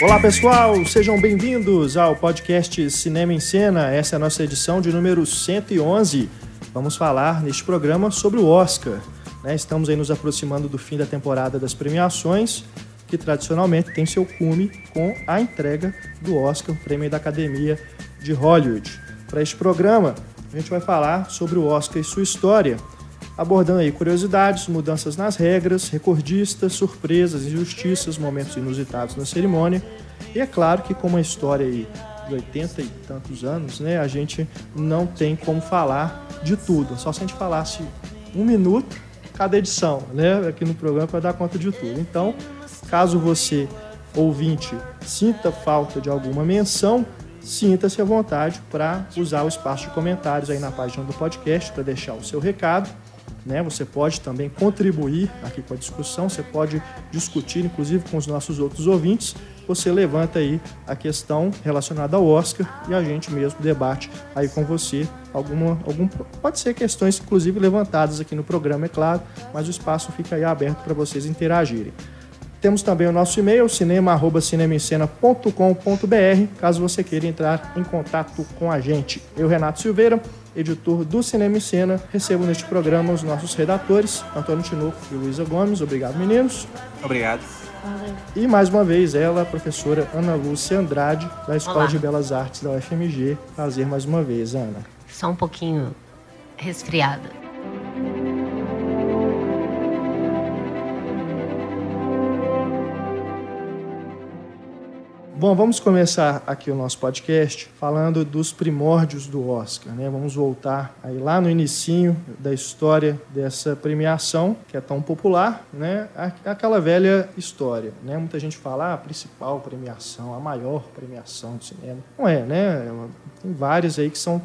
Olá pessoal, sejam bem-vindos ao podcast Cinema em Cena. Essa é a nossa edição de número 111. Vamos falar neste programa sobre o Oscar. Né? Estamos aí nos aproximando do fim da temporada das premiações, que tradicionalmente tem seu cume com a entrega do Oscar, o prêmio da Academia de Hollywood. Para este programa, a gente vai falar sobre o Oscar e sua história, abordando aí curiosidades, mudanças nas regras, recordistas, surpresas, injustiças, momentos inusitados na cerimônia. E é claro que com uma história aí de 80 e tantos anos, né, a gente não tem como falar de tudo. Só se a gente falasse um minuto cada edição, né, aqui no programa para dar conta de tudo. Então, caso você ouvinte sinta falta de alguma menção, sinta-se à vontade para usar o espaço de comentários aí na página do podcast para deixar o seu recado né? Você pode também contribuir aqui com a discussão, você pode discutir, inclusive, com os nossos outros ouvintes. Você levanta aí a questão relacionada ao Oscar e a gente mesmo debate aí com você alguma algum pode ser questões inclusive levantadas aqui no programa, é claro, mas o espaço fica aí aberto para vocês interagirem. Temos também o nosso e-mail, cinema.cinemaencena.com.br, caso você queira entrar em contato com a gente. Eu, Renato Silveira, editor do Cinema e Cena, recebo neste programa os nossos redatores, Antônio Tinoco e Luísa Gomes. Obrigado, meninos. Obrigado. E mais uma vez ela, a professora Ana Lúcia Andrade, da Escola Olá. de Belas Artes da UFMG. Prazer mais uma vez, Ana. Só um pouquinho resfriada. Bom, vamos começar aqui o nosso podcast falando dos primórdios do Oscar, né? Vamos voltar aí lá no inicinho da história dessa premiação, que é tão popular, né? Aquela velha história, né? Muita gente fala ah, a principal premiação, a maior premiação do cinema. Não é, né? Tem várias aí que são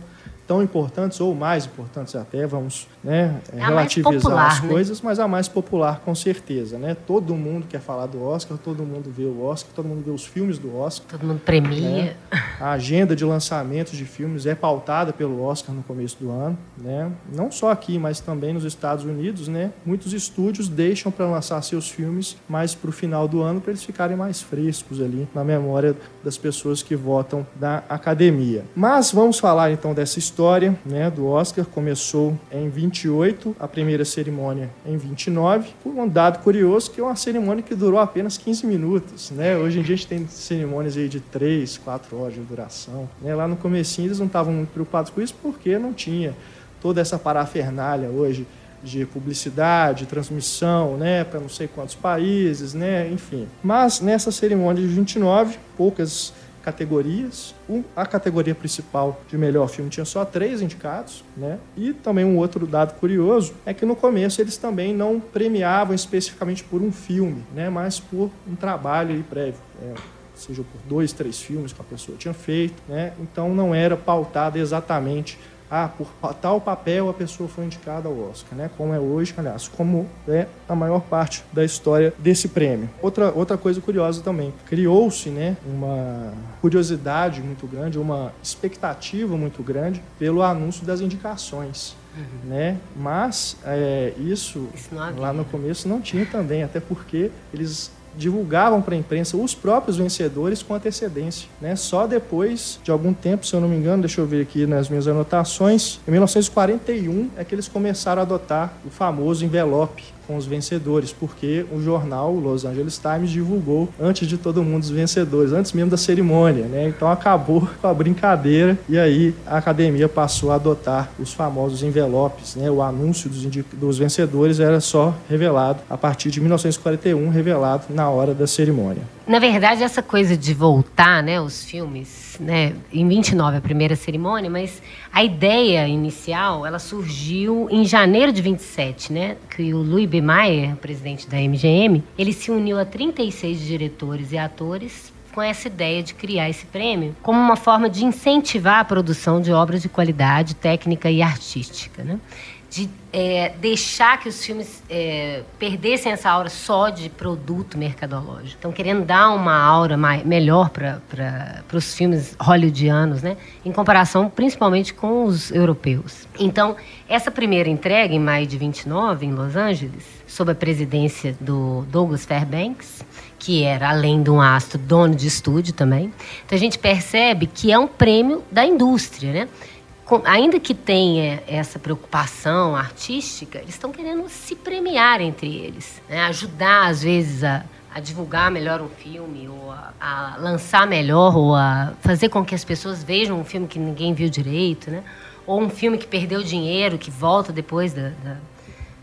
tão importantes ou mais importantes até, vamos né, é relativizar popular, as né? coisas, né? mas a mais popular com certeza. Né? Todo mundo quer falar do Oscar, todo mundo vê o Oscar, todo mundo vê os filmes do Oscar. Todo mundo premia. Né? A agenda de lançamentos de filmes é pautada pelo Oscar no começo do ano. Né? Não só aqui, mas também nos Estados Unidos. Né? Muitos estúdios deixam para lançar seus filmes mais para o final do ano, para eles ficarem mais frescos ali na memória das pessoas que votam da academia. Mas vamos falar então dessa história história né, do Oscar começou em 28, a primeira cerimônia em 29, por um dado curioso que é uma cerimônia que durou apenas 15 minutos. Né? Hoje em dia a gente tem cerimônias aí de 3, 4 horas de duração. Né? Lá no comecinho eles não estavam muito preocupados com isso porque não tinha toda essa parafernália hoje de publicidade, transmissão, né, para não sei quantos países, né, enfim. Mas nessa cerimônia de 29, poucas categorias. a categoria principal de melhor filme tinha só três indicados, né? E também um outro dado curioso é que no começo eles também não premiavam especificamente por um filme, né? Mas por um trabalho prévio. É, seja por dois, três filmes que a pessoa tinha feito, né? Então não era pautada exatamente ah, por tal papel a pessoa foi indicada ao Oscar, né? Como é hoje, aliás, como é a maior parte da história desse prêmio. Outra, outra coisa curiosa também, criou-se, né, uma curiosidade muito grande, uma expectativa muito grande pelo anúncio das indicações. Uhum. Né? Mas é, isso, isso lá no começo não tinha também, até porque eles divulgavam para a imprensa os próprios vencedores com antecedência. Né? Só depois de algum tempo, se eu não me engano, deixa eu ver aqui nas minhas anotações, em 1941 é que eles começaram a adotar o famoso envelope com os vencedores, porque o jornal o Los Angeles Times divulgou antes de todo mundo os vencedores, antes mesmo da cerimônia, né? Então acabou com a brincadeira e aí a academia passou a adotar os famosos envelopes, né? O anúncio dos, dos vencedores era só revelado a partir de 1941, revelado na hora da cerimônia. Na verdade, essa coisa de voltar, né, os filmes, né, em 29 a primeira cerimônia, mas a ideia inicial, ela surgiu em janeiro de 27, né, que o Louis B. Mayer, presidente da MGM, ele se uniu a 36 diretores e atores com essa ideia de criar esse prêmio como uma forma de incentivar a produção de obras de qualidade técnica e artística, né? De é, deixar que os filmes é, perdessem essa aura só de produto mercadológico. Estão querendo dar uma aura mais, melhor para os filmes hollywoodianos, né? em comparação principalmente com os europeus. Então, essa primeira entrega, em maio de 29, em Los Angeles, sob a presidência do Douglas Fairbanks, que era, além de um astro, dono de estúdio também. Então a gente percebe que é um prêmio da indústria, né? Ainda que tenha essa preocupação artística, eles estão querendo se premiar entre eles, né? ajudar às vezes a, a, divulgar melhor um filme, ou a, a, lançar melhor, ou a fazer com que as pessoas vejam um filme que ninguém viu direito, né? ou um filme que perdeu dinheiro, que volta depois da, da,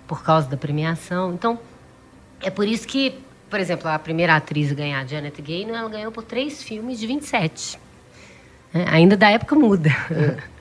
por causa da premiação. Então, é por isso que, por exemplo, a primeira atriz a ganhar, Janet Gaynor, ela ganhou por três filmes de 27. É, ainda da época muda. É.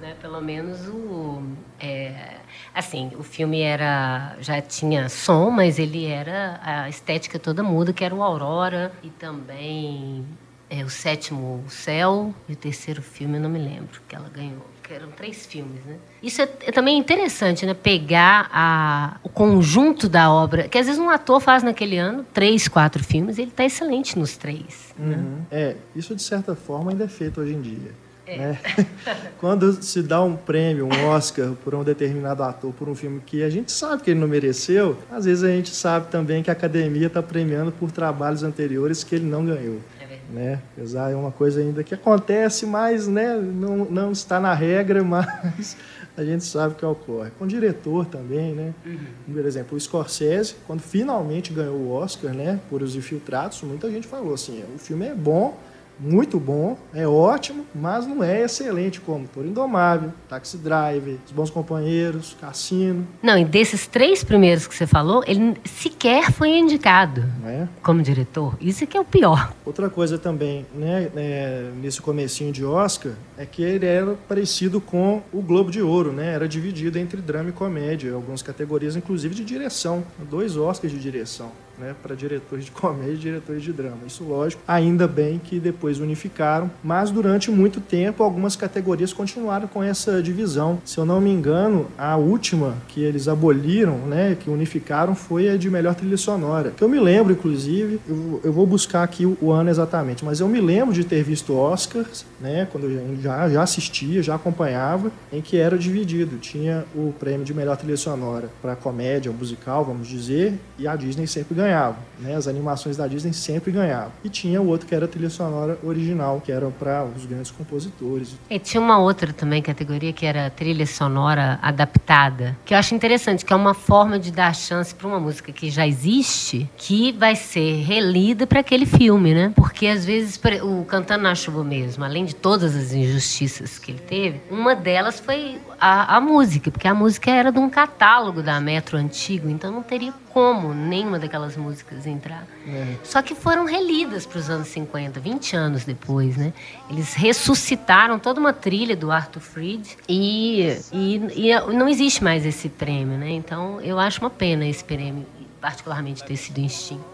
né? Pelo menos o é, assim, o filme era já tinha som, mas ele era a estética toda muda, que era o Aurora e também é, o sétimo o Céu e o terceiro filme eu não me lembro que ela ganhou. Que eram três filmes, né? Isso é, é também interessante, né? Pegar a, o conjunto da obra, que às vezes um ator faz naquele ano três, quatro filmes, e ele está excelente nos três. Né? Uhum. Né? É, isso de certa forma ainda é feito hoje em dia. É. Né? Quando se dá um prêmio, um Oscar por um determinado ator por um filme que a gente sabe que ele não mereceu, às vezes a gente sabe também que a academia está premiando por trabalhos anteriores que ele não ganhou. É né? Apesar é uma coisa ainda que acontece, mas né, não, não está na regra, mas a gente sabe que ocorre. Com o diretor também, né? Uhum. Por exemplo, o Scorsese, quando finalmente ganhou o Oscar, né, por Os Infiltrados, muita gente falou assim, o filme é bom, muito bom, é ótimo, mas não é excelente como Toro Indomável, Taxi Driver, Os Bons Companheiros, Cassino. Não, e desses três primeiros que você falou, ele sequer foi indicado é? como diretor. Isso é que é o pior. Outra coisa também, né, é, nesse comecinho de Oscar, é que ele era parecido com o Globo de Ouro, né? Era dividido entre drama e comédia, algumas categorias, inclusive de direção, dois Oscars de direção né, para diretores de comédia e diretores de drama. Isso, lógico, ainda bem que depois unificaram, mas durante muito tempo algumas categorias continuaram com essa divisão. Se eu não me engano, a última que eles aboliram, né, que unificaram, foi a de melhor trilha sonora. Que eu me lembro, inclusive, eu, eu vou buscar aqui o, o, ano exatamente, mas eu me lembro de ter visto Oscars, né, quando eu já, já assistia, já acompanhava, em que era dividido. Tinha o prêmio de melhor trilha sonora para comédia, musical, vamos dizer, e a Disney sempre ganhava ganhava, né? As animações da Disney sempre ganhavam. E tinha o outro que era a trilha sonora original, que era para os grandes compositores. E tinha uma outra também categoria que era trilha sonora adaptada, que eu acho interessante, que é uma forma de dar chance para uma música que já existe, que vai ser relida para aquele filme, né? Porque às vezes o Cantando na Chuva mesmo, além de todas as injustiças que ele teve, uma delas foi a, a música, porque a música era de um catálogo da Metro antigo, então não teria como nenhuma daquelas músicas entrar. É. Só que foram relidas para os anos 50, 20 anos depois, né? Eles ressuscitaram toda uma trilha do Arthur Freed e, e, e não existe mais esse prêmio, né? Então eu acho uma pena esse prêmio, particularmente ter sido extinto.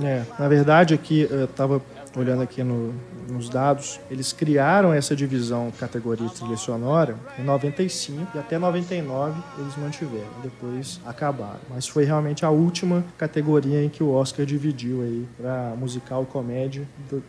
É, na verdade aqui eu estava olhando aqui no, nos dados, eles criaram essa divisão categoria de trilha sonora em 95 e até 99 eles mantiveram, depois acabaram. Mas foi realmente a última categoria em que o Oscar dividiu aí para musical, comédia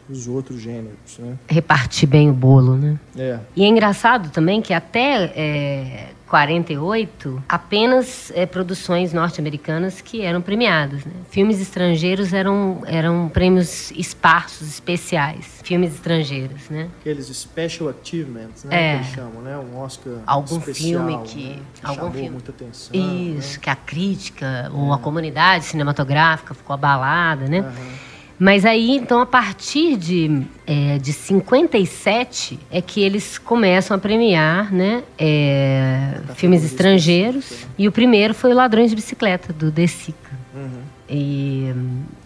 dos outros gêneros, né? Repartir bem o bolo, né? É. E é engraçado também que até é 48, apenas é, produções norte-americanas que eram premiadas. Né? Filmes estrangeiros eram, eram prêmios esparsos, especiais. Filmes estrangeiros, né? Aqueles special achievements, né? É. Que eles chamam, né? Um Oscar Algum especial, filme que... Né? que algum chamou filme. muita atenção. Isso, né? que a crítica ou a é. comunidade cinematográfica ficou abalada, né? Uhum. Mas aí, então, a partir de, é, de 57 é que eles começam a premiar né, é, filmes estrangeiros. E o primeiro foi o Ladrões de Bicicleta, do De Sica. Uhum. E,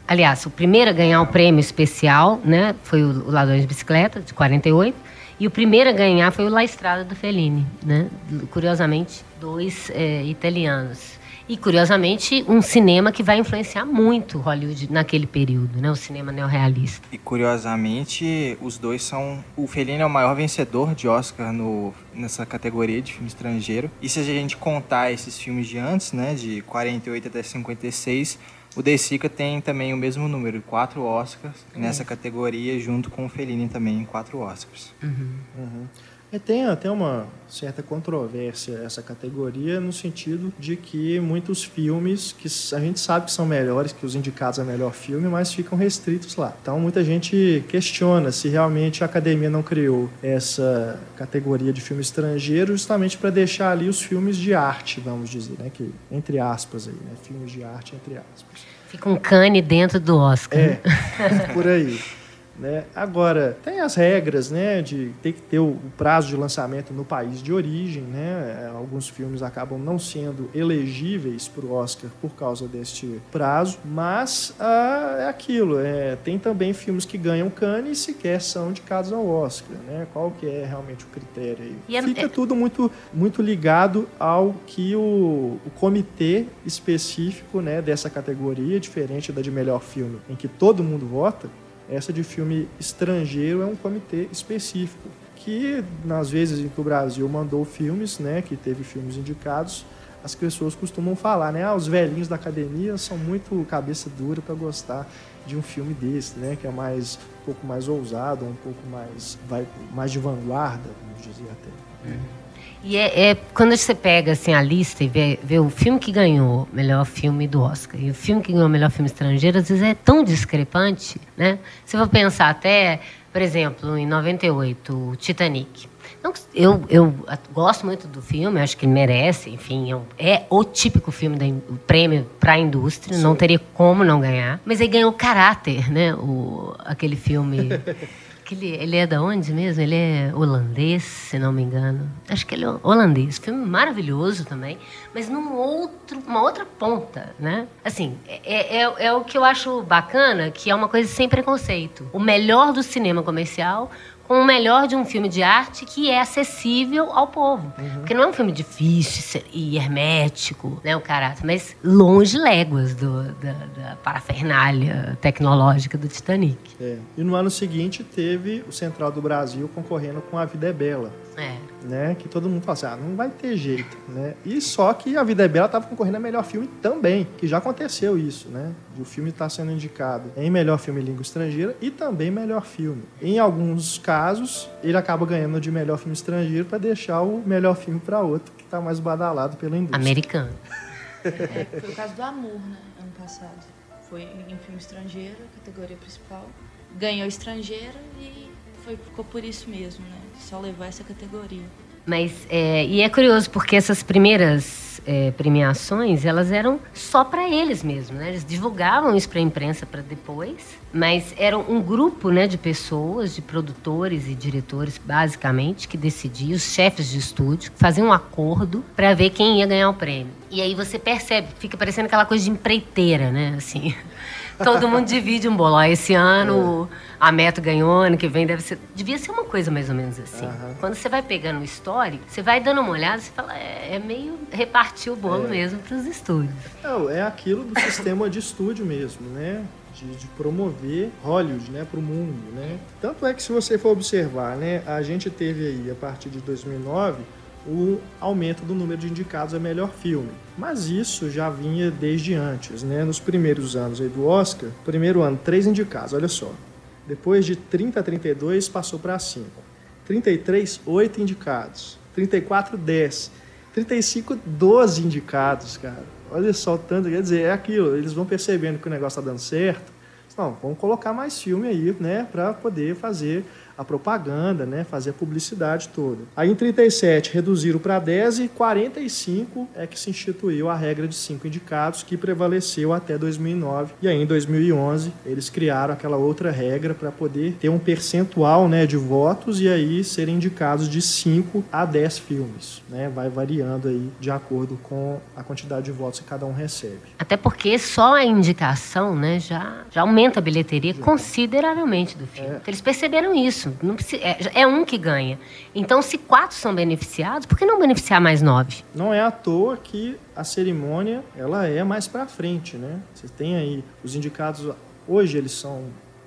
aliás, o primeiro a ganhar o prêmio especial né, foi o Ladrões de Bicicleta, de 48. E o primeiro a ganhar foi o La Estrada do Fellini, né? Curiosamente, dois é, italianos. E, curiosamente, um cinema que vai influenciar muito Hollywood naquele período, né? O cinema neorrealista. E, curiosamente, os dois são... O Fellini é o maior vencedor de Oscar no, nessa categoria de filme estrangeiro. E se a gente contar esses filmes de antes, né? De 48 até 56... O De Sica tem também o mesmo número, quatro Oscars nessa categoria, junto com o Fellini também, quatro Oscars. Uhum. Uhum. É, tem até uma certa controvérsia essa categoria no sentido de que muitos filmes que a gente sabe que são melhores que os indicados a melhor filme, mas ficam restritos lá. Então muita gente questiona se realmente a academia não criou essa categoria de filme estrangeiro justamente para deixar ali os filmes de arte, vamos dizer, né, que entre aspas aí, né, filmes de arte entre aspas. Fica um cane dentro do Oscar. É, por aí. Né? Agora, tem as regras né, de ter que ter o prazo de lançamento no país de origem. Né? É, alguns filmes acabam não sendo elegíveis para o Oscar por causa deste prazo, mas ah, é aquilo. É, tem também filmes que ganham Cannes e sequer são indicados ao Oscar. Né? Qual que é realmente o critério aí? É, Fica é... tudo muito, muito ligado ao que o, o comitê específico né, dessa categoria, diferente da de melhor filme, em que todo mundo vota, essa de filme estrangeiro é um comitê específico, que às vezes em que o Brasil mandou filmes, né, que teve filmes indicados, as pessoas costumam falar, né, ah, os velhinhos da academia são muito cabeça dura para gostar de um filme desse, né, que é mais um pouco mais ousado, um pouco mais vai mais de vanguarda, vamos dizer até. Uhum. E é, é, quando você pega assim, a lista e vê, vê o filme que ganhou melhor filme do Oscar e o filme que ganhou melhor filme estrangeiro, às vezes é tão discrepante, né? Se for pensar até, por exemplo, em 98, o Titanic. Não, eu, eu gosto muito do filme, acho que ele merece, enfim, é, é o típico filme do prêmio para a indústria, Sim. não teria como não ganhar. Mas ele ganhou caráter, né? O, aquele filme Aquele, ele é da onde mesmo? Ele é holandês, se não me engano. Acho que ele é holandês. Filme maravilhoso também, mas num outro, uma outra ponta, né? Assim, é, é, é o que eu acho bacana, que é uma coisa sem preconceito. O melhor do cinema comercial com o melhor de um filme de arte que é acessível ao povo. Uhum. Porque não é um filme difícil e hermético, né, o caráter, mas longe léguas do, da, da parafernália tecnológica do Titanic. É. E no ano seguinte teve o Central do Brasil concorrendo com A Vida é Bela. É. Né? Que todo mundo fala assim, ah, não vai ter jeito, né? E só que A Vida é Bela estava concorrendo a melhor filme também, que já aconteceu isso, né? O filme está sendo indicado em melhor filme em língua estrangeira e também melhor filme. Em alguns casos, ele acaba ganhando de melhor filme estrangeiro para deixar o melhor filme para outro, que está mais badalado pela indústria. Americano. É, foi o caso do Amor, né? Ano passado. Foi em filme estrangeiro, categoria principal. Ganhou estrangeiro e foi, ficou por isso mesmo, né? Só levou essa categoria. Mas, é, e é curioso porque essas primeiras é, premiações, elas eram só para eles mesmo, né? Eles divulgavam isso para a imprensa para depois, mas era um grupo, né, de pessoas, de produtores e diretores, basicamente, que decidiam, os chefes de estúdio, faziam um acordo para ver quem ia ganhar o prêmio. E aí você percebe, fica parecendo aquela coisa de empreiteira, né? Assim, todo mundo divide um bolo. Esse ano a Meta ganhou, ano que vem deve ser. Devia ser uma coisa mais ou menos assim. Uhum. Quando você vai pegando o histórico, você vai dando uma olhada, você fala, é, é meio repartir o bolo é. mesmo para os estúdios. É, é aquilo do sistema de estúdio mesmo, né? De, de, promover Hollywood né, para o mundo. Né? Tanto é que, se você for observar, né, a gente teve aí, a partir de 2009, o aumento do número de indicados a melhor filme. Mas isso já vinha desde antes, né? Nos primeiros anos aí do Oscar, primeiro ano, três indicados, olha só. Depois de 30 a 32, passou para 5. 33, 8 indicados. 34, 10. 35, 12 indicados, cara. Olha só o tanto, quer dizer, é aquilo, eles vão percebendo que o negócio está dando certo. Não, vamos colocar mais filme aí, né, para poder fazer a propaganda, né, fazer a publicidade toda. Aí em 37 reduziram para 10 e 45 é que se instituiu a regra de cinco indicados que prevaleceu até 2009 e aí em 2011 eles criaram aquela outra regra para poder ter um percentual, né, de votos e aí serem indicados de 5 a 10 filmes, né? Vai variando aí de acordo com a quantidade de votos que cada um recebe. Até porque só a indicação, né, já já aumenta a bilheteria já. consideravelmente do filme. É. Eles perceberam isso precisa, é, é, um que ganha. Então, se quatro são beneficiados, por que não beneficiar mais nove? Não é à toa que a cerimônia ela é mais para frente, né? Você tem aí os indicados. Hoje eles são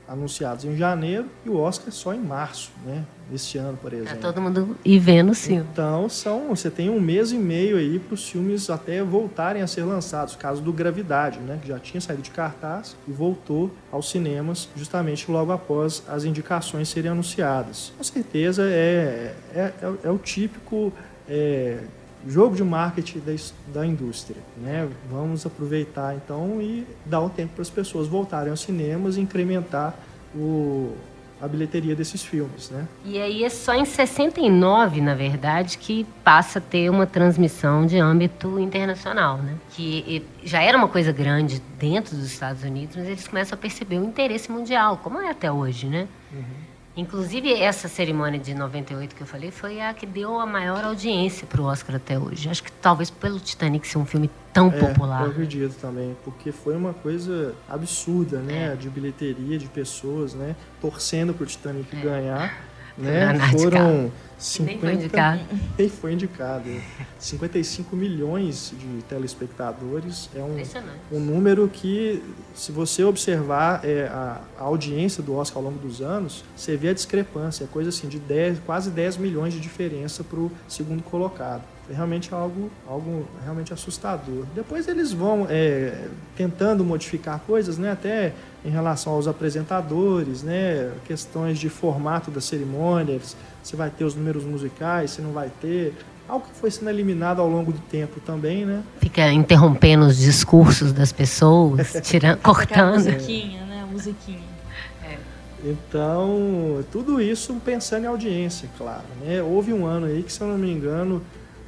anunciados em janeiro e o Oscar é só em março, né? Esse ano, por exemplo. Tá todo mundo ir vendo sim. Então, são, você tem um mês e meio aí para os filmes até voltarem a ser lançados. O caso do Gravidade, né, que já tinha saído de cartaz e voltou aos cinemas justamente logo após as indicações serem anunciadas. Com certeza é, é, é, é o típico é, jogo de marketing da, da indústria. Né? Vamos aproveitar então e dar um tempo para as pessoas voltarem aos cinemas e incrementar o, a bilheteria desses filmes, né? E aí é só em 69, na verdade, que passa a ter uma transmissão de âmbito internacional, né? Que já era uma coisa grande dentro dos Estados Unidos, mas eles começam a perceber o interesse mundial, como é até hoje, né? Uhum. Inclusive, essa cerimônia de 98 que eu falei foi a que deu a maior audiência para o Oscar até hoje. Acho que talvez pelo Titanic ser um filme tão é, popular. Eu acredito também, porque foi uma coisa absurda, né? É. De bilheteria, de pessoas, né? Torcendo para o Titanic é. ganhar. Né? Foram 50... Nem foi indicado. Nem foi indicado. 55 milhões de telespectadores. É um, um número que, se você observar é, a, a, audiência do Oscar ao longo dos anos, você vê a discrepância. É coisa assim de 10, quase 10 milhões de diferença para o segundo colocado. É realmente algo, algo realmente assustador. Depois eles vão é, tentando modificar coisas, né? até em relação aos apresentadores, né? questões de formato das cerimônias, se vai ter os números musicais, se não vai ter. Algo que foi sendo eliminado ao longo do tempo também, né? Fica interrompendo os discursos das pessoas, tirando, cortando. A musiquinha, né? A musiquinha. É. Então, tudo isso pensando em audiência, claro. Né? Houve um ano aí que, se eu não me engano,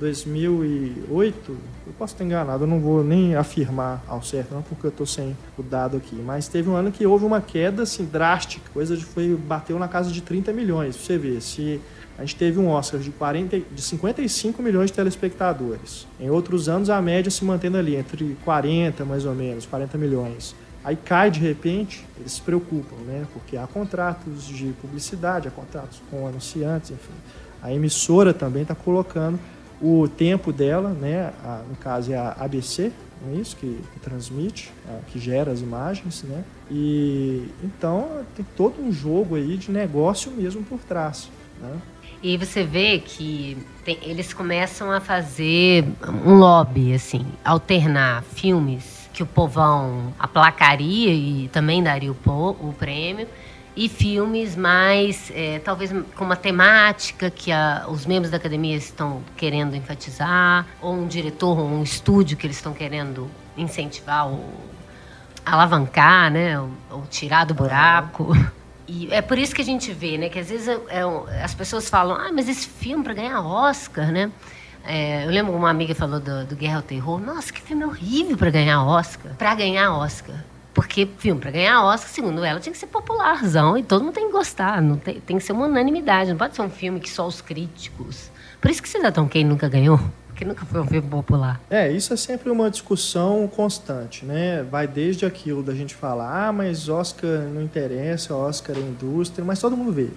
2008, eu posso estar enganado, eu não vou nem afirmar ao certo, não porque eu estou sem o dado aqui, mas teve um ano que houve uma queda assim drástica, coisa de foi bateu na casa de 30 milhões. Você vê, se a gente teve um Oscar de 40, de 55 milhões de telespectadores. Em outros anos a média se mantendo ali entre 40 mais ou menos, 40 milhões. Aí cai de repente, eles se preocupam, né? Porque há contratos de publicidade, há contratos com anunciantes, enfim. A emissora também está colocando o tempo dela, né, a, no caso é a ABC, é isso que, que transmite, a, que gera as imagens, né? E então tem todo um jogo aí de negócio mesmo por trás, né? E você vê que tem, eles começam a fazer um lobby, assim, alternar filmes que o povão aplacaria e também daria o, o prêmio e filmes mais, é, talvez com uma temática que a, os membros da academia estão querendo enfatizar, ou um diretor ou um estúdio que eles estão querendo incentivar ou alavancar, né, ou, ou tirar do buraco. E é por isso que a gente vê, né, que às vezes é, as pessoas falam, ah, mas esse filme para ganhar Oscar, né? É, eu lembro uma amiga falou do, do Guerra ao Terror. Nossa, que filme horrível para ganhar Oscar. Para ganhar Oscar. Porque filme, para ganhar Oscar, segundo ela, tinha que ser popularzão e todo mundo tem que gostar. Não tem, tem que ser uma unanimidade. Não pode ser um filme que só os críticos. Por isso que Cidadão Kane nunca ganhou. Porque nunca foi um filme popular. É, isso é sempre uma discussão constante, né? Vai desde aquilo da gente falar, ah, mas Oscar não interessa, Oscar é indústria, mas todo mundo vê.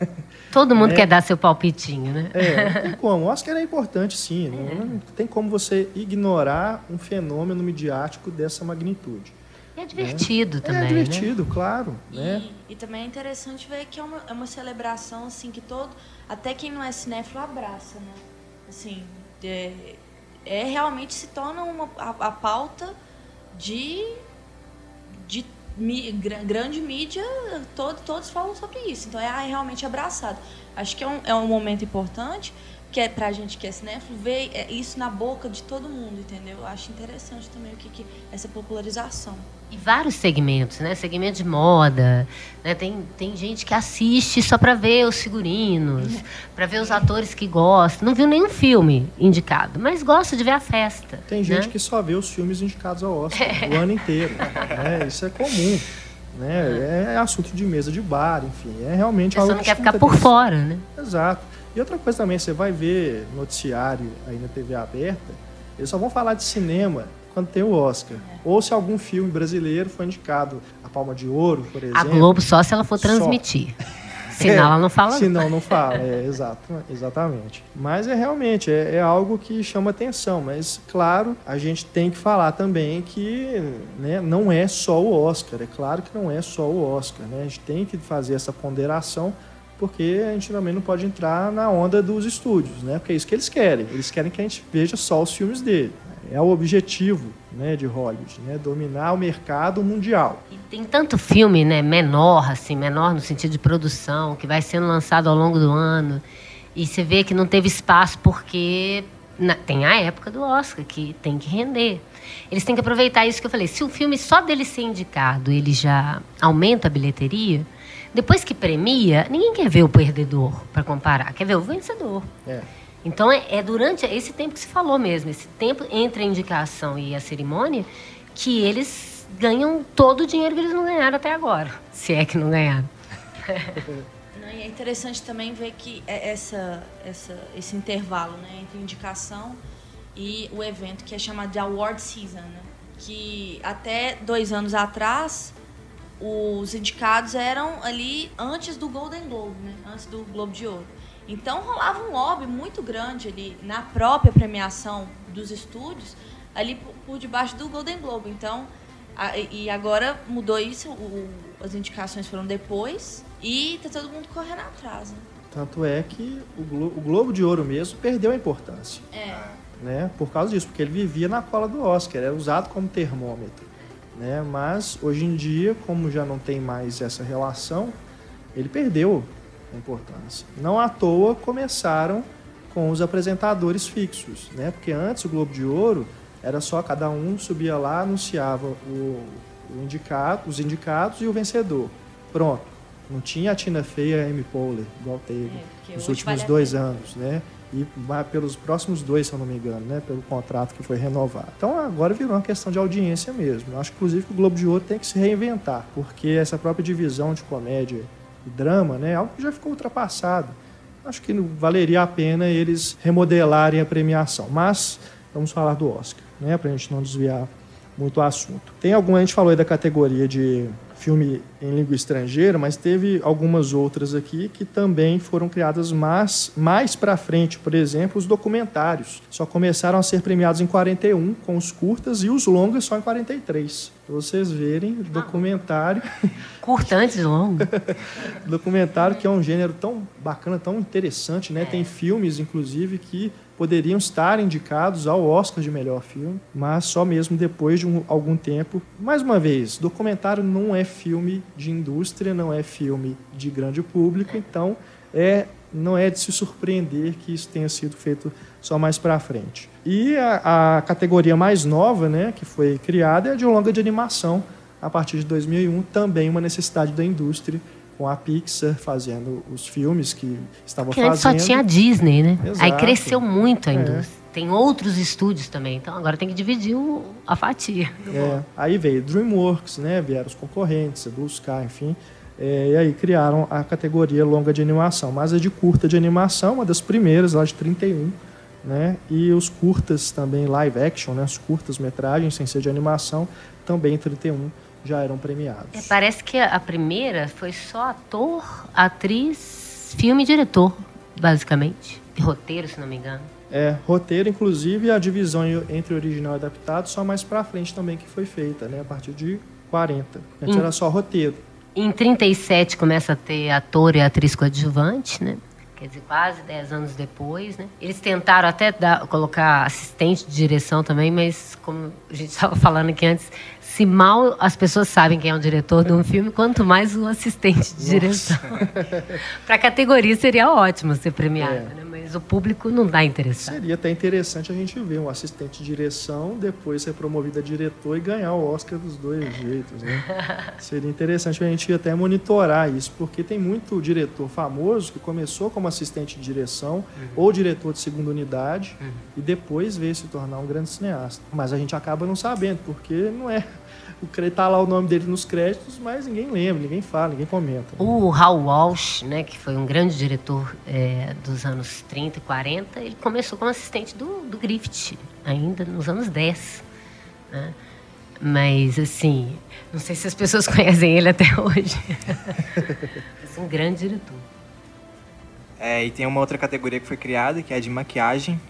Todo mundo é. quer dar seu palpitinho, né? É, não tem como. Oscar é importante, sim. É. Não tem como você ignorar um fenômeno midiático dessa magnitude. É divertido é. também. É divertido, né? claro. E, né? e também é interessante ver que é uma, é uma celebração assim que todo. Até quem não é cinéfilo abraça, né? Assim, é, é realmente se torna uma, a, a pauta de, de mi, grande mídia, todo, todos falam sobre isso. Então é, é realmente abraçado. Acho que é um, é um momento importante que é pra gente que é cinéfilo, ver é, isso na boca de todo mundo, entendeu? Eu acho interessante também o que, que essa popularização. E vários segmentos, né? Segmento de moda, né? Tem, tem gente que assiste só para ver os figurinos, para ver os atores que gostam. Não viu nenhum filme indicado, mas gosta de ver a festa. Tem né? gente que só vê os filmes indicados ao Oscar é. o ano inteiro. Né? Isso é comum. Né? É. assunto de mesa de bar, enfim. É realmente algo que não quer ficar por fora, né? Exato. E outra coisa também, você vai ver noticiário aí na TV aberta, eles só vão falar de cinema quando tem o Oscar. É. Ou se algum filme brasileiro foi indicado a Palma de Ouro, por exemplo. A Globo só se ela for transmitir. Só. Senão é, ela não fala. Senão não fala, é, exato, exatamente. Mas é realmente, é, é, algo que chama atenção. Mas, claro, a gente tem que falar também que né, não é só o Oscar. É claro que não é só o Oscar. Né? A gente tem que fazer essa ponderação porque a gente também não pode entrar na onda dos estúdios, né? Porque é isso que eles querem. Eles querem que a gente veja só os filmes dele. É o objetivo né, de Hollywood, né? Dominar o mercado mundial. E tem tanto filme, né, menor, assim, menor no sentido de produção, que vai sendo lançado ao longo do ano. E você vê que não teve espaço porque na, tem a época do Oscar, que tem que render. Eles têm que aproveitar isso que eu falei. Se o filme só dele ser indicado, ele já aumenta a bilheteria, depois que premia, ninguém quer ver o perdedor para comparar, quer ver o vencedor. É. Então é, é, durante esse tempo que se falou mesmo, esse tempo entre a indicação e a cerimônia, que eles ganham todo o dinheiro que eles não ganharam até agora, se é que não ganharam. é interessante também ver que é essa, essa, esse intervalo né, entre indicação e o evento que é chamado de Award Season, né? que até dois anos atrás os indicados eram ali antes do Golden Globe, né? antes do Globo de Ouro. Então rolava um lobby muito grande ali na própria premiação dos estúdios, ali por, por debaixo do Golden Globe. Então, a, e agora mudou isso, o, as indicações foram depois e tá todo mundo correndo atrás. Né? Tanto é que o, Glo o Globo de Ouro mesmo perdeu a importância. É. Né? Por causa disso, porque ele vivia na cola do Oscar, era usado como termômetro. Né? Mas hoje em dia, como já não tem mais essa relação, ele perdeu a importância. Não à toa começaram com os apresentadores fixos, né? Porque antes o Globo de Ouro era só cada um subia lá, anunciava o, o indicado, os indicados e o vencedor. Pronto. Não tinha a Tina Fey e a Amy Poehler, igual teve é, nos últimos vale dois anos, né? E pelos próximos dois, se eu não me engano, né? Pelo contrato que foi renovado. Então agora virou uma questão de audiência mesmo. Eu acho, inclusive, que o Globo de Ouro tem que se reinventar, porque essa própria divisão de comédia e drama, né? Algo que já ficou ultrapassado. Acho que valeria a pena eles remodelarem a premiação. Mas vamos falar do Oscar, né? Para a gente não desviar muito o assunto. Tem alguma, a gente falou aí da categoria de filme em língua estrangeira, mas teve algumas outras aqui que também foram criadas mais, mais para frente. Por exemplo, os documentários. Só começaram a ser premiados em 41, com os curtas, e os longas só em 43. Vocês verem, documentário. Curta antes longo. documentário que é um gênero tão bacana, tão interessante, né? É. Tem filmes, inclusive, que poderiam estar indicados ao Oscar de melhor filme, mas só mesmo depois de um, algum tempo. Mais uma vez, documentário não é filme de indústria, não é filme de grande público, então é não é de se surpreender que isso tenha sido feito só mais para frente. E a, a, categoria mais nova, né, que foi criada, é a de longa de animação, a partir de 2001, também uma necessidade da indústria com a Pixar fazendo os filmes que estavam fazendo. só tinha a Disney, né? Exato. Aí cresceu muito a é. indústria. É. Tem outros estúdios também, então agora tem que dividir o, a fatia. É. Aí veio DreamWorks, né? Vieram os concorrentes, Blue Sky, enfim. É, e aí criaram a categoria longa de animação. Mas a de curta de animação, uma das primeiras, lá de 31, né? E os curtas também, live action, né? As curtas metragens, sem ser de animação, também 31 já eram premiados. É, parece que a primeira foi só ator, atriz, filme e diretor, basicamente. E roteiro, se não me engano. É, roteiro, inclusive, a divisão entre original e adaptado, só mais pra frente também que foi feita, né? A partir de 40. Antes em, era só roteiro. Em 37 começa a ter ator e atriz coadjuvante, né? Quer dizer, quase 10 anos depois, né? Eles tentaram até dar, colocar assistente de direção também, mas como a gente estava falando aqui antes, se mal as pessoas sabem quem é o diretor de um filme, quanto mais o assistente de direção. Para a categoria seria ótimo ser premiado, é. né? Mas o público não está interessado. Seria até interessante a gente ver um assistente de direção depois ser promovido a diretor e ganhar o Oscar dos dois jeitos. Né? seria interessante a gente até monitorar isso, porque tem muito diretor famoso que começou como assistente de direção uhum. ou diretor de segunda unidade uhum. e depois veio se tornar um grande cineasta. Mas a gente acaba não sabendo, porque não é tá lá o nome dele nos créditos, mas ninguém lembra, ninguém fala, ninguém comenta. O Hal Walsh, né, que foi um grande diretor é, dos anos 30 e 40, ele começou como assistente do, do Griffith, ainda nos anos 10. Né? Mas, assim, não sei se as pessoas conhecem ele até hoje. Mas um grande diretor. É, e tem uma outra categoria que foi criada, que é a de maquiagem,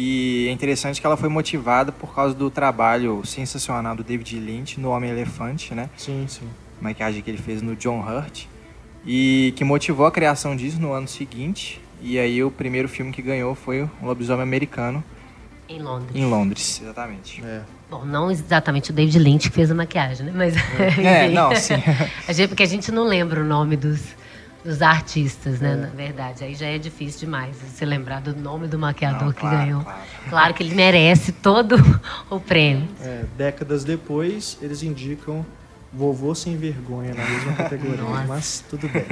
e é interessante que ela foi motivada por causa do trabalho sensacional do David Lynch no Homem-Elefante, né? Sim, sim. Maquiagem que ele fez no John Hurt. e que motivou a criação disso no ano seguinte. E aí o primeiro filme que ganhou foi o Lobisomem Americano. Em Londres. Em Londres, exatamente. É. Bom, não exatamente o David Lynch que fez a maquiagem, né? Mas, É, não, sim. a gente, porque a gente não lembra o nome dos, dos artistas, É. né? Na verdade, aí já é difícil demais você lembrar do nome do maquiador Não, que claro, ganhou. claro. Claro que ele merece todo o prêmio. É, décadas depois, eles indicam Vovô Sem Vergonha na mesma categoria, Nossa. mas tudo bem.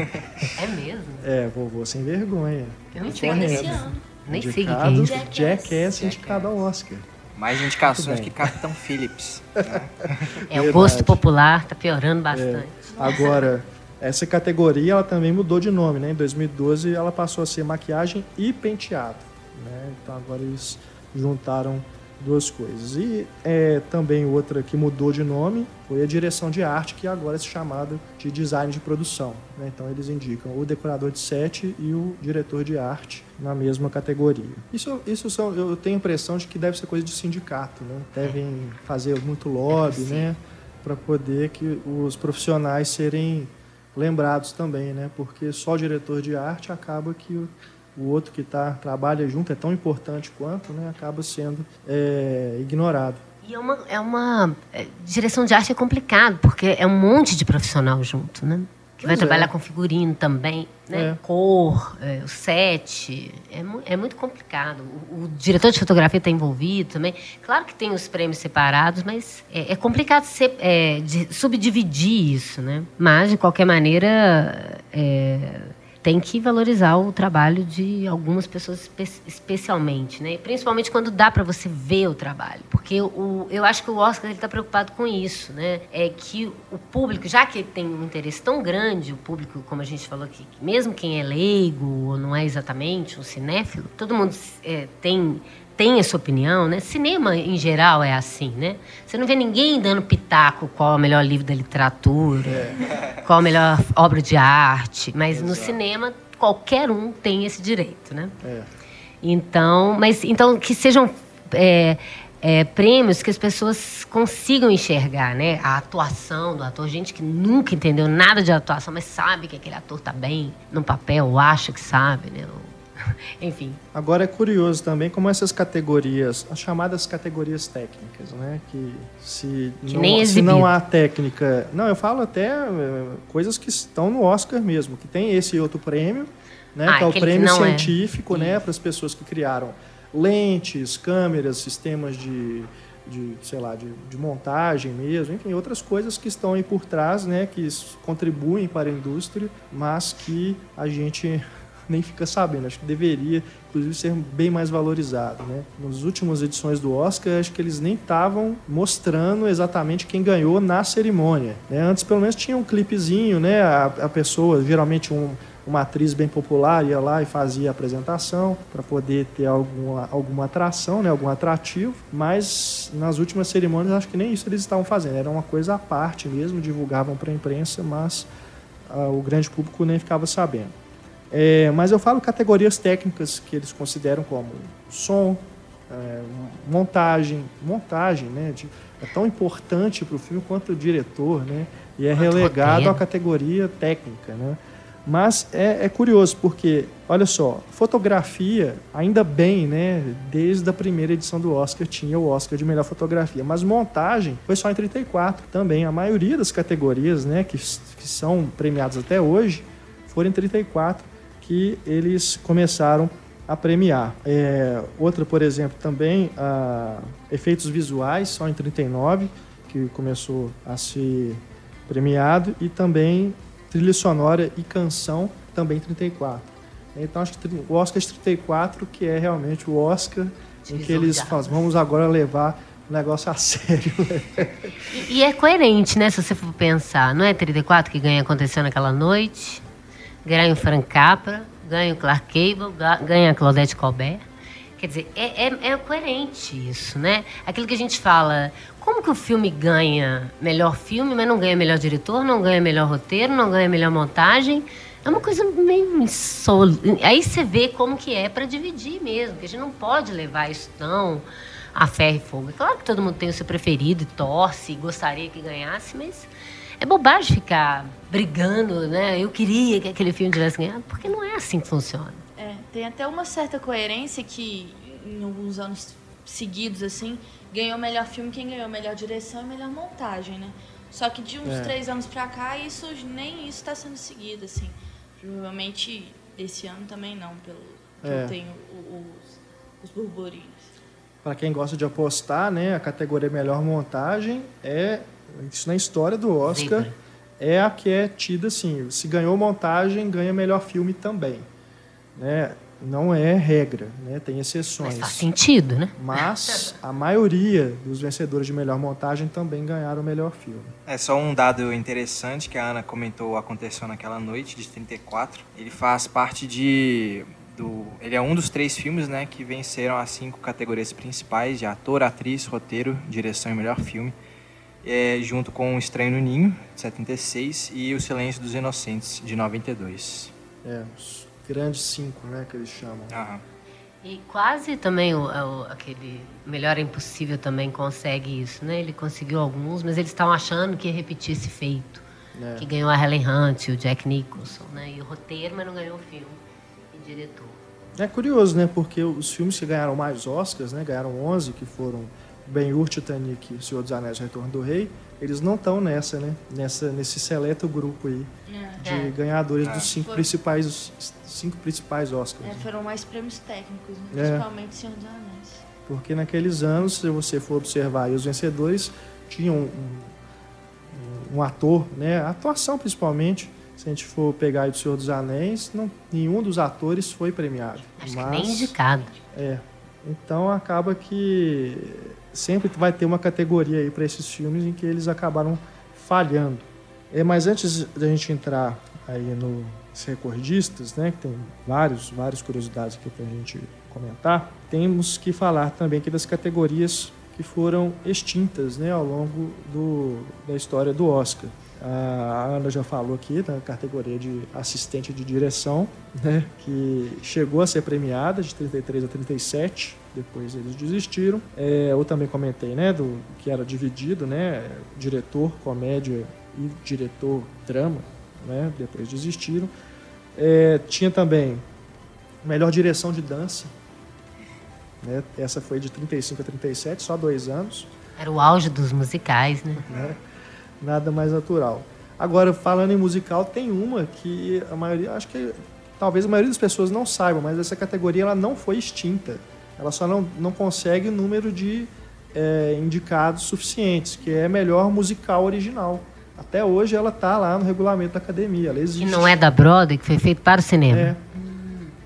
É mesmo? É, Vovô Sem Vergonha. Eu não sei é Esse isso. ano. Nem sei o que que é Indicado, isso. Jackass. Jackass indicado ao Oscar. Mais indicações que. Capitão Phillips. É, o gosto popular tá piorando bastante. Agora, essa categoria ela também mudou de nome, né? Em 2012 ela passou a ser maquiagem e penteado, né? Então agora eles juntaram duas coisas. E é, também outra que mudou de nome foi a direção de arte, que agora é chamada de design de produção. né? Então eles indicam o decorador de set e o diretor de arte na mesma categoria. Isso, isso são, eu tenho a impressão de que deve ser coisa de sindicato, né? Devem fazer muito lobby, né? Para poder que os profissionais serem lembrados também, né? Porque só diretor de arte acaba que o, o outro que tá, trabalha junto é tão importante quanto, né? Acaba sendo é, ignorado. E é uma, é uma é, direção de arte é complicado, porque é um monte de profissional junto, né? Que vai Pois é. trabalhar com figurino também, né? É. Cor, é, o set. É, mu- é muito complicado. O, o diretor de fotografia está envolvido também. Claro que tem os prêmios separados, mas é, é complicado se, é, subdividir isso, né? Mas, de qualquer maneira, é, tem que valorizar o trabalho de algumas pessoas espe- especialmente, né? Principalmente quando dá para você ver o trabalho, porque o, eu acho que o Oscar está preocupado com isso, né? É que o público, já que ele tem um interesse tão grande, o público, como a gente falou aqui, mesmo quem é leigo ou não é exatamente um cinéfilo, todo mundo é, tem tem a sua opinião, né? Cinema em geral é assim, né? Você não vê ninguém dando pitaco qual é o melhor livro da literatura, qual a melhor obra de arte, mas no cinema qualquer um tem esse direito, né? É. Então, mas então que sejam é, é, prêmios que as pessoas consigam enxergar, né? A atuação do ator, gente que nunca entendeu nada de atuação, mas sabe que aquele ator tá bem no papel, ou acha que sabe, né? Enfim, Agora é curioso também como essas categorias, as chamadas categorias técnicas, né? Que se, Que não, nem se não há técnica. Não, eu falo até eh, coisas que estão no Oscar mesmo, que tem esse outro prêmio, né? Ah, que é o prêmio é. científico, né? Para as pessoas que criaram lentes, câmeras, sistemas de, de sei lá, de, de montagem mesmo, enfim, outras coisas que estão aí por trás, né? Que contribuem para a indústria, mas que a gente nem fica sabendo. Acho que deveria, inclusive, ser bem mais valorizado. Né? Nas últimas edições do Oscar, acho que eles nem estavam mostrando exatamente quem ganhou na cerimônia. né? Antes, pelo menos, tinha um clipezinho, né? a, a pessoa, geralmente um, uma atriz bem popular, ia lá e fazia a apresentação para poder ter alguma, alguma atração, né? algum atrativo. Mas nas últimas cerimônias, acho que nem isso eles estavam fazendo. Era uma coisa à parte mesmo, divulgavam para a imprensa, mas ah, o grande público nem ficava sabendo. É, mas eu falo categorias técnicas que eles consideram como som, é, montagem, montagem, né? de- é tão importante para o filme quanto o diretor, né? E é Quanto relegado roteiro. à categoria técnica, né? Mas é, é curioso porque, olha só, fotografia, ainda bem, né? Desde a primeira edição do Oscar tinha o Oscar de melhor fotografia, mas montagem foi só em 34 também. A maioria das categorias, né, que, que são premiadas até hoje, foram em 34 que eles começaram a premiar. É, outra, por exemplo, também a efeitos visuais, só em 39, que começou a ser premiado, e também trilha sonora e canção, também em 34. Então, acho que o Oscar de 34, que é realmente o Oscar em que eles falam, vamos agora levar o negócio a sério. E, e é coerente, né? Se você for pensar. Não é 34 que ganha Aconteceu naquela noite? Ganha o Frank Capra, ganha o Clark Gable, ga- ganha a Claudette Colbert. Quer dizer, é, é, é coerente isso, né? Aquilo que a gente fala, como que o filme ganha melhor filme, mas não ganha melhor diretor, não ganha melhor roteiro, não ganha melhor montagem? É uma coisa meio insólita. Aí você vê como que é para dividir mesmo, que a gente não pode levar isso tão a ferro e fogo. É claro que todo mundo tem o seu preferido e torce e gostaria que ganhasse, mas é bobagem ficar brigando, né? Eu queria que aquele filme tivesse ganhado, porque não é assim que funciona. É, tem até uma certa coerência que em alguns anos seguidos, assim, ganhou o melhor filme, quem ganhou a melhor direção e melhor montagem, né? Só que de uns É. três anos pra cá, isso nem isso está sendo seguido, assim. Provavelmente esse ano também não, pelo que É. eu tenho o- os, os burburinhos. Para quem gosta de apostar, né, a categoria melhor montagem é isso na história do Oscar é a que é tida assim, se ganhou montagem, ganha melhor filme também, né? Não é regra, né? Tem exceções. Mas faz sentido, né? Mas a maioria dos vencedores de melhor montagem também ganharam o melhor filme. É só um dado interessante que a Ana comentou aconteceu naquela noite de 34. Ele faz parte de do, ele é um dos três filmes, né, que venceram as cinco categorias principais de ator, atriz, roteiro, direção e melhor filme, é, junto com O Estranho no Ninho de 76 e O Silêncio dos Inocentes de 92. É, os grandes cinco, né, que eles chamam. Aham. E quase também o, o- aquele Melhor é Impossível também consegue isso, né? Ele conseguiu alguns, mas eles estavam achando que ia repetir esse feito. né? Que ganhou a Helen Hunt, o Jack Nicholson, né? E o roteiro, mas não ganhou o filme diretor. É curioso, né? Porque os filmes que ganharam mais Oscars, né? Ganharam 11, que foram Ben-Hur, Titanic, O Senhor dos Anéis, e O Retorno do Rei. Eles não estão nessa, né? Nessa, nesse seleto grupo aí de É. ganhadores É. dos cinco Foi. principais, os cinco principais Oscars. É, né? foram mais prêmios técnicos, né? É. principalmente Senhor dos Anéis. Porque naqueles anos, se você for observar os vencedores tinham um, um- um ator, né? A atuação principalmente. Se a gente for pegar aí do Senhor dos Anéis, não, nenhum dos atores foi premiado. Acho Mas- nem indicado. É. Então acaba que sempre vai ter uma categoria aí para esses filmes em que eles acabaram falhando. É, mas antes da gente entrar aí nos recordistas, né, que tem vários, várias curiosidades aqui para a gente comentar, temos que falar também aqui das categorias que foram extintas, né, ao longo do, da história do Oscar. A Ana já falou aqui da categoria de assistente de direção, né, que chegou a ser premiada de 33 a 37, depois eles desistiram. É, eu também comentei, né, do que era dividido, né, diretor, comédia e diretor drama, né, depois desistiram. É, tinha também melhor direção de dança, né, essa foi de 35 a 37, só dois anos Era o auge dos musicais, né? né? Nada mais natural. Agora, falando em musical, tem uma que a maioria, acho que talvez a maioria das pessoas não saibam, mas essa categoria ela não foi extinta. Ela só não, não consegue o número de é, indicados suficientes, que é melhor musical original. Até hoje ela está lá no regulamento da academia, ela Que existe. não é da Broadway, que foi feito para o cinema. É.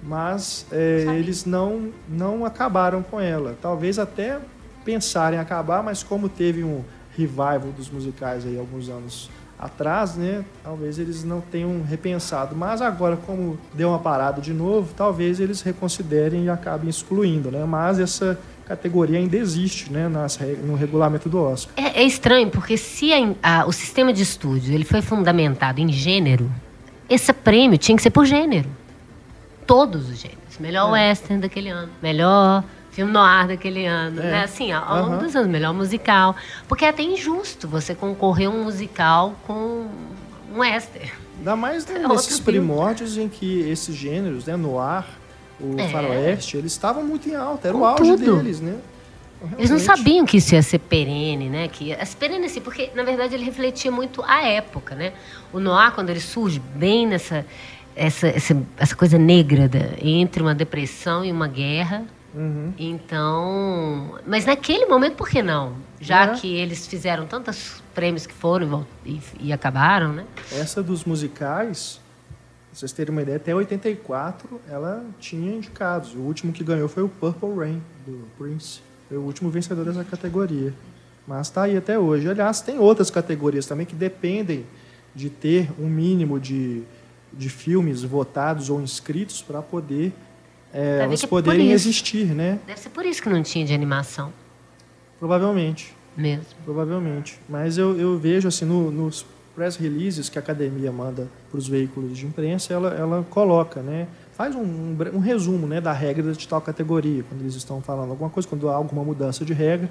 Mas é, eles não, não acabaram com ela. Talvez até pensarem em acabar, mas como teve um revival dos musicais aí alguns anos atrás, né? Talvez eles não tenham repensado. Mas agora, como deu uma parada de novo, talvez eles reconsiderem e acabem excluindo, né? Mas essa categoria ainda existe, né? Nas, no regulamento do Oscar. É, é estranho, porque se a- a- o sistema de estúdio ele foi fundamentado em gênero, esse prêmio tinha que ser por gênero. Todos os gêneros. Melhor western daquele ano, melhor filme noir daquele ano, É. né? Assim, ao, longo Aham. dos anos, melhor musical. Porque é até injusto você concorrer um musical com um western. Ainda mais né, É outro nesses filme. primórdios em que esses gêneros, né? Noir, o É. faroeste, eles estavam muito em alta. Era o Com auge tudo. deles, né? Eles não Realmente. sabiam que isso ia ser perene, né? Que esse perene assim, porque na verdade ele refletia muito a época, né? O noir quando ele surge bem nessa essa, essa, essa coisa negra da, entre uma depressão e uma guerra. Uhum. Então, mas naquele momento por que não? Já É. que eles fizeram tantos prêmios que foram e e, e acabaram, né? Essa dos musicais, pra vocês terem uma ideia, até 84 ela tinha indicados. O último que ganhou foi o Purple Rain, do Prince. Foi o último vencedor dessa categoria. Mas está aí até hoje. Aliás, tem outras categorias também que dependem de ter um mínimo de, de filmes votados ou inscritos para poder é, elas poderem existir, né? Deve ser por isso que não tinha de animação Provavelmente. mesmo. Provavelmente. Mas eu, eu vejo assim, no- nos press releases que a academia manda para os veículos de imprensa, ela, ela coloca, né? Faz um, um um resumo né, da regra de tal categoria, quando eles estão falando alguma coisa, quando há alguma mudança de regra,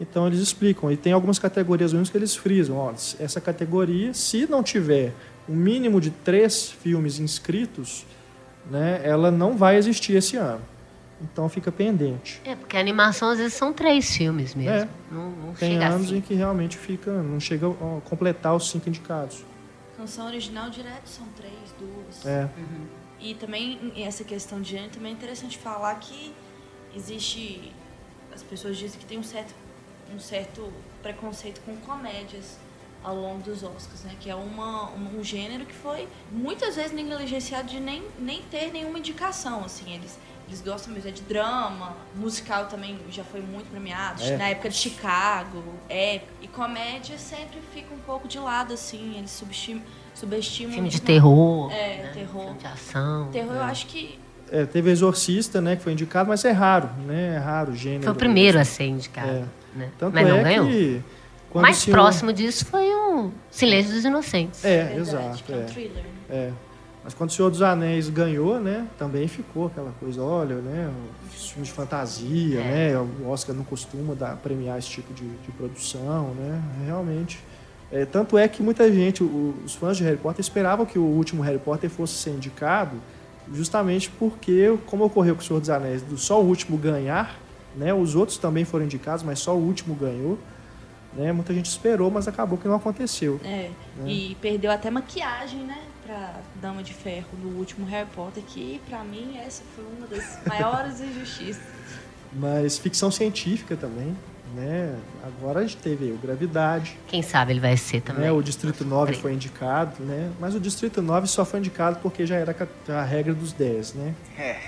Então eles explicam. E tem algumas categorias únicas que eles frisam. Ó, essa categoria, se não tiver um mínimo de três filmes inscritos, né, ela não vai existir esse ano. Então fica pendente. É, porque a animação às vezes são três filmes mesmo. É. Não, não Tem chega anos assim. em que realmente fica, não chega a completar os cinco indicados. Canção original direto são três, duas. É, E também essa questão de gênero também é interessante falar que existe as pessoas dizem que tem um certo um certo preconceito com comédias ao longo dos Oscars, né? Que é uma, um, um gênero que foi muitas vezes negligenciado de nem, nem ter nenhuma indicação, assim, eles eles gostam mesmo é de drama, musical também já foi muito premiado, É. na época de Chicago, é, e comédia sempre fica um pouco de lado, assim, eles subestimam, subestimam Filme de muito terror. É, né? terror. Filme de ação. Terror, eu acho que é, teve Exorcista, né, que foi indicado, mas é raro, né? É raro o gênero. Foi o primeiro a ser indicado. É. Né? Tanto Mas não é ganhou. que quando mais senhor- próximo disso foi o Silêncio dos Inocentes. É, verdade, exato. que é um É, thriller, é. Mas quando o Senhor dos Anéis ganhou, né, também ficou aquela coisa, olha, né, os filmes de fantasia, É. né, o Oscar não costuma dar, premiar esse tipo de, de produção, né, realmente. É, tanto é que muita gente, o- os fãs de Harry Potter esperavam que o último Harry Potter fosse ser indicado, justamente porque, como ocorreu com o Senhor dos Anéis, do só o último ganhar, né, os outros também foram indicados, mas só o último ganhou, né, muita gente esperou, mas acabou que não aconteceu. É, e perdeu até maquiagem, né? Pra Dama de Ferro no último Harry Potter, que pra mim essa foi uma das maiores injustiças. Mas ficção científica também, né? Agora a gente teve aí o Gravidade, Quem sabe ele vai ser também. né? O Distrito 9 Peraí. foi indicado, né? Mas o Distrito 9 só foi indicado porque já era a regra dos 10, né?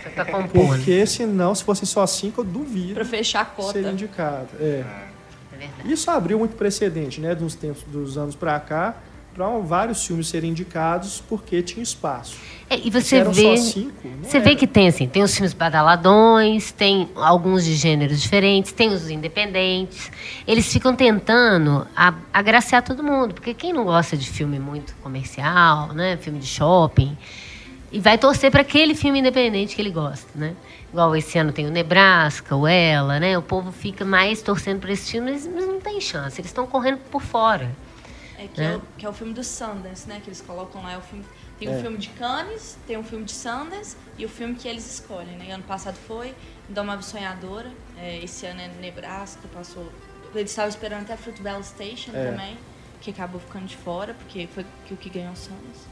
Foi pra compor, né? Porque senão, se fossem só 5, eu duvido Pra fechar a ser cota. indicado. É. É verdade. Isso abriu muito precedente, né? Dos tempos dos anos pra cá, para vários filmes serem indicados porque tinha espaço. É, e você eram vê. só cinco, não Você vê era. que tem assim, tem os filmes badaladões, tem alguns de gêneros diferentes, tem os independentes. Eles ficam tentando agraciar todo mundo, porque quem não gosta de filme muito comercial, né, filme de shopping, e vai torcer para aquele filme independente que ele gosta, né? Igual esse ano tem o Nebraska, o Ela, né? O povo fica mais torcendo para esses filmes, mas não tem chance, eles estão correndo por fora. É, que, é. É. o, que é o filme do Sundance, né? Que eles colocam lá. É o filme, tem um É. filme de Cannes, tem um filme de Sundance e o filme que eles escolhem, né? E ano passado foi Indomável Sonhadora. é, esse ano é Nebraska, passou... Eles estavam esperando até Fruitvale Station É. também, que acabou ficando de fora, porque foi que o que ganhou o Sundance.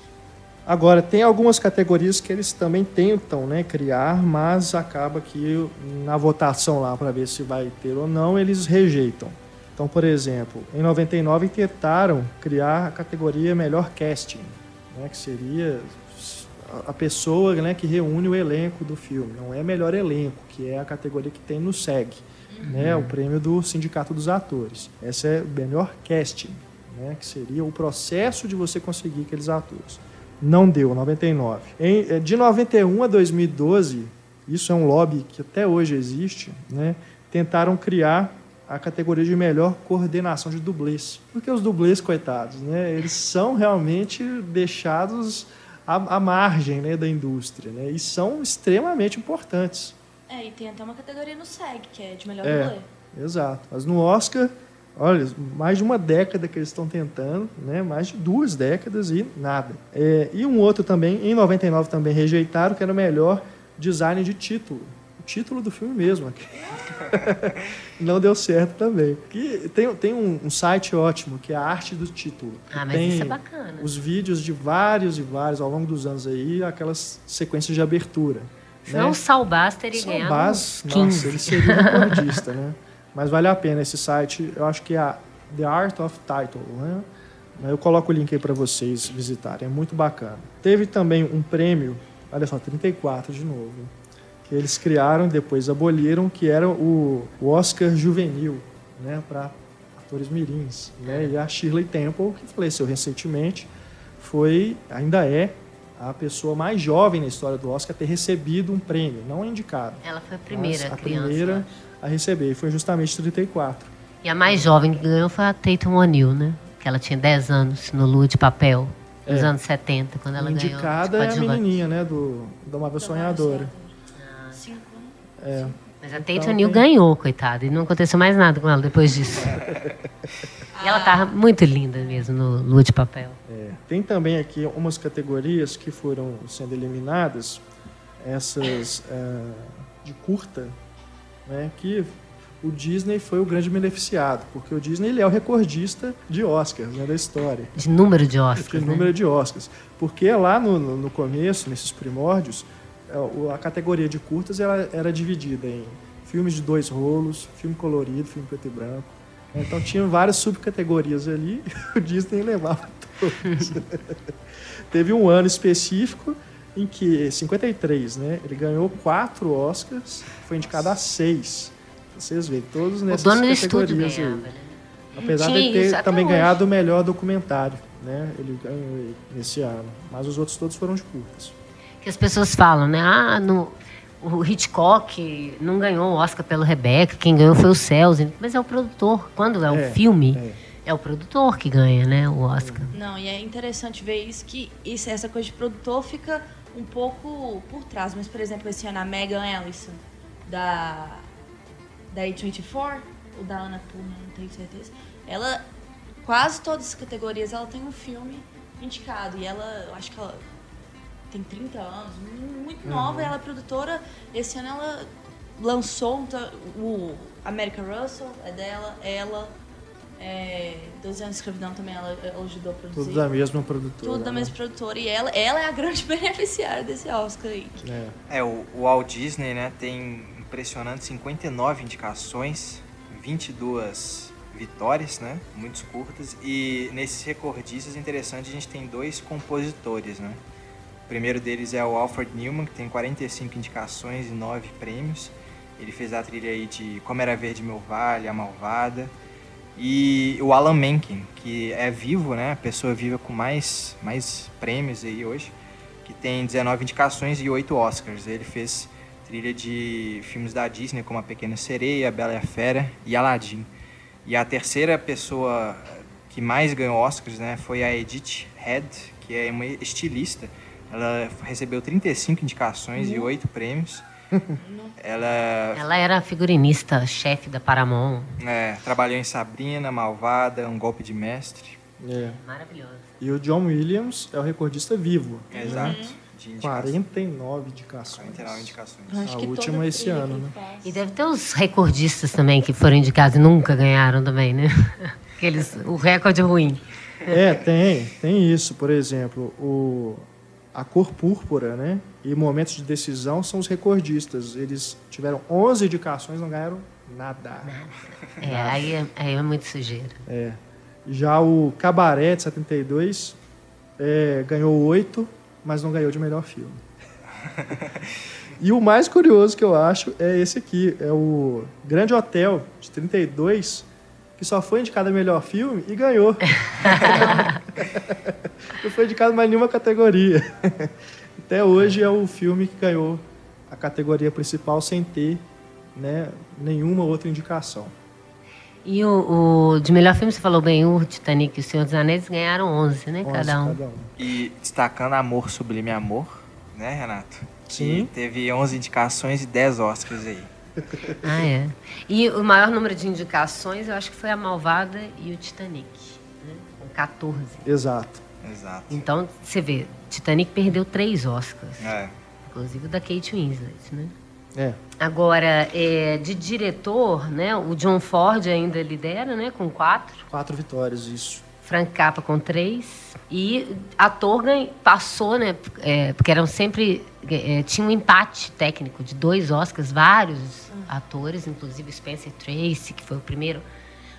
Agora, tem algumas categorias que eles também tentam né, criar, mas acaba que na votação lá para ver se vai ter ou não, eles rejeitam. Então, por exemplo, em 99 tentaram criar a categoria Melhor Casting, né, que seria a- pessoa né, que reúne o elenco do filme. Não é melhor elenco, que é a categoria que tem no SEG, né, o prêmio do Sindicato dos Atores. Essa é melhor casting, né, que seria o processo de você conseguir aqueles atores. Não deu, 99. Em, eh, de 91 a 2012, isso é um lobby que até hoje existe, né, tentaram criar a categoria de melhor coordenação de dublês. Porque os dublês, coitados, né, eles são realmente deixados à, à margem né, da indústria. Né, e são extremamente importantes. É, e tem até uma categoria no SEG, que é de melhor É. dublê. Exato. Mas no Oscar, olha, mais de uma década que eles estão tentando, né? mais de duas décadas e nada. É, e um outro também, em 99 também rejeitaram, que era o melhor design de título. O título do filme mesmo. Não deu certo também. E tem tem um, um site ótimo, que é a arte do título. Ah, mas tem isso é bacana. Os vídeos de vários e vários, ao longo dos anos aí, aquelas sequências de abertura. Senão o Salbás teria ganhado base, 15. nossa, ele seria um recordista, né? Mas vale a pena esse site, eu acho que é a The Art of Title, né? Eu coloco o link aí para vocês visitarem, é muito bacana. Teve também um prêmio, olha só, 34 de novo, que eles criaram e depois aboliram, que era o, Oscar Juvenil, né, para atores mirins, né? E a Shirley Temple, que faleceu recentemente, foi, ainda é a pessoa mais jovem na história do Oscar a ter recebido um prêmio, não indicado. Ela foi a primeira a criança. primeira? A receber, e foi justamente 34. E a mais jovem que ganhou foi a Tatum O'Neill, né? Que ela tinha 10 anos no Lua de Papel, nos É. anos 70, quando ela Indicada ganhou. é a de coadjuvante. menininha, né, do, do Amável Sonhadora. Cinco, né? É. Mas a Tate então, O'Neill tem... ganhou, coitada, e não aconteceu mais nada com ela depois disso. e ela tá muito linda mesmo no Lua de Papel. É. Tem também aqui umas categorias que foram sendo eliminadas, essas uh, de curta, né, que o Disney foi o grande beneficiado, porque o Disney ele é o recordista de Oscars né, da história. De número de Oscars. De número né? de Oscars. Porque lá no, no começo, nesses primórdios, é, a categoria de curtas ela era dividida em filmes de dois rolos, filme colorido, filme preto e branco. Então tinha várias subcategorias ali e o Disney levava todos. Teve um ano específico em que 53, né? Ele ganhou quatro Oscars, foi indicado a seis. Vocês veem, todos nessas o dono categorias ganhava, né? Apesar de ele ter também hoje. ganhado o melhor documentário, né? Ele ganhou nesse ano. Mas os outros todos foram de curtas. Que as pessoas falam, né? Ah, no, o Hitchcock não ganhou o Oscar pelo Rebecca, quem ganhou foi o Celso. Mas é o produtor. Quando é, um é, filme, é. é. o produtor que ganha, né? O Oscar. Não, e é interessante ver isso, que isso, essa coisa de produtor fica um pouco por trás. Mas, por exemplo, esse ano a Megan Ellison, da da A24 ou da Ana Puma, não tenho certeza. Ela, quase todas as categorias, ela tem um filme indicado. E ela, eu acho que ela tem 30 anos, muito nova, uhum. ela é produtora. Esse ano ela lançou um, o America Russell, é dela, ela. É, 12 anos de escravidão também ela, ela ajudou a produzir. Tudo da mesma produtora. Tudo da né? mesma produtora. E ela, ela é a grande beneficiária desse Oscar aí. É, é o, o Walt Disney, né, tem impressionante 59 indicações, 22 vitórias, né? Muitos curtas. E nesses recordistas, interessante, a gente tem dois compositores, né? O primeiro deles é o Alfred Newman, que tem 45 indicações e 9 prêmios. Ele fez a trilha aí de Como Era Verde Meu Vale, A Malvada. E o Alan Menken, que é vivo, né? A pessoa viva com mais, mais prêmios aí hoje, que tem 19 indicações e 8 Oscars. Ele fez trilha de filmes da Disney, como A Pequena Sereia, A Bela e a Fera e Aladdin. E a terceira pessoa que mais ganhou Oscars né, foi a Edith Head, que é uma estilista. Ela recebeu 35 indicações uhum. e 8 prêmios. Ela... Ela era figurinista, chefe da Paramount. É, trabalhou em Sabrina, Malvada, Um Golpe de Mestre. É. Maravilhosa. E o John Williams é o recordista vivo. Exato. Uhum de indicações. 49 indicações. 49 indicações. A última esse ano, né? E deve ter os recordistas também que foram indicados e nunca ganharam também, né? Aqueles, o recorde ruim. É, tem, tem isso. Por exemplo, o, a cor púrpura, né? E momentos de decisão são os recordistas. Eles tiveram 11 indicações, não ganharam nada. nada. É, aí é, aí é muito sujeira. É. Já o Cabaré de 72 é, ganhou 8 mas não ganhou de melhor filme. e o mais curioso que eu acho é esse aqui, é o Grande Hotel, de 32, que só foi indicado a melhor filme e ganhou. não foi indicado mais nenhuma categoria. Até hoje é o filme que ganhou a categoria principal sem ter né, nenhuma outra indicação. E o, o, de melhor filme, você falou bem, o Titanic e o Senhor dos Anéis ganharam 11, né? 11 cada, um. cada, um. E destacando Amor Sublime Amor, né, Renato? Sim. Que teve 11 indicações e 10 Oscars aí. Ah, é. E o maior número de indicações, eu acho que foi a Malvada e o Titanic, né? Com 14. Exato. Exato. Então, você vê, Titanic perdeu três Oscars. É. Inclusive o da Kate Winslet, né? É. Agora, é, de diretor, né, o John Ford ainda lidera, né, com quatro. Quatro vitórias, isso. Frank Capra com três. E ator ganha, passou, né, é, porque eram sempre... É, tinha um empate técnico de dois Oscars, vários hum. atores, inclusive Spencer Tracy, que foi o primeiro...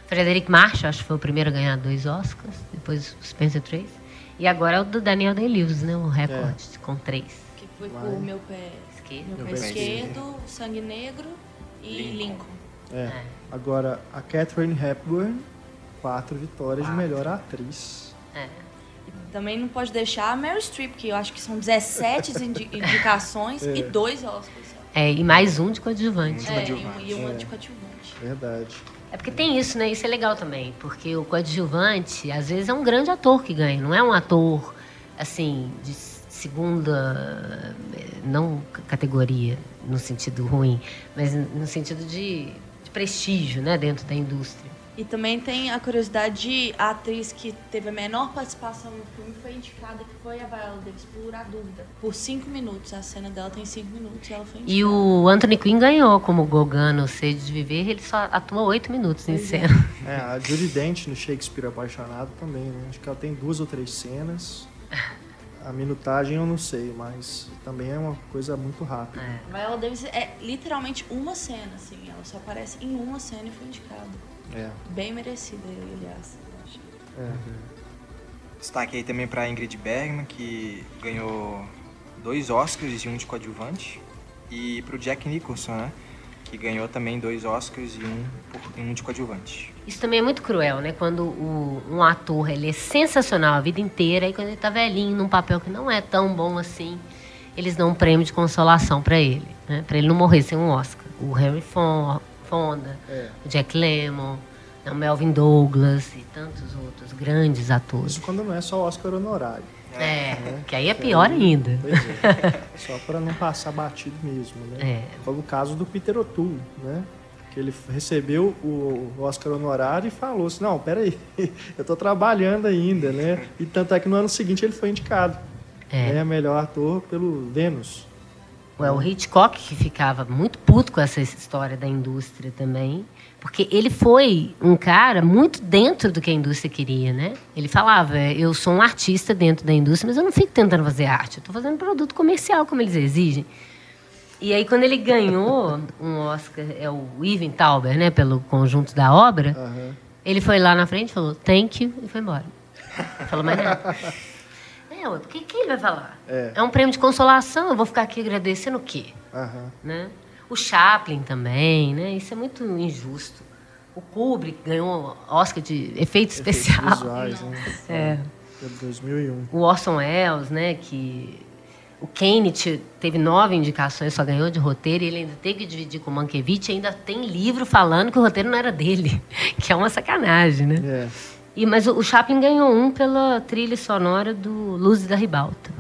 Frederick Marshall, acho que foi o primeiro a ganhar dois Oscars, depois o Spencer Tracy. E agora é o do Daniel Day-Lewis, né, o recorde, é. com três. Que foi com o Meu Pé esquerdo. Meu pé esquerdo, Sangue Negro e Lincoln. Lincoln. É. é. Agora, a Catherine Hepburn, quatro vitórias quatro. de melhor atriz. É. também não pode deixar a Meryl Streep, que eu acho que são 17 indicações é. e dois Oscars. É, e mais um de coadjuvante. É, e uma é. de coadjuvante. Verdade. É porque tem isso, né? Isso é legal também, porque o coadjuvante, às vezes, é um grande ator que ganha, não é um ator, assim, de segunda, não categoria, no sentido ruim, mas no sentido de, de prestígio, né, dentro da indústria. E também tem a curiosidade de a atriz que teve a menor participação no filme foi indicada, que foi a Viola Davis, por A Dúvida. Por cinco minutos. A cena dela tem cinco minutos e ela foi indicada. E o Anthony Quinn ganhou como Gauguin no Sede de Viver, ele só atua oito minutos em cena. É, a Judy Dent no Shakespeare Apaixonado também, né? Acho que ela tem duas ou três cenas. A minutagem eu não sei, mas também é uma coisa muito rápida. É. A Viola Davis é literalmente uma cena, assim. Ela só aparece em uma cena e foi indicada. É. Bem merecida, aliás. é. Destaque aí também pra Ingrid Bergman, que ganhou dois Oscars e um de coadjuvante. E pro Jack Nicholson, né? Que ganhou também dois Oscars e um, por- um de coadjuvante. Isso também é muito cruel, né? Quando o- um ator ele é sensacional a vida inteira e quando ele tá velhinho num papel que não é tão bom assim, eles dão um prêmio de consolação pra ele, né? Para ele não morrer sem um Oscar. O Harry Fon- Fonda, É. o Jack Lemmon, né? o Melvin Douglas e tantos outros grandes atores. Isso quando não é só Oscar honorário. É, que aí é pior ainda. Pois é. Só para não passar batido mesmo, né? É. Como o caso do Peter O'Toole, né? Que ele recebeu o Oscar honorário e falou assim, não, peraí, eu tô trabalhando ainda, né? E tanto é que no ano seguinte ele foi indicado. É. É, melhor ator pelo Vênus. É o Hitchcock que ficava muito puto com essa história da indústria também, porque ele foi um cara muito dentro do que a indústria queria, né? Ele falava, eu sou um artista dentro da indústria, mas eu não fico tentando fazer arte, eu estou fazendo produto comercial como eles exigem. E aí quando ele ganhou um Oscar, é o Ivan Tauber, né, pelo conjunto da obra, ele foi lá na frente, falou thank you e foi embora. Não falou mais nada. É, o que, que ele vai falar? É. é um prêmio de consolação, eu vou ficar aqui agradecendo o quê? Aham. né? O Chaplin também, né? Isso é muito injusto. O Kubrick ganhou Oscar de efeito Efeitos especial. visuais, né? É. Foi 2001. O Orson Welles, né? Que o te- teve nove indicações, só ganhou de roteiro e ele ainda teve que dividir com o Mankiewicz. e Ainda tem livro falando que o roteiro não era dele, que é uma sacanagem, né? É. E, mas o, o Chaplin ganhou um pela trilha sonora do Luzes da Ribalta.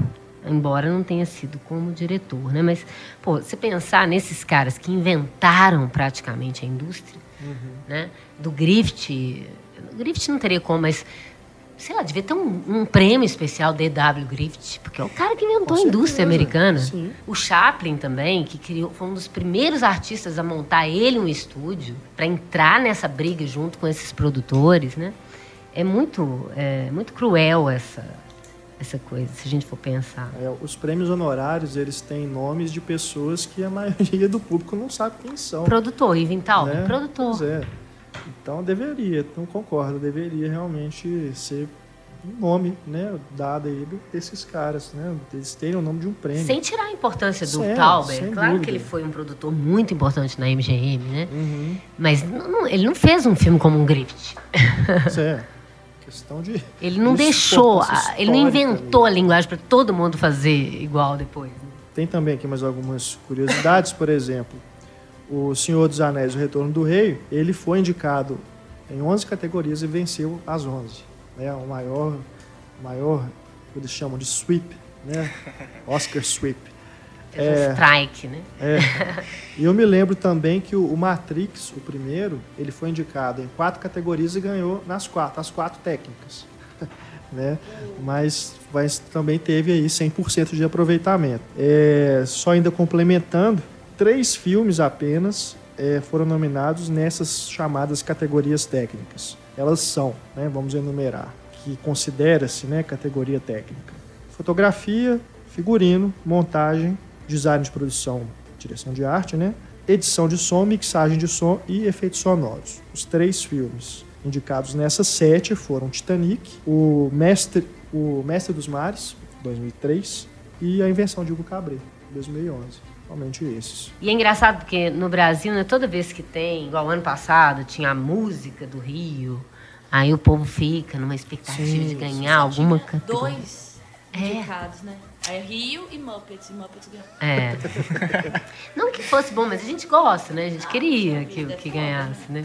Embora não tenha sido como diretor, né? Mas, pô, você pensar nesses caras que inventaram praticamente a indústria, né? Do Griffith... Griffith não teria como, mas... Sei lá, devia ter um, um prêmio especial D.W. Griffith, porque é o cara que inventou a indústria americana. sim. O Chaplin também, que criou, foi um dos primeiros artistas a montar ele um estúdio para entrar nessa briga junto com esses produtores, né? É muito, é, muito cruel essa, essa coisa, se a gente for pensar. É, os prêmios honorários, eles têm nomes de pessoas que a maioria do público não sabe quem são. Produtor, Ivan Tauber, né? produtor. Pois é. Então deveria, não concordo, deveria realmente ser um nome, né, dado aí desses caras, né, eles terem o nome de um prêmio. Sem tirar a importância do Certo, Tauber. Claro dúvida. que ele foi um produtor muito importante na MGM, né? Uhum. Mas não- ele não fez um filme como um Griffith. Pois é. Questão de. Ele não de deixou, a- ele não inventou a ali. linguagem para todo mundo fazer igual depois. né? Tem também aqui mais algumas curiosidades, por exemplo, o Senhor dos Anéis, O Retorno do Rei, ele foi indicado em 11 categorias e venceu as 11. Né? O maior, maior, eles chamam de sweep, né? Oscar sweep. É. um strike, né? É. E eu me lembro também que o o Matrix, o primeiro, ele foi indicado em quatro categorias e ganhou nas quatro, as quatro técnicas. né? Mas, mas também teve aí 100% de aproveitamento. É, só ainda complementando, três filmes apenas é, foram nominados nessas chamadas categorias técnicas. Elas são, né, vamos enumerar, que considera-se né, categoria técnica. Fotografia, figurino, montagem, design de produção, direção de arte, né? edição de som, mixagem de som e efeitos sonoros. Os três filmes indicados nessas sete foram Titanic, o Mestre, o Mestre dos Mares, 2003, e A Invenção de Hugo Cabret, 2011. Somente esses. E é engraçado porque no Brasil, né, toda vez que tem, igual ano passado, tinha a música do Rio, aí o povo fica numa expectativa Sim, de ganhar alguma categoria. Dois É. indicados, né? Aí Rio e Muppets. E Muppets ganhou. É. Não que fosse bom, mas a gente gosta, né? A gente queria que, que ganhasse, né?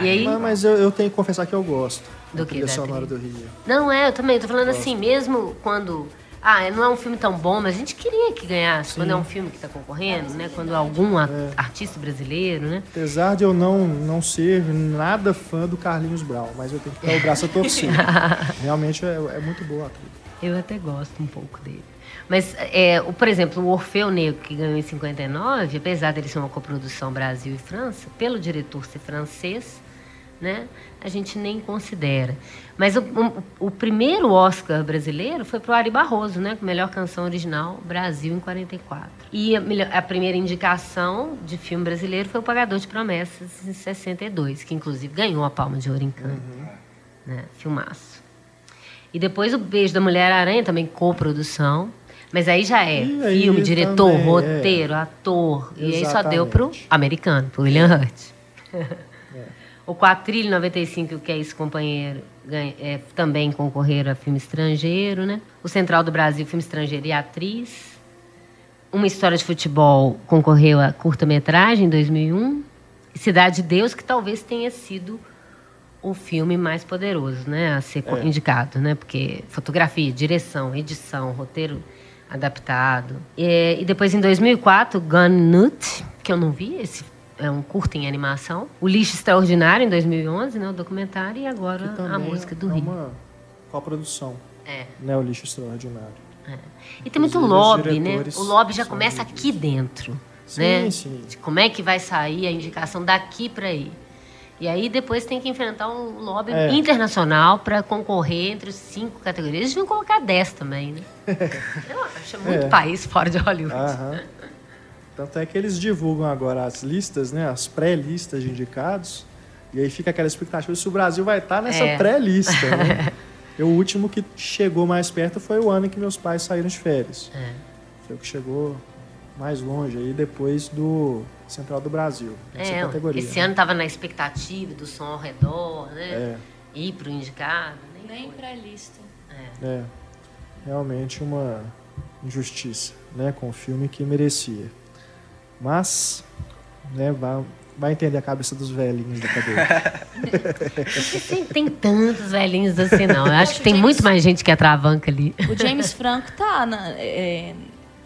E aí, Mas, mas eu, eu tenho que confessar que eu gosto Do da que, da sonora do? Rio. Não, é, eu também. Tô falando assim, mesmo quando Ah, não é um filme tão bom, mas a gente queria que ganhasse quando é um filme que está concorrendo, né? Quando algum a- artista brasileiro, né? Apesar de eu não, não ser nada fã do Carlinhos Brau, mas eu tenho que dar o braço a torcer. Realmente é, é muito boa a trilha. Eu até gosto um pouco dele. Mas, é, o, por exemplo, o Orfeu Negro, que ganhou em 59, apesar dele ser uma coprodução Brasil e França, pelo diretor ser francês, né, a gente nem considera. Mas o, o- o primeiro Oscar brasileiro foi para o Ari Barroso, né, com melhor canção original, Brasil, em 44. E a, a primeira indicação de filme brasileiro foi O Pagador de Promessas, em 62, que inclusive ganhou a Palma de Ouro em Cannes. Né, filmaço. E depois o Beijo da Mulher-Aranha, também coprodução. Mas aí já é E filme, diretor, também, é. roteiro, ator. E aí só deu pro Exatamente. americano, pro William Hurt. O Quatrilho 95, que é esse companheiro, ganha- é, também concorreram a filme estrangeiro, né? O Central do Brasil, filme estrangeiro e atriz. Uma História de Futebol concorreu a curta-metragem em 2001. E Cidade de Deus, que talvez tenha sido o filme mais poderoso, né, a ser co- indicado, né, porque fotografia, direção, edição, roteiro adaptado. E, e depois em 2004, Gun Nut, que eu não vi, esse é um curta em animação. O Lixo Extraordinário em 2011, né, o documentário e agora a música do é Rio. uma coprodução, É. né? O lixo extraordinário. E tem muito lobby, né? O lobby já começa aqui dentro, Sim, né? sim. De como é que vai sair a indicação daqui para aí. E aí depois tem que enfrentar um lobby É. internacional para concorrer entre os cinco categorias. Eles deviam colocar 10 também, né? Eu acho muito É. país fora de Hollywood. Aham. Tanto é que eles divulgam agora as listas, né? As pré-listas de indicados. E aí fica aquela expectativa se o Brasil vai estar nessa É. pré-lista, né? E o último que chegou mais perto foi o ano em que meus pais saíram de férias. É. Foi o que chegou mais longe aí depois do Central do Brasil, nessa É, categoria. esse né? ano tava na expectativa do som ao redor, né? É, Ir pro indicado. Nem Nem foi. pré-lista. é. Realmente uma injustiça, né? Com o filme que merecia. Mas, né, vai, vai entender a cabeça dos velhinhos da cadeia. Tem, tem tantos velhinhos assim, não. Eu acho que tem James- muito mais gente que atravanca ali. O James Franco tá na, é,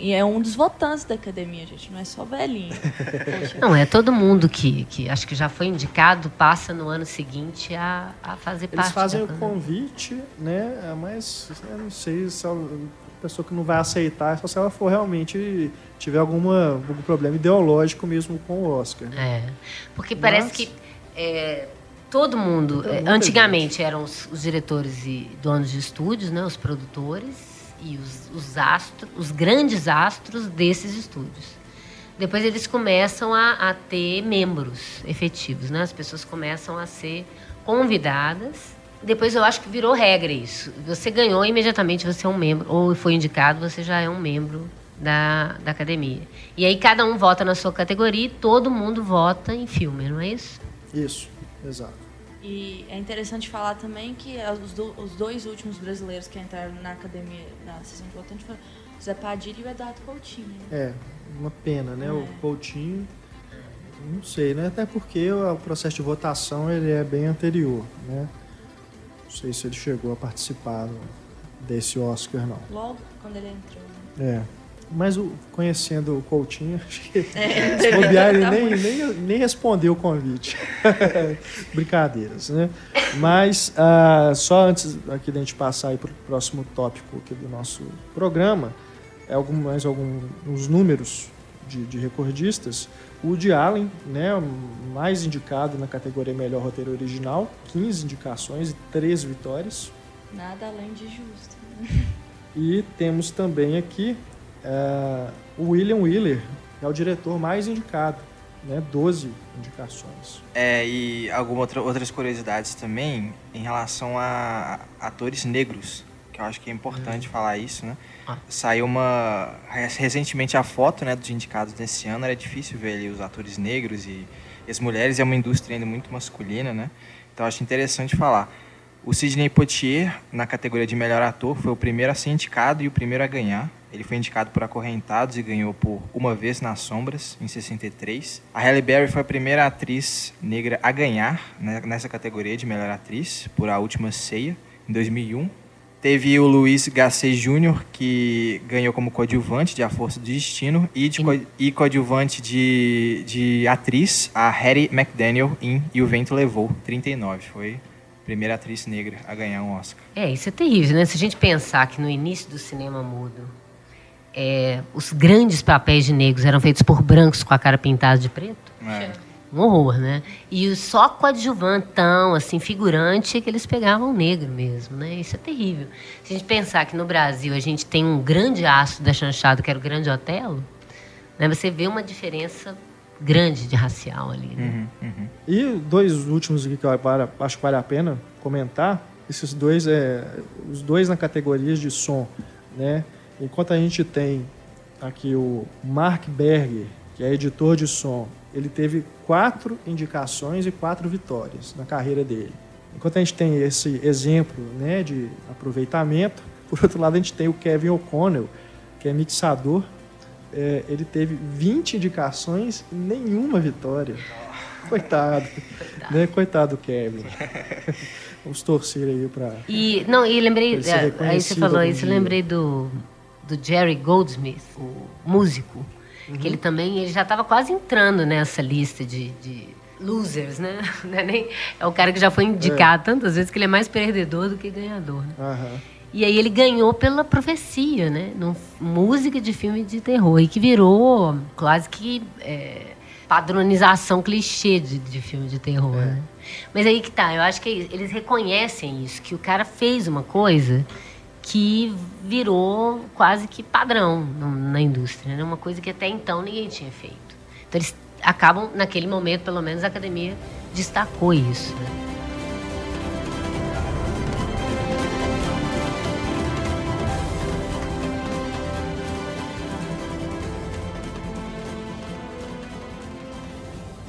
e é um dos votantes da academia, gente. Não é só velhinho. Poxa. Não, é todo mundo que, que acho que já foi indicado, passa no ano seguinte a, a fazer Eles parte. fazem da o academia. convite, né? Mas eu não sei se a pessoa que não vai aceitar, só se ela for realmente tiver alguma, algum problema ideológico mesmo com o Oscar. né? É, porque parece Mas- que é, todo mundo, é, antigamente eram os, os diretores e donos de estúdios, né, os produtores e os, os astros, os grandes astros desses estúdios. Depois eles começam a, a ter membros efetivos, né? As pessoas começam a ser convidadas. Depois eu acho que virou regra isso. Você ganhou imediatamente você é um membro ou foi indicado, você já é um membro da, da academia. E aí cada um vota na sua categoria e todo mundo vota em filme, não é isso? Isso, exato. E é interessante falar também que os, do- os dois últimos brasileiros que entraram na academia, na sessão de votantes, foram o Zé Padilha e o Eduardo Coutinho. né? É, uma pena, né? O É. Coutinho, não sei, né? Até porque o processo de votação ele é bem anterior, né? Não sei se ele chegou a participar desse Oscar, não. Logo quando ele entrou. né? É. Mas o, conhecendo o Coutinho, acho que se bobear, ele nem, nem, nem respondeu o convite. Brincadeiras, né? Mas ah, só antes aqui da gente passar para o próximo tópico aqui do nosso programa, é algum, mais alguns números de, de recordistas. O Woody Allen, né, mais indicado na categoria Melhor Roteiro Original, 15 indicações e 3 vitórias. Nada além de justo. E temos também aqui eh, o William Wheeler, é o diretor mais indicado, né? 12 indicações. É, e algumas outra, outras curiosidades também em relação a atores negros, que eu acho que é importante falar isso, né? Ah. Saiu uma recentemente a foto, né, dos indicados desse ano, era difícil ver ali os atores negros e, e as mulheres, é uma indústria ainda muito masculina, né? Então acho interessante falar. O Sidney Poitier, na categoria de melhor ator, foi o primeiro a ser indicado e o primeiro a ganhar. Ele foi indicado por Acorrentados e ganhou por Uma Vez nas Sombras, em 63. A Halle Berry foi a primeira atriz negra a ganhar né, nessa categoria de melhor atriz, por A Última Ceia, em 2001. Teve o Luiz Gasset Jr., que ganhou como coadjuvante de A Força do Destino, e, de co e coadjuvante de, de atriz, a Hattie McDaniel, em E o Vento Levou, 39. Foi a primeira atriz negra a ganhar um Oscar. É, isso é terrível, né? Se a gente pensar que no início do cinema mudo, é, os grandes papéis de negros eram feitos por brancos com a cara pintada de preto. É. Um horror, né? E só coadjuvantão, assim, figurante, é que eles pegavam negro mesmo, né? Isso é terrível. Se a gente pensar que no Brasil a gente tem um grande astro da chanchada, que era o Grande Otelo, né? você vê uma diferença grande de racial ali, né? Uhum, uhum. E dois últimos aqui que eu acho que vale a pena comentar, esses dois, é, os dois na categoria de som, né? Enquanto a gente tem aqui o Mark Berger, que é editor de som, ele teve quatro indicações e quatro vitórias na carreira dele. Enquanto a gente tem esse exemplo né, de aproveitamento, por outro lado a gente tem o Kevin O'Connell, que é mixador. É, ele teve 20 indicações e nenhuma vitória. Coitado. Coitado. Né? Coitado do Kevin. Vamos torcer aí para. E, não, e lembrei, é, aí você falou isso, lembrei do, do Jerry Goldsmith, o músico, Uhum. que ele também, ele já estava quase entrando nessa lista de, de losers, né? É, nem- é o cara que já foi indicado tantas vezes que ele é mais perdedor do que ganhador. né? Aham. E aí ele ganhou pela profecia, né? Num, música de filme de terror. E que virou quase que é, padronização clichê de, de filme de terror, né? Mas aí que tá, eu acho que eles reconhecem isso, que o cara fez uma coisa que virou quase que padrão na indústria, né? Uma coisa que até então ninguém tinha feito. Então eles acabam, naquele momento, pelo menos, a academia destacou isso, né?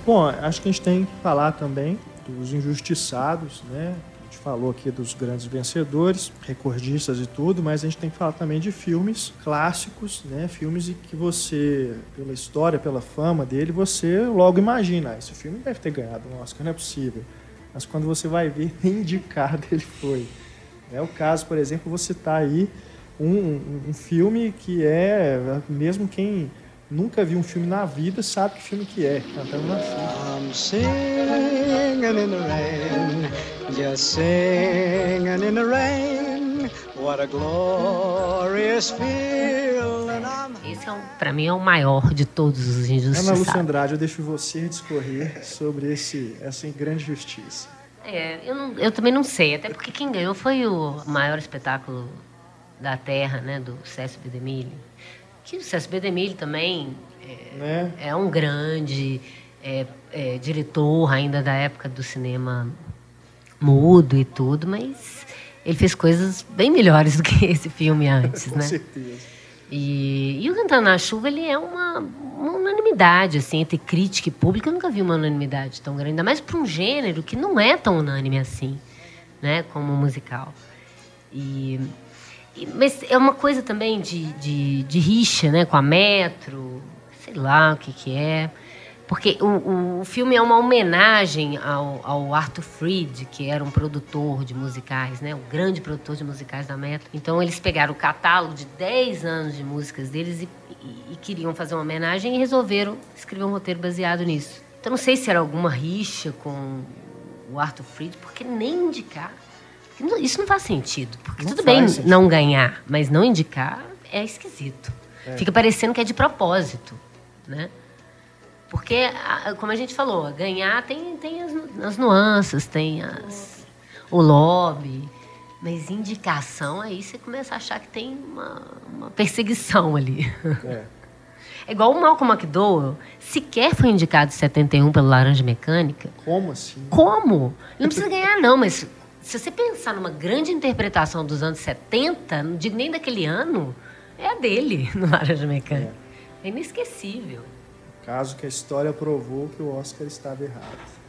Bom, acho que a gente tem que falar também dos injustiçados, né? Falou aqui dos grandes vencedores, recordistas e tudo, mas a gente tem que falar também de filmes clássicos, né? Filmes em que você, pela história, pela fama dele, você logo imagina, ah, esse filme deve ter ganhado um Oscar, não é possível. Mas quando você vai ver, nem indicado ele foi. É o caso, por exemplo, você tá aí um, um- um filme que é, mesmo quem nunca viu um filme na vida sabe que filme que é, cantando na chuva. I'm singing in the rain, just singing in the rain. What a glorious feeling. I'm Esse, é um, pra mim, é o maior de todos os Ana Lúcia injustiçados. Andrade, eu deixo você discorrer sobre esse, essa grande justiça. É, eu, não- eu também não sei, até porque quem ganhou foi o maior espetáculo da Terra, né, do César B. Que o César B. DeMille também é, Né? é um grande é, é, diretor ainda da época do cinema mudo e tudo, mas ele fez coisas bem melhores do que esse filme antes, Com né? certeza. E, e o Cantando na Chuva, ele é uma, uma unanimidade, assim, entre crítica e público. Eu nunca vi uma unanimidade tão grande, ainda mais para um gênero que não é tão unânime assim, né, como o musical. E- mas é uma coisa também de, de, de rixa, né, com a Metro, sei lá o que que é. Porque o, o, o filme é uma homenagem ao, ao Arthur Freed, que era um produtor de musicais, né? Um grande produtor de musicais da Metro. Então, eles pegaram o catálogo de 10 anos de músicas deles e, e- e queriam fazer uma homenagem e resolveram escrever um roteiro baseado nisso. Então, não sei se era alguma rixa com o Arthur Freed, porque nem indicar. Isso não faz sentido. Porque Não tudo bem sentido. não ganhar, mas não indicar é esquisito. Fica parecendo que é de propósito, né? Porque, como a gente falou, ganhar tem, tem as, as nuances, tem as, o lobby. Mas indicação, aí você começa a achar que tem uma, uma perseguição ali. É. É igual o Malcolm McDowell, sequer foi indicado em 71 pelo Laranja Mecânica. Como assim? Como? Ele não precisa ganhar, não, mas se você pensar numa grande interpretação dos anos 70, não digo nem daquele ano, é a dele no Laranja Mecânica. É inesquecível. Caso que a história provou que o Oscar estava errado.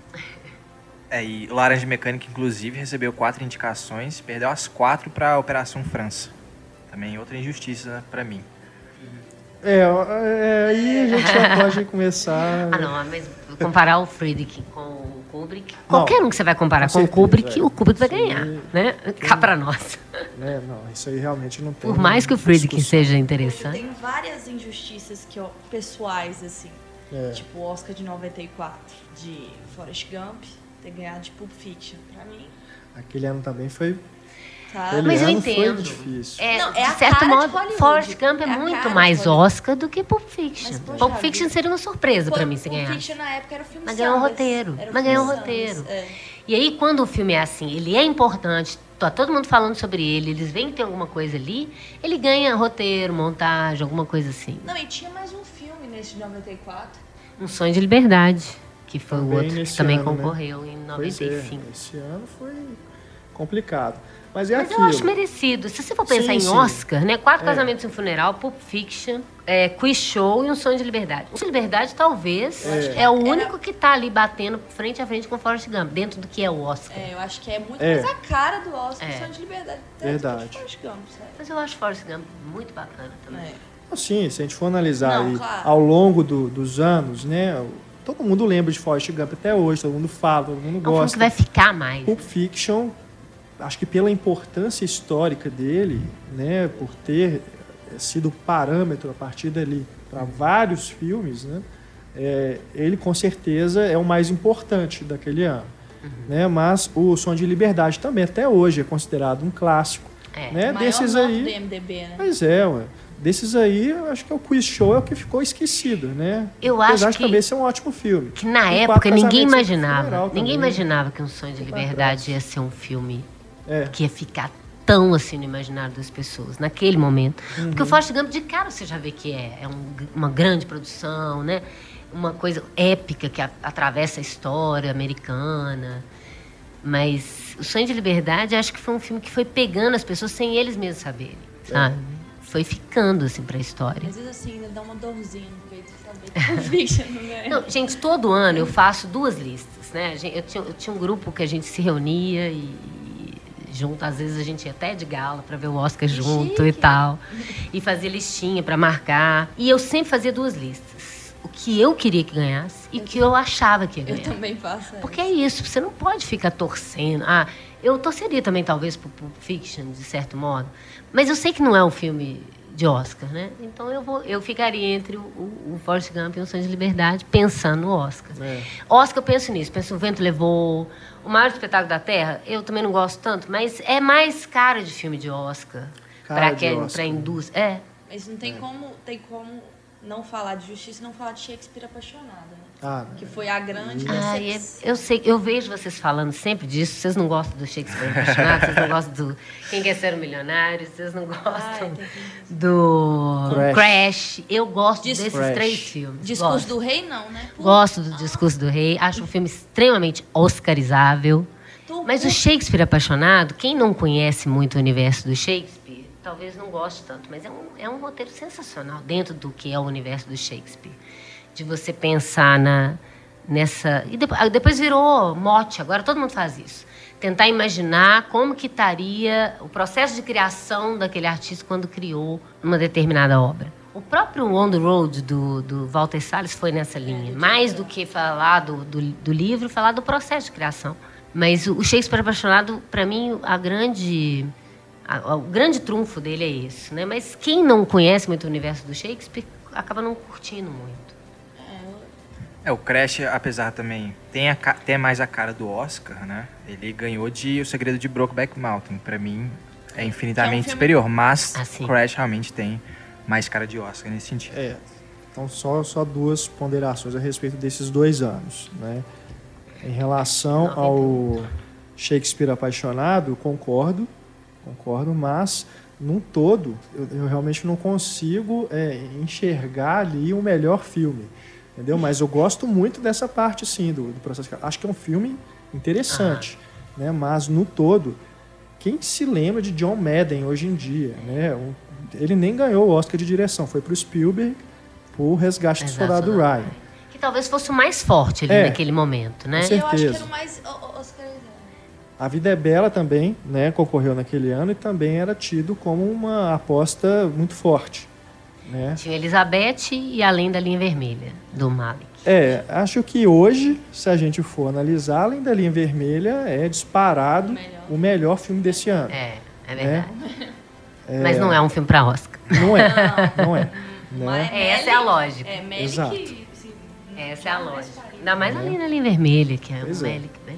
É, e o Laranja Mecânica, inclusive, recebeu quatro indicações, perdeu as quatro para Operação França. Também outra injustiça para mim. É, é, aí a gente já pode começar. Ah, não, mas comparar o Friedrich com o Kubrick, Não, qualquer um que você vai comparar com com, o certeza, Kubrick, é. o Kubrick vai Sim. ganhar, né? Cá pra nós. né? Não, isso aí realmente não tem. Por mais que o Friedkin seja interessante. tem várias injustiças que, ó, pessoais, assim. É. Tipo o Oscar de 94, de Forrest Gump, ter ganhado de Pulp Fiction. Pra mim, Aquele ano também foi. Tá? Mas eu ano entendo. É, Não, é de a certo de modo, Hollywood. Forrest Gump é, É muito de mais. Oscar do que Pulp Fiction. Mas, poxa Pulp Fiction seria uma surpresa pra Pulp- mim se Pulp ganhasse. Fiction na época era o filme Mas ganhou um roteiro. Era o Mas ganhou um roteiro. é. E aí, quando o filme é assim, ele é importante, tá todo mundo falando sobre ele, eles veem que tem alguma coisa ali, ele ganha roteiro, montagem, alguma coisa assim. Não, e tinha mais um filme nesse de 94. Um Sonho de Liberdade, que foi o Também outro que também ano, né? concorreu em Pois é, 95. esse ano foi complicado. Mas é Mas eu aquilo. acho merecido. Se você for pensar Sim, em sim. Oscar, né? Quatro É. Casamentos e um Funeral, Pulp Fiction, é, Quiz Show e Um Sonho de Liberdade. Um Sonho de Liberdade, talvez, É. é, o único que tá ali batendo frente a frente com Forrest Gump, dentro do que é o Oscar. É, eu acho que é muito É. mais a cara do Oscar, É. Sonho de Liberdade. Verdade. Que Forrest Gump, sério. Mas eu acho Forrest Gump muito bacana também. É. Assim, se a gente for analisar Não, aí, claro. ao longo do- dos anos, né? Todo mundo lembra de Forrest Gump até hoje, todo mundo fala, todo mundo É um filme gosta. que vai ficar mais. Pulp Fiction, acho que pela importância histórica dele, né, por ter sido parâmetro a partir dali para vários filmes, né, é, ele com certeza é o mais importante daquele ano. Né, mas o Som de Liberdade também até hoje é considerado um clássico. É. Né, desses aí, do MDB, né? Pois é, ué. Desses aí, eu acho que é o Quiz Show é o que ficou esquecido, né? Eu Apesar acho de que- também ser um ótimo filme. Que na E época ninguém imaginava. Ninguém também. imaginava que Um Sonho de Liberdade ia ser um filme É. que ia ficar tão assim no imaginário das pessoas, naquele momento. Uhum. Porque o Forrest Gump, de cara, você já vê que é, é um- uma grande produção, né? Uma coisa épica que a- atravessa a história americana. Mas O Sonho de Liberdade, acho que foi um filme que foi pegando as pessoas sem eles mesmos saberem, sabe? Foi ficando, assim, pra história. Às vezes assim, ainda dá uma dorzinha no peito de saber não é. Não, gente, todo ano eu faço duas listas, né? Eu tinha, eu tinha um grupo que a gente se reunia e junto, às vezes a gente ia até de gala para ver o Oscar junto e chique. tal. E fazia listinha para marcar. E eu sempre fazia duas listas. O que eu queria que ganhasse e o que eu achava que ia Eu ganhar. também faço. Porque é isso, você não pode ficar torcendo. Ah, eu torceria também, talvez, pro Pulp Fiction, de certo modo. Mas eu sei que não é um filme de Oscar, né? Então eu, vou, eu ficaria entre o, o, o Forrest Gump e o Sonho de Liberdade, pensando no Oscar. É. Oscar, eu penso nisso. Penso, o Vento Levou, o Maior Espetáculo da Terra, eu também não gosto tanto, mas é mais cara de filme de Oscar. De quem, pra indústria. É. Mas não tem como, tem como não falar de justiça e não falar de Shakespeare apaixonado, né? Ah, Que foi a grande Ah, decepção. eu, sei, eu vejo vocês falando sempre disso. Vocês não gostam do Shakespeare apaixonado, vocês não gostam do Quem Quer Ser um Milionário, vocês não gostam Ai, do Crash. Crash. Eu gosto Dis- desses Crash. três filmes. Discurso gosto. do rei, não, né? Pô, Gosto do Discurso do Rei. Acho um filme extremamente oscarizável. tu- Mas o Shakespeare apaixonado, quem não conhece muito o universo do Shakespeare, talvez não goste tanto, mas é um, é um roteiro sensacional dentro do que é o universo do Shakespeare. De você pensar na, nessa. E depois, depois virou mote, agora todo mundo faz isso. Tentar imaginar como que estaria o processo de criação daquele artista quando criou uma determinada obra. O próprio On the Road do, do Walter Salles foi nessa linha. Mais do que falar do, do, do livro, falar do processo de criação. Mas o o Shakespeare apaixonado, para mim, a grande, a- o grande trunfo dele é isso, né? Mas quem não conhece muito o universo do Shakespeare acaba não curtindo muito. É, o Crash, apesar também, tem, a, ca- tem mais a cara do Oscar, né? Ele ganhou de O Segredo de Brokeback Mountain. Pra mim, é infinitamente filme- superior. Mas Ah, sim. Crash realmente tem mais cara de Oscar nesse sentido. É. Então, só, só duas ponderações a respeito desses dois anos. Né? Em relação ao Shakespeare apaixonado, eu concordo, concordo, mas num todo, eu, eu realmente não consigo é, enxergar ali o melhor filme. Entendeu? Mas eu gosto muito dessa parte, sim, do, do processo. Acho que é um filme interessante, né? mas no todo, quem se lembra de John Madden hoje em dia? Né? Um- ele nem ganhou o Oscar de direção, foi para o Spielberg por Resgate do Exato, Soldado? Ryan. Que talvez fosse o mais forte ali É. naquele momento, né? Com E eu acho que certeza. era o mais oscarizado. A Vida é Bela também né, concorreu naquele ano e também era tido como uma aposta muito forte. Né? Tinha Elizabeth e Além da Linha Vermelha, do Malik. É, acho que hoje, se a gente for analisar, Além da Linha Vermelha é disparado O melhor. o melhor filme desse ano. É, É verdade. Mas não é um filme para Oscar. Não é, não é. Né? É, essa é a lógica. É, Melick, Exato. assim, Essa é a lógica. Ainda mais ali na linha vermelha, que é Pois um é. Melick bem...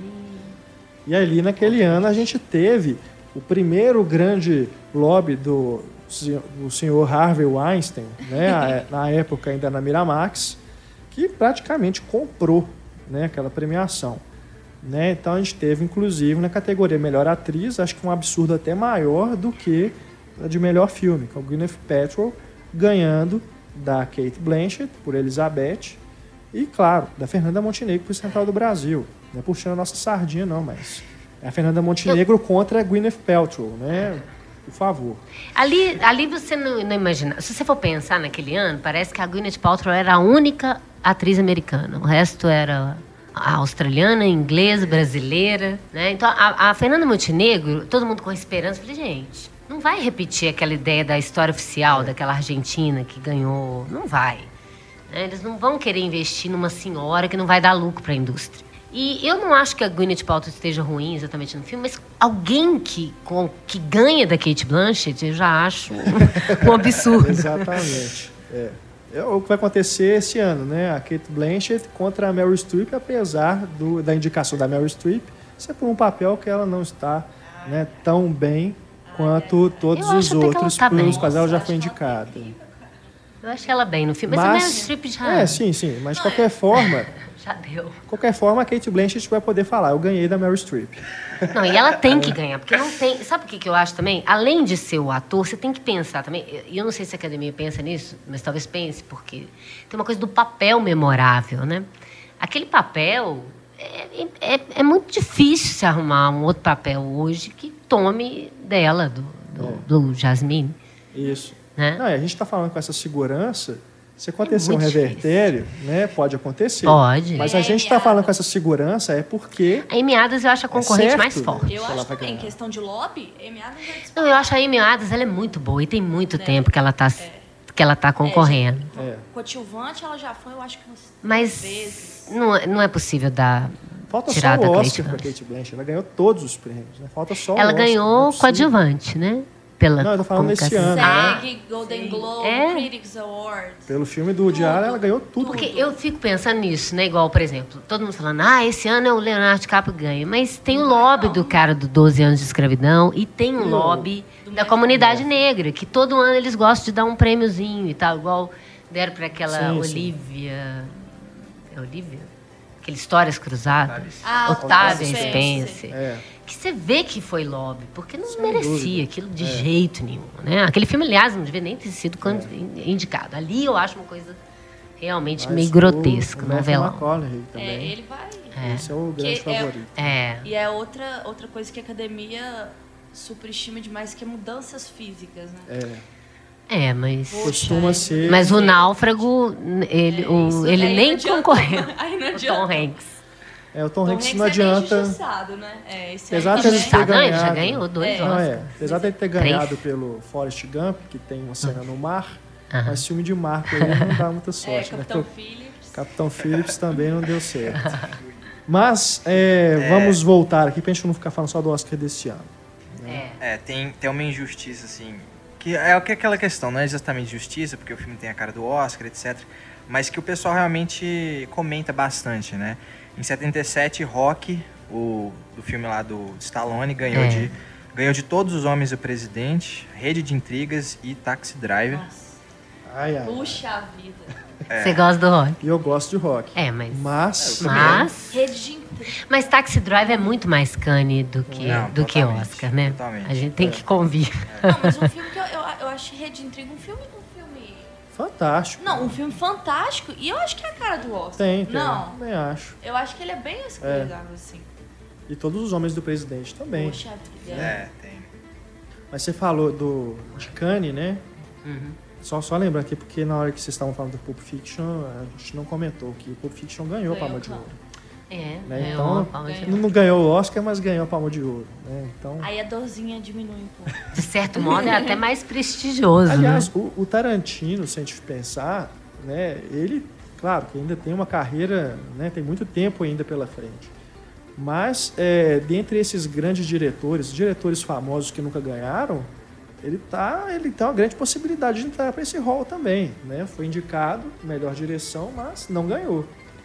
E ali naquele ano a gente teve o primeiro grande lobby do, do senhor Harvey Weinstein, né, a- na época ainda na Miramax, que praticamente comprou né, aquela premiação. Né? Então a gente teve, inclusive, na categoria Melhor Atriz, acho que um absurdo até maior do que a de melhor filme, com o Gwyneth Paltrow ganhando da Kate Blanchett por Elizabeth e, claro, da Fernanda Montenegro por Central do Brasil. Não é puxando a nossa sardinha, não, mas é a Fernanda Montenegro contra a Gwyneth Paltrow, né? Por favor. Ali, ali você não, não imagina. Se você for pensar naquele ano, parece que a Gwyneth Paltrow era a única atriz americana. O resto era australiana, inglesa, brasileira, né? Então a, a Fernanda Montenegro, todo mundo com esperança, eu falei, gente, não vai repetir aquela ideia da história oficial daquela argentina que ganhou, não vai. né? Eles não vão querer investir numa senhora que não vai dar lucro para a indústria. E eu não acho que a Gwyneth Paltrow esteja ruim exatamente no filme, mas alguém que, com, que ganha da Kate Blanchett, eu já acho um absurdo. Exatamente. É. É o que vai acontecer esse ano, né? A Kate Blanchett contra a Meryl Streep, apesar do, da indicação da Meryl Streep ser por um papel que ela não está né, tão bem quanto todos Eu os acho até que ela outros tá pelos bem. quais ela já foi indicada. Eu acho ela bem no filme, mas, a Meryl Streep já, É, sim, sim. Mas de qualquer forma, já deu. de qualquer forma, a Kate Blanchett vai poder falar, eu ganhei da Meryl Streep. Não, e ela tem que ganhar, porque não tem. Sabe o que, que eu acho também? Além de ser o ator, você tem que pensar também. E eu não sei se a academia pensa nisso, mas talvez pense, porque tem uma coisa do papel memorável, né? Aquele papel. É, é, é muito difícil se arrumar um outro papel hoje que tome dela, do, do, do Jasmine. Isso. Né? Não, a gente está falando com essa segurança. Se acontecer um revertério, né, pode acontecer. Pode. Mas a gente está falando com essa segurança é porque A Amy Adams eu acho a concorrente certo. mais forte. Eu acho também, em questão de lobby, Amy Adams vai disputar. Não, eu acho a Amy Adams ela é muito boa e tem muito tempo que ela está que ela tá concorrendo. é, Coadjuvante, ela já foi, eu acho que umas Mas vezes. não, é- não é possível dar. falta só Tirada o a Oscar Kate para Kate Blanchett. Ela ganhou todos os prêmios. Né? Falta só o Ela Oscar. não é ganhou possível. coadjuvante, né? Pela Não, eu tô falando nesse comunicação. ano, né? SEG, Golden Globe, É. Critics Awards. Pelo filme do Diário, ela ganhou tudo. Porque eu fico pensando nisso, né? Igual, por exemplo, todo mundo falando, ah, esse ano é o Leonardo DiCaprio que ganha. Mas tem o lobby do cara do 12 anos de escravidão e tem o lobby da comunidade negra, que todo ano eles gostam de dar um prêmiozinho e tal, igual deram para aquela Sim, sim. Olivia. É Olivia? Aquele Histórias Cruzadas. Ah, Otávia Spencer. Spencer. É. Que você vê que foi lobby, porque não Sem merecia dúvida. É. aquilo de jeito nenhum. Né? Aquele filme, aliás, não devia nem ter sido É. indicado. Ali eu acho uma coisa realmente Mas meio o- o Matthew novelão. McConaughey É, também. ele vai. Esse é o grande Que é- favorito. É. E é outra, outra coisa que a academia superestima demais, que é mudanças físicas, né? É. É, mas. Costuma ser. Mas o náufrago, ele, o- Isso ele nem não adianta. concorreu. Aí não O Tom adianta. Hanks. É, o Tom, Tom Hanks Hanks não é adianta. né? É, esse Apesar de ele também. ter Ah, não, ele já ganhado. ganhou dois É. Não, é. Apesar de ele ter Três. ganhado pelo Forrest Gump, que tem uma cena no mar, Aham. mas filme de mar ele não dá muita É, sorte. né? Capitão o Phillips. Capitão Phillips também não deu certo. Mas é, vamos voltar aqui pra gente não ficar falando só do Oscar desse ano. É. É, tem, tem uma injustiça, assim. Que é o que é aquela questão, não é exatamente justiça, porque o filme tem a cara do Oscar, etc. Mas que o pessoal realmente comenta bastante, né? Em 77, Rock, o do filme lá do Stallone, ganhou, É. de, ganhou de Todos os Homens do Presidente, Rede de Intrigas e Taxi Driver. Nossa, Ai, ai. puxa vida. Você gosta do rock? Eu gosto de rock. É, mas. Mas, Mas. De intriga. Mas Taxi Drive é muito mais cane do que, Não, do que Oscar, né? totalmente. A gente tem que convir. Não, mas um filme que eu, eu, eu acho Rede de Intriga um filme. Fantástico. Não, um filme fantástico. E eu acho que é a cara do Oscar. Tem, tem. Não. Também acho. Eu acho que ele é bem escolhidável, assim. E todos os homens do presidente também. Poxa vida. É, tem. Mas você falou do, de Cannes, né? Uhum. Só, só lembrar aqui, porque na hora que vocês estavam falando do Pulp Fiction, a gente não comentou que o Pulp Fiction ganhou a Ganhou, Palma de. Ouro. É, Né? Então, a palma de ganhou. Não, não ganhou o Oscar, mas ganhou a Palma de Ouro. Né? Então, Aí a dorzinha diminui um pouco. De certo modo, é até mais prestigioso, aliás, né? o, o Tarantino, se a gente pensar, né, ele, claro, que ainda tem uma carreira, né, tem muito tempo ainda pela frente. Mas, é, dentre esses grandes diretores, diretores famosos que nunca ganharam, ele, tá, ele tem uma grande possibilidade de entrar para esse rol também. Né? Foi indicado, melhor direção, mas não ganhou.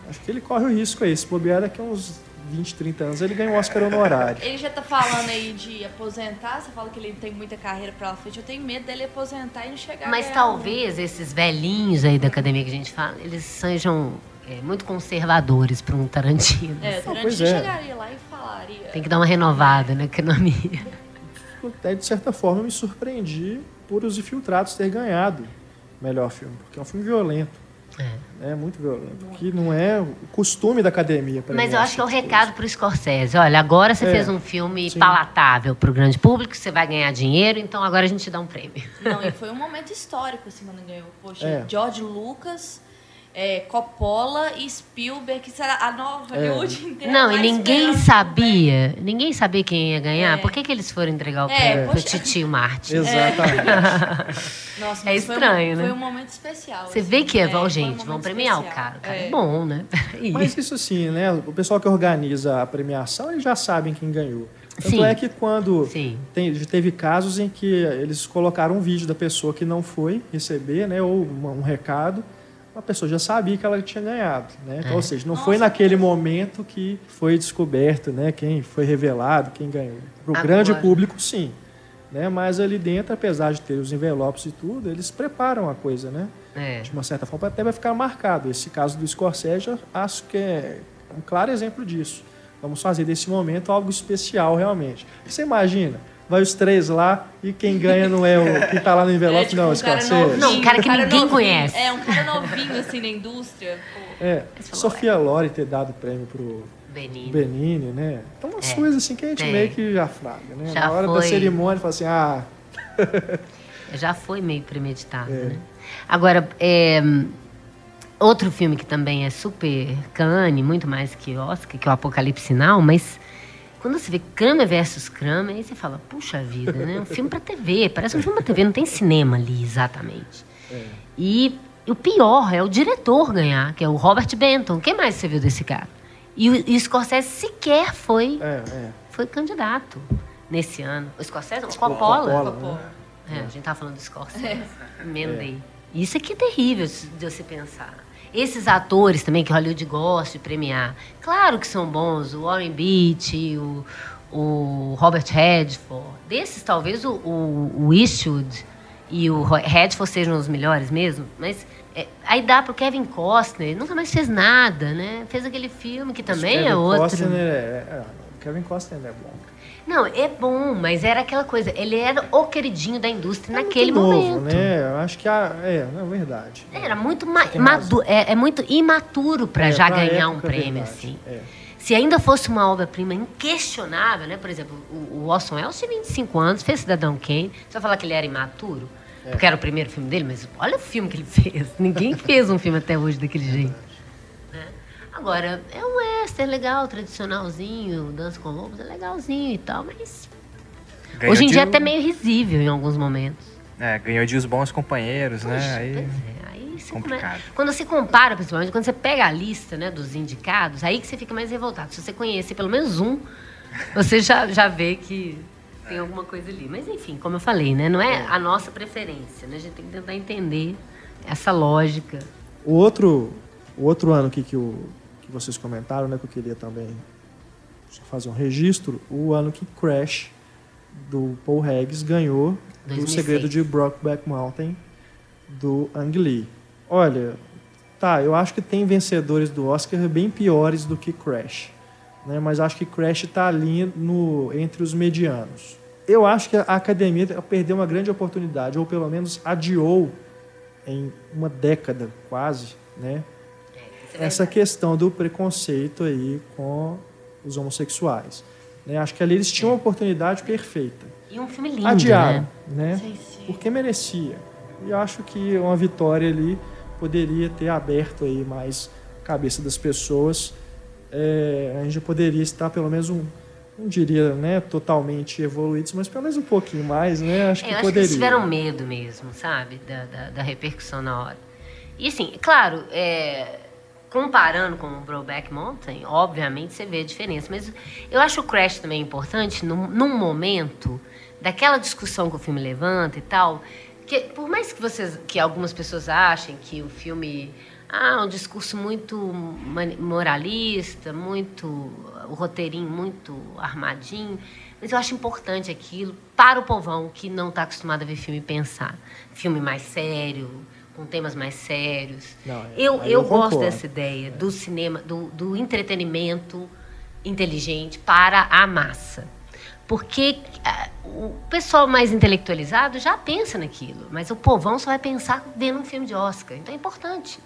Acho que ele corre o risco aí. Se bobear daqui a uns 20, 30 anos, ele ganha um Oscar honorário. Ele já tá falando aí de aposentar, você fala que ele tem muita carreira pra frente. Eu tenho medo dele aposentar e não chegar Mas talvez esses velhinhos aí da academia que a gente fala, eles sejam é, muito conservadores para um Tarantino. um. É, o Não, pois Tarantino é. chegaria lá e falaria. Tem que dar uma renovada na economia. Até, de certa forma, eu me surpreendi por Os Infiltrados ter ganhado o melhor filme, porque é um filme violento. É, muito violento. Que não é o costume da academia. Mas eu acho que é o tipo de recado pro Scorsese. Olha, agora você É, fez um filme sim. palatável pro grande público, você vai ganhar dinheiro, então agora a gente te dá um prêmio. Não, e foi um momento histórico, assim, quando ganhou. Poxa, É. George Lucas, é, Coppola e Spielberg, que será a nova É. Hollywood inteira. Não, e ninguém sabia, ninguém sabia quem ia ganhar. É. Por que, que eles foram entregar o É, prêmio pro poxa. Titio Martin? Exatamente. Nossa, É mas foi um- estranho, né? Foi um momento especial. Você assim, vê que é, um gente, momento vão premiar o especial. cara. O cara é, É. bom, né? Mas isso sim, né? O pessoal que organiza a premiação, eles já sabem quem ganhou. Tanto Sim. é que quando tem- teve casos em que eles colocaram um vídeo da pessoa que não foi receber, né? Ou uma- um recado, a pessoa já sabia que ela tinha ganhado, né? Então, É. Ou seja, não foi naquele momento que foi descoberto, né? Quem foi revelado, quem ganhou. Para o grande público, sim. Né? Mas ali dentro, apesar de ter os envelopes e tudo, eles preparam a coisa, né? É. de uma certa forma, até vai ficar marcado. Esse caso do Scorsese, eu acho que é um claro exemplo disso. Vamos fazer desse momento algo especial, realmente. Você imagina, vai os três lá e quem ganha não é o que está lá no envelope, É, tipo, não, um o cara Scorsese. novinho, Não, um cara que ninguém novinho. conhece. É, um cara novinho, assim, na indústria. Pô. É, falou, Sofia Loren ter dado o prêmio pro Benini. Benini, né? Então, umas É, coisas assim que a gente tem. meio que já fraga, né? Já Na hora da foi. cerimônia, fala assim, ah, Já foi meio premeditado, É. né? Agora, é, outro filme que também é super cane, muito mais que Oscar, que é o Apocalipse Sinal, mas quando você vê Kramer versus Kramer, aí você fala, puxa vida, né? Um filme pra TV, parece um filme pra TV, não tem cinema ali exatamente. E o pior é o diretor ganhar, que é o Robert Benton. Quem mais você viu desse cara? E o, e o Scorsese sequer foi, é, é. foi candidato nesse ano. O Scorsese? não, o Coppola, Coppola. né? É, a gente tava falando do Scorsese. Emendei. Isso aqui é terrível de você pensar. Esses atores também que Hollywood gosta de premiar, claro que são bons. O Warren Beatty, o, o Robert Redford. Desses, talvez o, o, o Eastwood e o Redford sejam os melhores mesmo. Mas é, aí dá pro Kevin Costner. Nunca mais fez nada, né? Fez aquele filme que também é outro. Costner é, é, o Kevin Costner é bom. Não, é bom, mas era aquela coisa. Ele era o queridinho da indústria É naquele novo, momento. né? Eu acho que a, é, é verdade. Era muito ma- tem madu- é, é muito imaturo para É, já ganhar um época, prêmio verdade. assim. É. Se ainda fosse uma obra-prima inquestionável, né? Por exemplo, o, o Orson Welles tinha 25 anos, fez Cidadão Kane. Você vai falar que ele era imaturo? É. Porque era o primeiro filme dele, mas olha o filme que ele fez. Ninguém fez um filme até hoje daquele jeito. Né? Agora, é um western legal, tradicionalzinho, Dança com Lobos, é legalzinho e tal, mas Ganhou hoje em dia é um- até meio risível em alguns momentos. É, ganhou de os bons companheiros, né? Poxa, Aí, pois é, aí come- complicado. Quando você compara, principalmente, quando você pega a lista né, dos indicados, aí que você fica mais revoltado. Se você conhecer pelo menos um, você já, já vê que tem alguma coisa ali. Mas enfim, como eu falei, né, não é a nossa preferência. Né? A gente tem que tentar entender essa lógica. O outro, o outro ano aqui que, o, que vocês comentaram, né, que eu queria também fazer um registro, o ano que Crash, do Paul Haggis, ganhou do 2006. Segredo de Brokeback Mountain, do Ang Lee. Olha, tá, eu acho que tem vencedores do Oscar bem piores do que Crash, né, mas acho que Crash está ali no, entre os medianos. Eu acho que a academia perdeu uma grande oportunidade, ou pelo menos adiou em uma década quase, né? Essa questão do preconceito aí com os homossexuais. Né? Acho que ali eles tinham uma oportunidade perfeita. E um filme lindo, Adiaram, né? né? Sim, sim. Porque merecia. E acho que uma vitória ali poderia ter aberto aí mais a cabeça das pessoas. É, a gente poderia estar pelo menos um, não diria, né, totalmente evoluídos, mas pelo menos um pouquinho mais, né? Acho É, que eu acho que poderia. eles tiveram medo mesmo, sabe? Da, da, da repercussão na hora. E assim, claro, é, comparando com o Brokeback Mountain, obviamente você vê a diferença. Mas eu acho o Crash também importante num, num momento daquela discussão que o filme levanta e tal, que por mais que vocês, que algumas pessoas achem que o filme ah, um discurso muito moralista, muito o roteirinho muito armadinho, mas eu acho importante aquilo para o povão que não está acostumado a ver filme pensar, filme mais sério, com temas mais sérios. Não, é, eu, eu, eu gosto dessa ideia do cinema, do, do entretenimento inteligente para a massa. Porque uh, o pessoal mais intelectualizado já pensa naquilo, mas o povão só vai pensar vendo um filme de Oscar. Então é importante.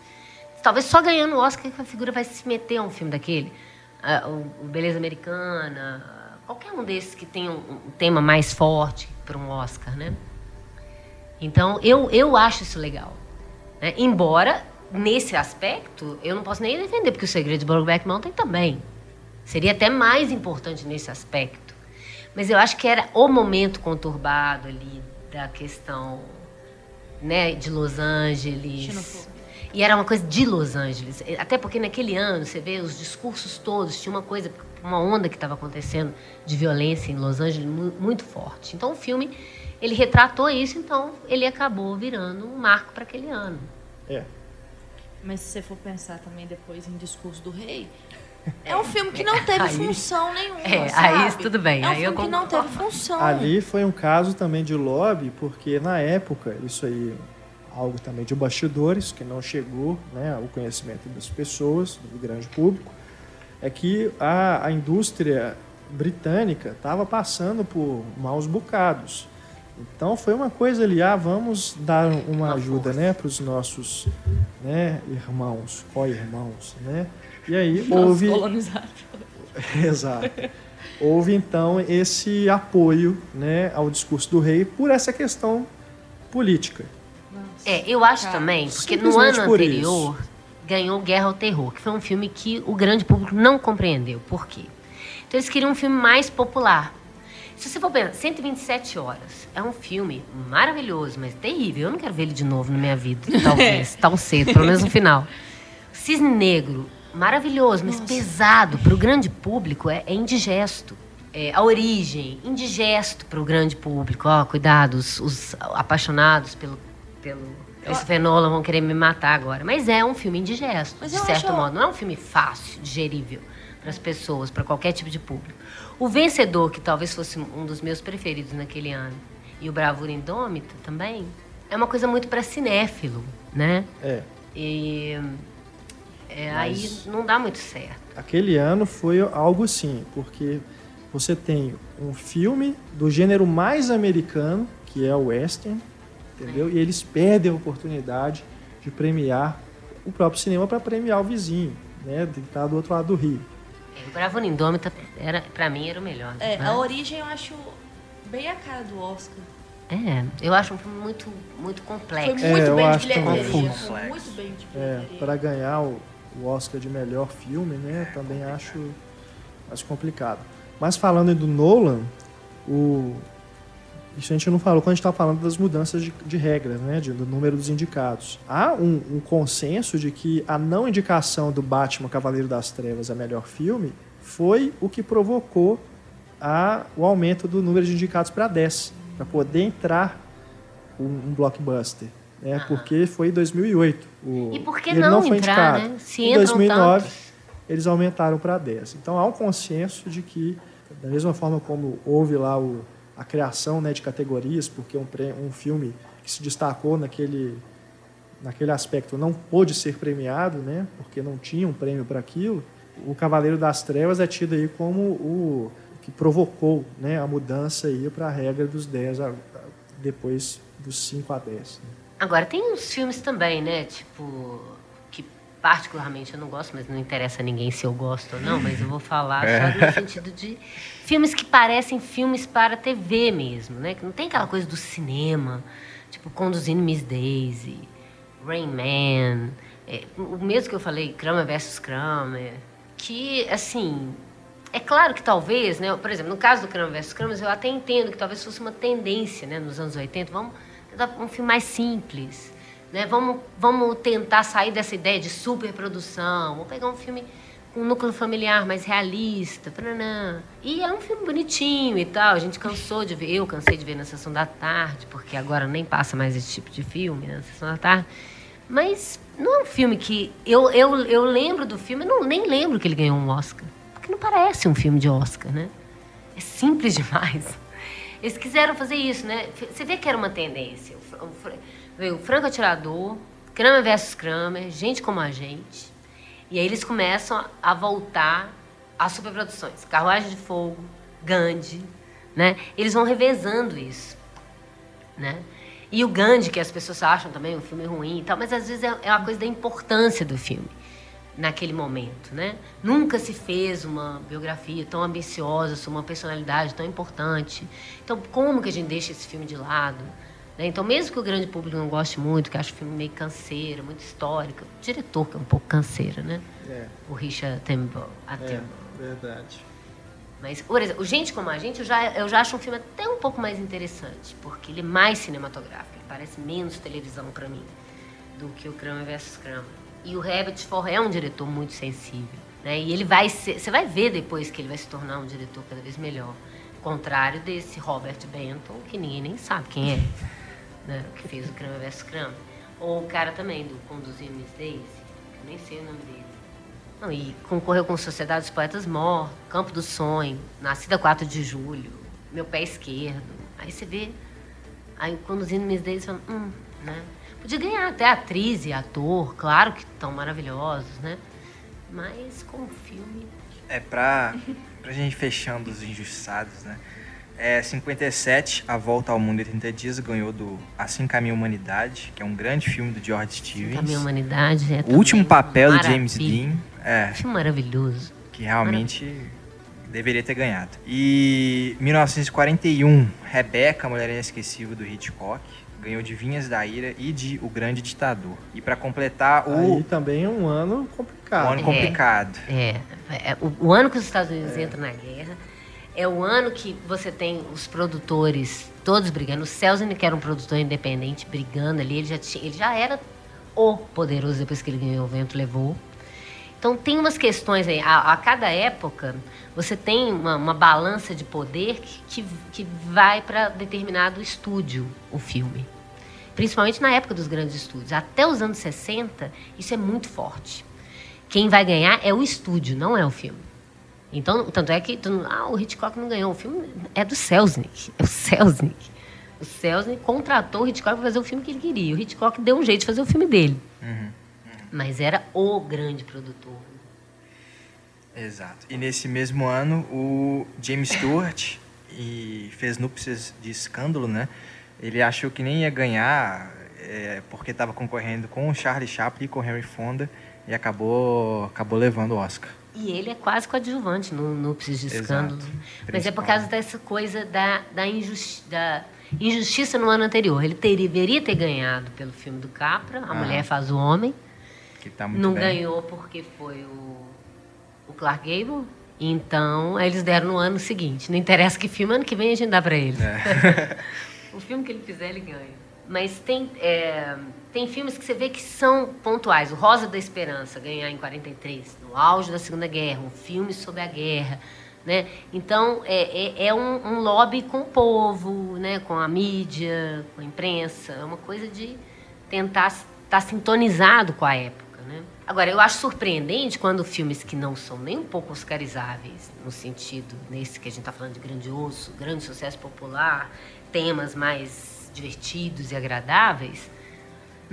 Talvez só ganhando o Oscar que a figura vai se meter a um filme daquele. Uh, o, Beleza Americana, qualquer um desses que tem um, um tema mais forte para um Oscar, né? Então, eu, eu acho isso legal. Né? Embora, nesse aspecto, eu não posso nem defender, porque o Segredo de Brokeback Mountain também. Seria até mais importante nesse aspecto. Mas eu acho que era o momento conturbado ali da questão né, de Los Angeles. E era uma coisa de Los Angeles. Até porque naquele ano, você vê os discursos todos, tinha uma coisa, uma onda que estava acontecendo de violência em Los Angeles muito forte. Então o filme, ele retratou isso, então ele acabou virando um marco para aquele ano. É. Mas se você for pensar também depois em Discurso do Rei, é um filme que não teve aí, função nenhuma. É, sabe? aí tudo bem. É um aí filme que não teve função. Ali foi um caso também de lobby, porque na época, isso aí, algo também de bastidores, que não chegou né, ao conhecimento das pessoas, do grande público, é que a, a indústria britânica estava passando por maus bocados. Então foi uma coisa ali, ah, vamos dar uma, uma ajuda né, para os nossos né, irmãos, co-irmãos, né? E aí houve. Exato. Houve então esse apoio né, ao discurso do rei por essa questão política. Nossa, é, eu acho cara. também, porque no ano anterior isso. ganhou Guerra ao Terror, que foi um filme que o grande público não compreendeu. Por quê? Então eles queriam um filme mais popular. Se você for pensar, 127 horas. É um filme maravilhoso, mas terrível. Eu não quero ver ele de novo na minha vida, talvez, tão cedo, pelo menos no final. Cisne Negro maravilhoso, mas Nossa. pesado para o grande público é, é indigesto. É, a origem, indigesto para o grande público. Ó, cuidado, os, os apaixonados pelo, pelo Christopher Nolan vão querer me matar agora. Mas é um filme indigesto, de certo acho... modo. Não é um filme fácil, digerível para as pessoas, para qualquer tipo de público. O Vencedor, que talvez fosse um dos meus preferidos naquele ano, e o Bravura Indômita também, é uma coisa muito para cinéfilo, né? É. E é, aí não dá muito certo. Aquele ano foi algo assim, porque você tem um filme do gênero mais americano, que é o western, entendeu? É. E eles perdem a oportunidade de premiar o próprio cinema para premiar o vizinho, né? De estar do outro lado do rio. É, o Bravo Indômita era, para mim, era o melhor. É, né? a origem eu acho bem a cara do Oscar. É, eu acho um filme muito, muito complexo. Foi muito é, bem de bilheteria. Foi muito bem de é, bilheteria. É, para ganhar o, o Oscar de melhor filme, né? Também acho, acho complicado. Mas falando do Nolan, o, isso a gente não falou quando a gente estava falando das mudanças de, de regras, né? De, do número dos indicados. Há um, um, consenso de que a não indicação do Batman Cavaleiro das Trevas a melhor filme foi o que provocou a, o aumento do número de indicados para 10, para poder entrar um, um blockbuster né? Porque foi em 2008. O, e por que ele não, não foi entrar, indicado. Né? Se em 2009, tantos. eles aumentaram para 10. Então há um consenso de que, da mesma forma como houve lá o, a criação né, de categorias, porque um, um filme que se destacou naquele, naquele aspecto não pôde ser premiado, né, porque não tinha um prêmio para aquilo, o Cavaleiro das Trevas é tido aí como o que provocou né, a mudança para a regra dos 10 a, a, depois dos 5 a 10. Né? Agora, tem uns filmes também, né? Tipo, particularmente eu não gosto, mas não interessa a ninguém se eu gosto ou não, mas eu vou falar é. só no sentido de filmes que parecem filmes para TV mesmo, né? Que não tem aquela coisa do cinema, tipo Conduzindo Miss Daisy, Rain Man, é, o mesmo que eu falei, Kramer versus Kramer, que, assim, é claro que talvez, né, por exemplo, no caso do Kramer versus Kramer, eu até entendo que talvez fosse uma tendência, né, nos anos 80, vamos um filme mais simples, Né? Vamos, vamos tentar sair dessa ideia de superprodução. Vamos pegar um filme com um núcleo familiar mais realista. Taranã. E é um filme bonitinho e tal. A gente cansou de ver. Eu cansei de ver na sessão da tarde, porque agora nem passa mais esse tipo de filme né, na sessão da tarde. Mas não é um filme que. Eu, eu, eu lembro do filme, não, nem lembro que ele ganhou um Oscar. Porque não parece um filme de Oscar, né? É simples demais. Eles quiseram fazer isso, né? Você vê que era uma tendência. Veio o Franco Atirador, Kramer versus Kramer, Gente como a Gente. E aí eles começam a voltar às superproduções. Carruagem de Fogo, Gandhi, né? Eles vão revezando isso, né? E o Gandhi, que as pessoas acham também um filme ruim e tal, mas às vezes é, é uma coisa da importância do filme naquele momento, né? Nunca se fez uma biografia tão ambiciosa sobre uma personalidade tão importante. Então, como que a gente deixa esse filme de lado? Né? Então, mesmo que o grande público não goste muito, que ache o filme meio canseiro, muito histórico, o diretor que é um pouco canseiro, né? É. O Richard Attenborough. É, verdade. Mas, por exemplo, Gente Como a Gente, eu já, eu já acho um filme até um pouco mais interessante, porque ele é mais cinematográfico, ele parece menos televisão para mim do que o Kramer vs. Kramer. E o Herbert Forr é um diretor muito sensível. Né? E ele vai ser, você vai ver depois que ele vai se tornar um diretor cada vez melhor. Contrário desse Robert Benton, que ninguém nem sabe quem é, né? que fez o Kramer vs. Kramer. Ou o cara também do Conduzindo Miss Daisy, que eu nem sei o nome dele. Não, e concorreu com Sociedade dos Poetas Mortos, Campo do Sonho, Nascida 4 de Julho, Meu Pé Esquerdo. Aí você vê, aí Conduzindo Miss Daisy, fala, hum, né? Podia ganhar até atriz e ator, claro que estão maravilhosos, né? Mas com o filme. É pra, pra gente fechando os injustiçados, né? É 57, A Volta ao Mundo em 30 Dias, ganhou do Assim Caminha a Humanidade, que é um grande filme do George Stevens. Caminha a Humanidade é O último papel do. James Dean. É, Filme maravilhoso. que realmente deveria ter ganhado. E 1941, Rebeca, Mulher Inesquecível do Hitchcock, ganhou de Vinhas da Ira e de O Grande Ditador. E pra completar, o, Aí também é um ano complicado. ano É. complicado. É, é, o, o ano que os Estados Unidos entram na guerra é o ano que você tem os produtores todos brigando. O Selznick, que era um produtor independente, brigando ali, ele já, tinha, ele já era o poderoso depois que ele ganhou o vento, levou. Então tem umas questões aí. A, a cada época você tem uma, uma balança de poder que, que, que vai para determinado estúdio o filme. Principalmente na época dos grandes estúdios. Até os anos 60, isso é muito forte. Quem vai ganhar é o estúdio, não é o filme. Então, tanto é que ah, o Hitchcock não ganhou. O filme é do Selznick. É o Selznick. O Selznick contratou o Hitchcock para fazer o filme que ele queria. O Hitchcock deu um jeito de fazer o filme dele. Mas era o grande produtor. Exato. E nesse mesmo ano, o James Stewart e fez Núpcias de Escândalo, né? Ele achou que nem ia ganhar é, porque estava concorrendo com o Charlie Chaplin e com o Henry Fonda e acabou, acabou levando o Oscar. E ele é quase coadjuvante no Núpcias de Exato. Escândalo. Mas é por causa dessa coisa da, da, injusti da injustiça no ano anterior. Ele ter- deveria ter ganhado pelo filme do Capra, A Ah. Mulher Faz o Homem. Que tá muito Não bem. ganhou porque foi o, o Clark Gable. Então, eles deram no ano seguinte. Não interessa que filme, ano que vem a gente dá pra ele. É. o filme que ele fizer, ele ganha. Mas tem, é, tem filmes que você vê que são pontuais. O Rosa da Esperança, ganhar em 43, no auge da Segunda Guerra, um filme sobre a guerra. Né? Então, é, é, é um, um lobby com o povo, né? com a mídia, com a imprensa. É uma coisa de tentar estar sintonizado com a época. Né? Agora, eu acho surpreendente quando filmes que não são nem um pouco oscarizáveis, no sentido nesse que a gente está falando de grandioso, grande sucesso popular, temas mais divertidos e agradáveis,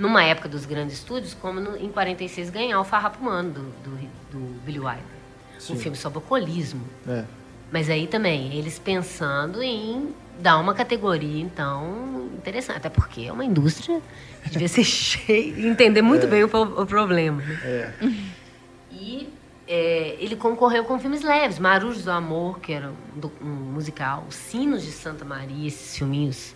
numa época dos grandes estúdios, como no, em 46 ganhar o Farrapo Humano do, do, do Billy Wilder. Um Sim. filme sobre alcoolismo. É. Mas aí também, eles pensando em dar uma categoria, então, interessante. Até porque é uma indústria que devia ser cheia e entender muito bem o, o problema. né? É. E é, ele concorreu com filmes leves, Marujos do Amor, que era um, um musical, Os Sinos de Santa Maria, esses filminhos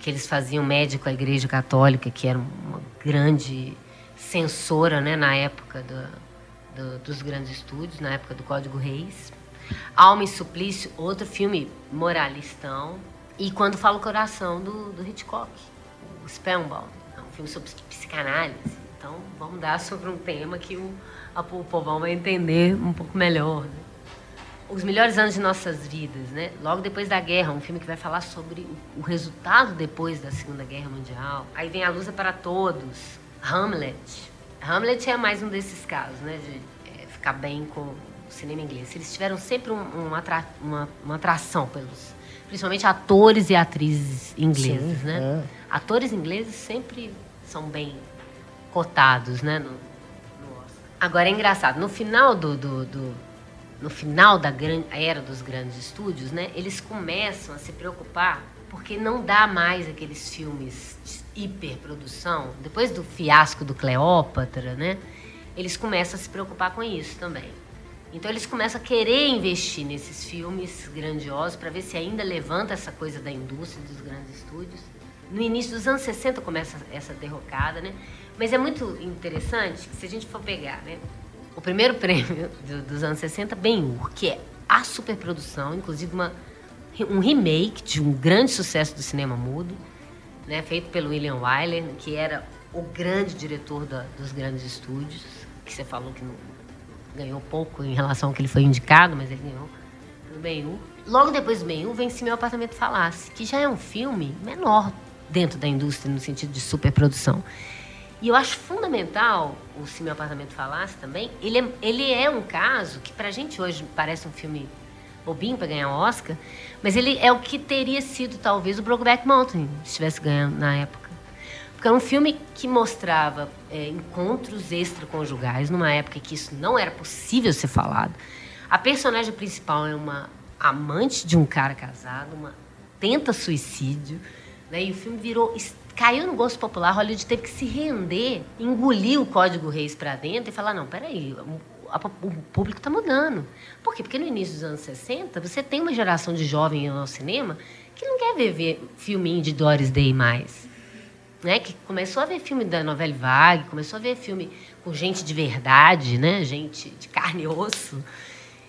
que eles faziam médico à Igreja Católica, que era uma grande censora né, na época do- do- dos grandes estúdios, na época do Código Reis. Alma e Suplício, outro filme moralistão. E Quando Fala o Coração, do, do Hitchcock, o Spellbound. É um filme sobre psicanálise. Então, vamos dar sobre um tema que o, a, o povão vai entender um pouco melhor. Né? Os melhores anos de nossas vidas, né? Logo depois da guerra, um filme que vai falar sobre o, resultado depois da Segunda Guerra Mundial. Aí vem A Luz para Todos, Hamlet. Hamlet é mais um desses casos, né? De é, ficar bem com o cinema inglês. Eles tiveram sempre um, um atra, uma, uma atração pelos, principalmente atores e atrizes ingleses, Sim, né? É. Atores ingleses sempre são bem cotados, né? No, no Agora é engraçado, no final do, do, do no final da era dos grandes estúdios, né? Eles começam a se preocupar porque não dá mais aqueles filmes de hiperprodução. Depois do fiasco do Cleópatra, né? Eles começam a se preocupar com isso também. Então eles começam a querer investir nesses filmes grandiosos para ver se ainda levanta essa coisa da indústria dos grandes estúdios. No início dos anos 60 começa essa derrocada, né? Mas é muito interessante que se a gente for pegar, né? O primeiro prêmio do, dos anos 60, Ben-Hur, que é a superprodução, inclusive uma, um remake de um grande sucesso do cinema mudo, né? Feito pelo William Wyler, que era o grande diretor da, dos grandes estúdios, que você falou que não, ganhou pouco em relação ao que ele foi indicado, mas ele ganhou no Ben-Hur. Logo depois do Ben-Hur vem Se Meu Apartamento Falasse, que já é um filme menor dentro da indústria no sentido de superprodução. E eu acho fundamental o Se Meu Apartamento Falasse também. Ele é, ele é um caso que pra gente hoje parece um filme bobinho para ganhar o Oscar, mas ele é o que teria sido talvez o Brokeback Mountain, se tivesse ganhado na época. Porque era um filme que mostrava é, encontros extraconjugais, numa época que isso não era possível ser falado. A personagem principal é uma amante de um cara casado, uma tenta suicídio, né? e o filme virou caiu no gosto popular, Hollywood teve que se render, engolir o Código Reis para dentro e falar: não, peraí, o público está mudando. Por quê? Porque no início dos anos 60, você tem uma geração de jovens indo ao cinema que não quer ver, ver filminho de Doris Day mais. Né? Que começou a ver filme da novela Vague, começou a ver filme com gente de verdade, né? gente de carne e osso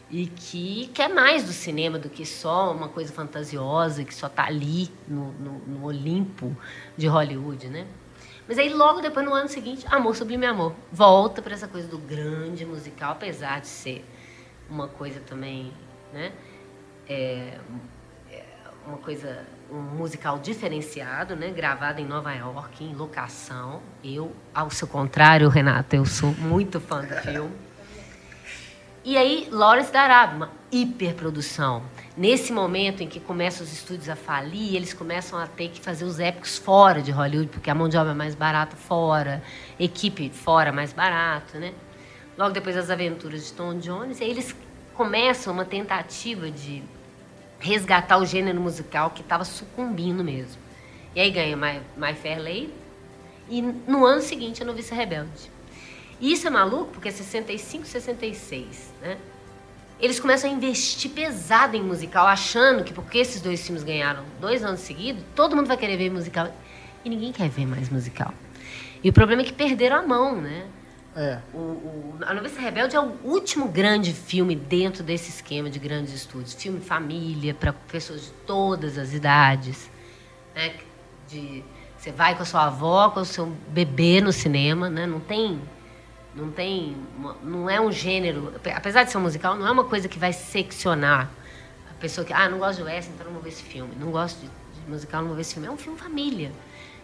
e que quer mais do cinema do que só uma coisa fantasiosa que só está ali no, no, no, Olimpo de Hollywood, né? Mas aí logo depois no ano seguinte, Amor Sublime Amor volta para essa coisa do grande musical, apesar de ser uma coisa também, né? É, é uma coisa um musical diferenciado, né? Gravado em Nova York, em locação. Eu, ao seu contrário, Renata, eu sou muito fã do filme. E aí, Lawrence da Arábia, uma hiperprodução. Nesse momento em que começam os estúdios a falir, eles começam a ter que fazer os épicos fora de Hollywood, porque a mão de obra é mais barata fora, equipe fora mais barato, né? Logo depois das aventuras de Tom Jones, aí eles começam uma tentativa de resgatar o gênero musical que estava sucumbindo mesmo. E aí ganha My, My Fair Lady e no ano seguinte a Noviça Rebelde. E isso é maluco porque é 65, 66, né? Eles começam a investir pesado em musical, achando que porque esses dois filmes ganharam dois anos seguidos, todo mundo vai querer ver musical. E ninguém quer ver mais musical. E o problema é que perderam a mão, né? É. O, o, a Noviça Rebelde é o último grande filme dentro desse esquema de grandes estúdios. Filme família, para pessoas de todas as idades. Né? De, você vai com a sua avó, com o seu bebê no cinema, né? Não tem não tem. Não é um gênero. Apesar de ser um musical, não é uma coisa que vai seccionar a pessoa que. Ah, não gosto de western, então não vou ver esse filme. Não gosto de, de musical, não vou ver esse filme. É um filme família.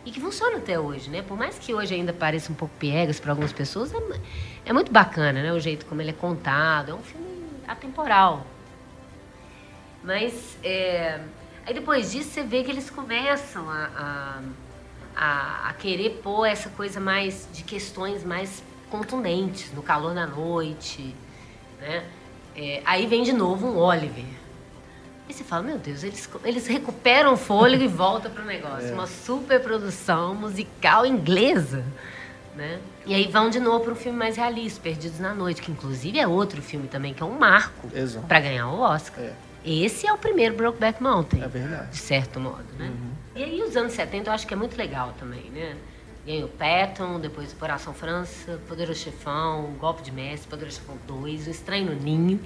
E que funciona até hoje, né? Por mais que hoje ainda pareça um pouco piegas para algumas pessoas, é, é muito bacana, né? O jeito como ele é contado. É um filme atemporal. Mas. É... Aí depois disso você vê que eles começam a, a, a, a querer pôr essa coisa mais de questões mais contundentes, no calor da noite, né? É, aí vem de novo um Oliver. E você fala, meu Deus, eles, eles recuperam o fôlego e voltam para o negócio. É. Uma superprodução musical inglesa. Né? E aí vão de novo para um filme mais realista, Perdidos na Noite, que inclusive é outro filme também, que é um marco para ganhar o Oscar. É. Esse é o primeiro Brokeback Mountain. É verdade. De certo modo, né? Uhum. E aí os anos 70 eu acho que é muito legal também, né? Ganhou Patton, depois Operação França, Poderoso Chefão, Golpe de Mestre, Poderoso Chefão 2, O Estranho no Ninho.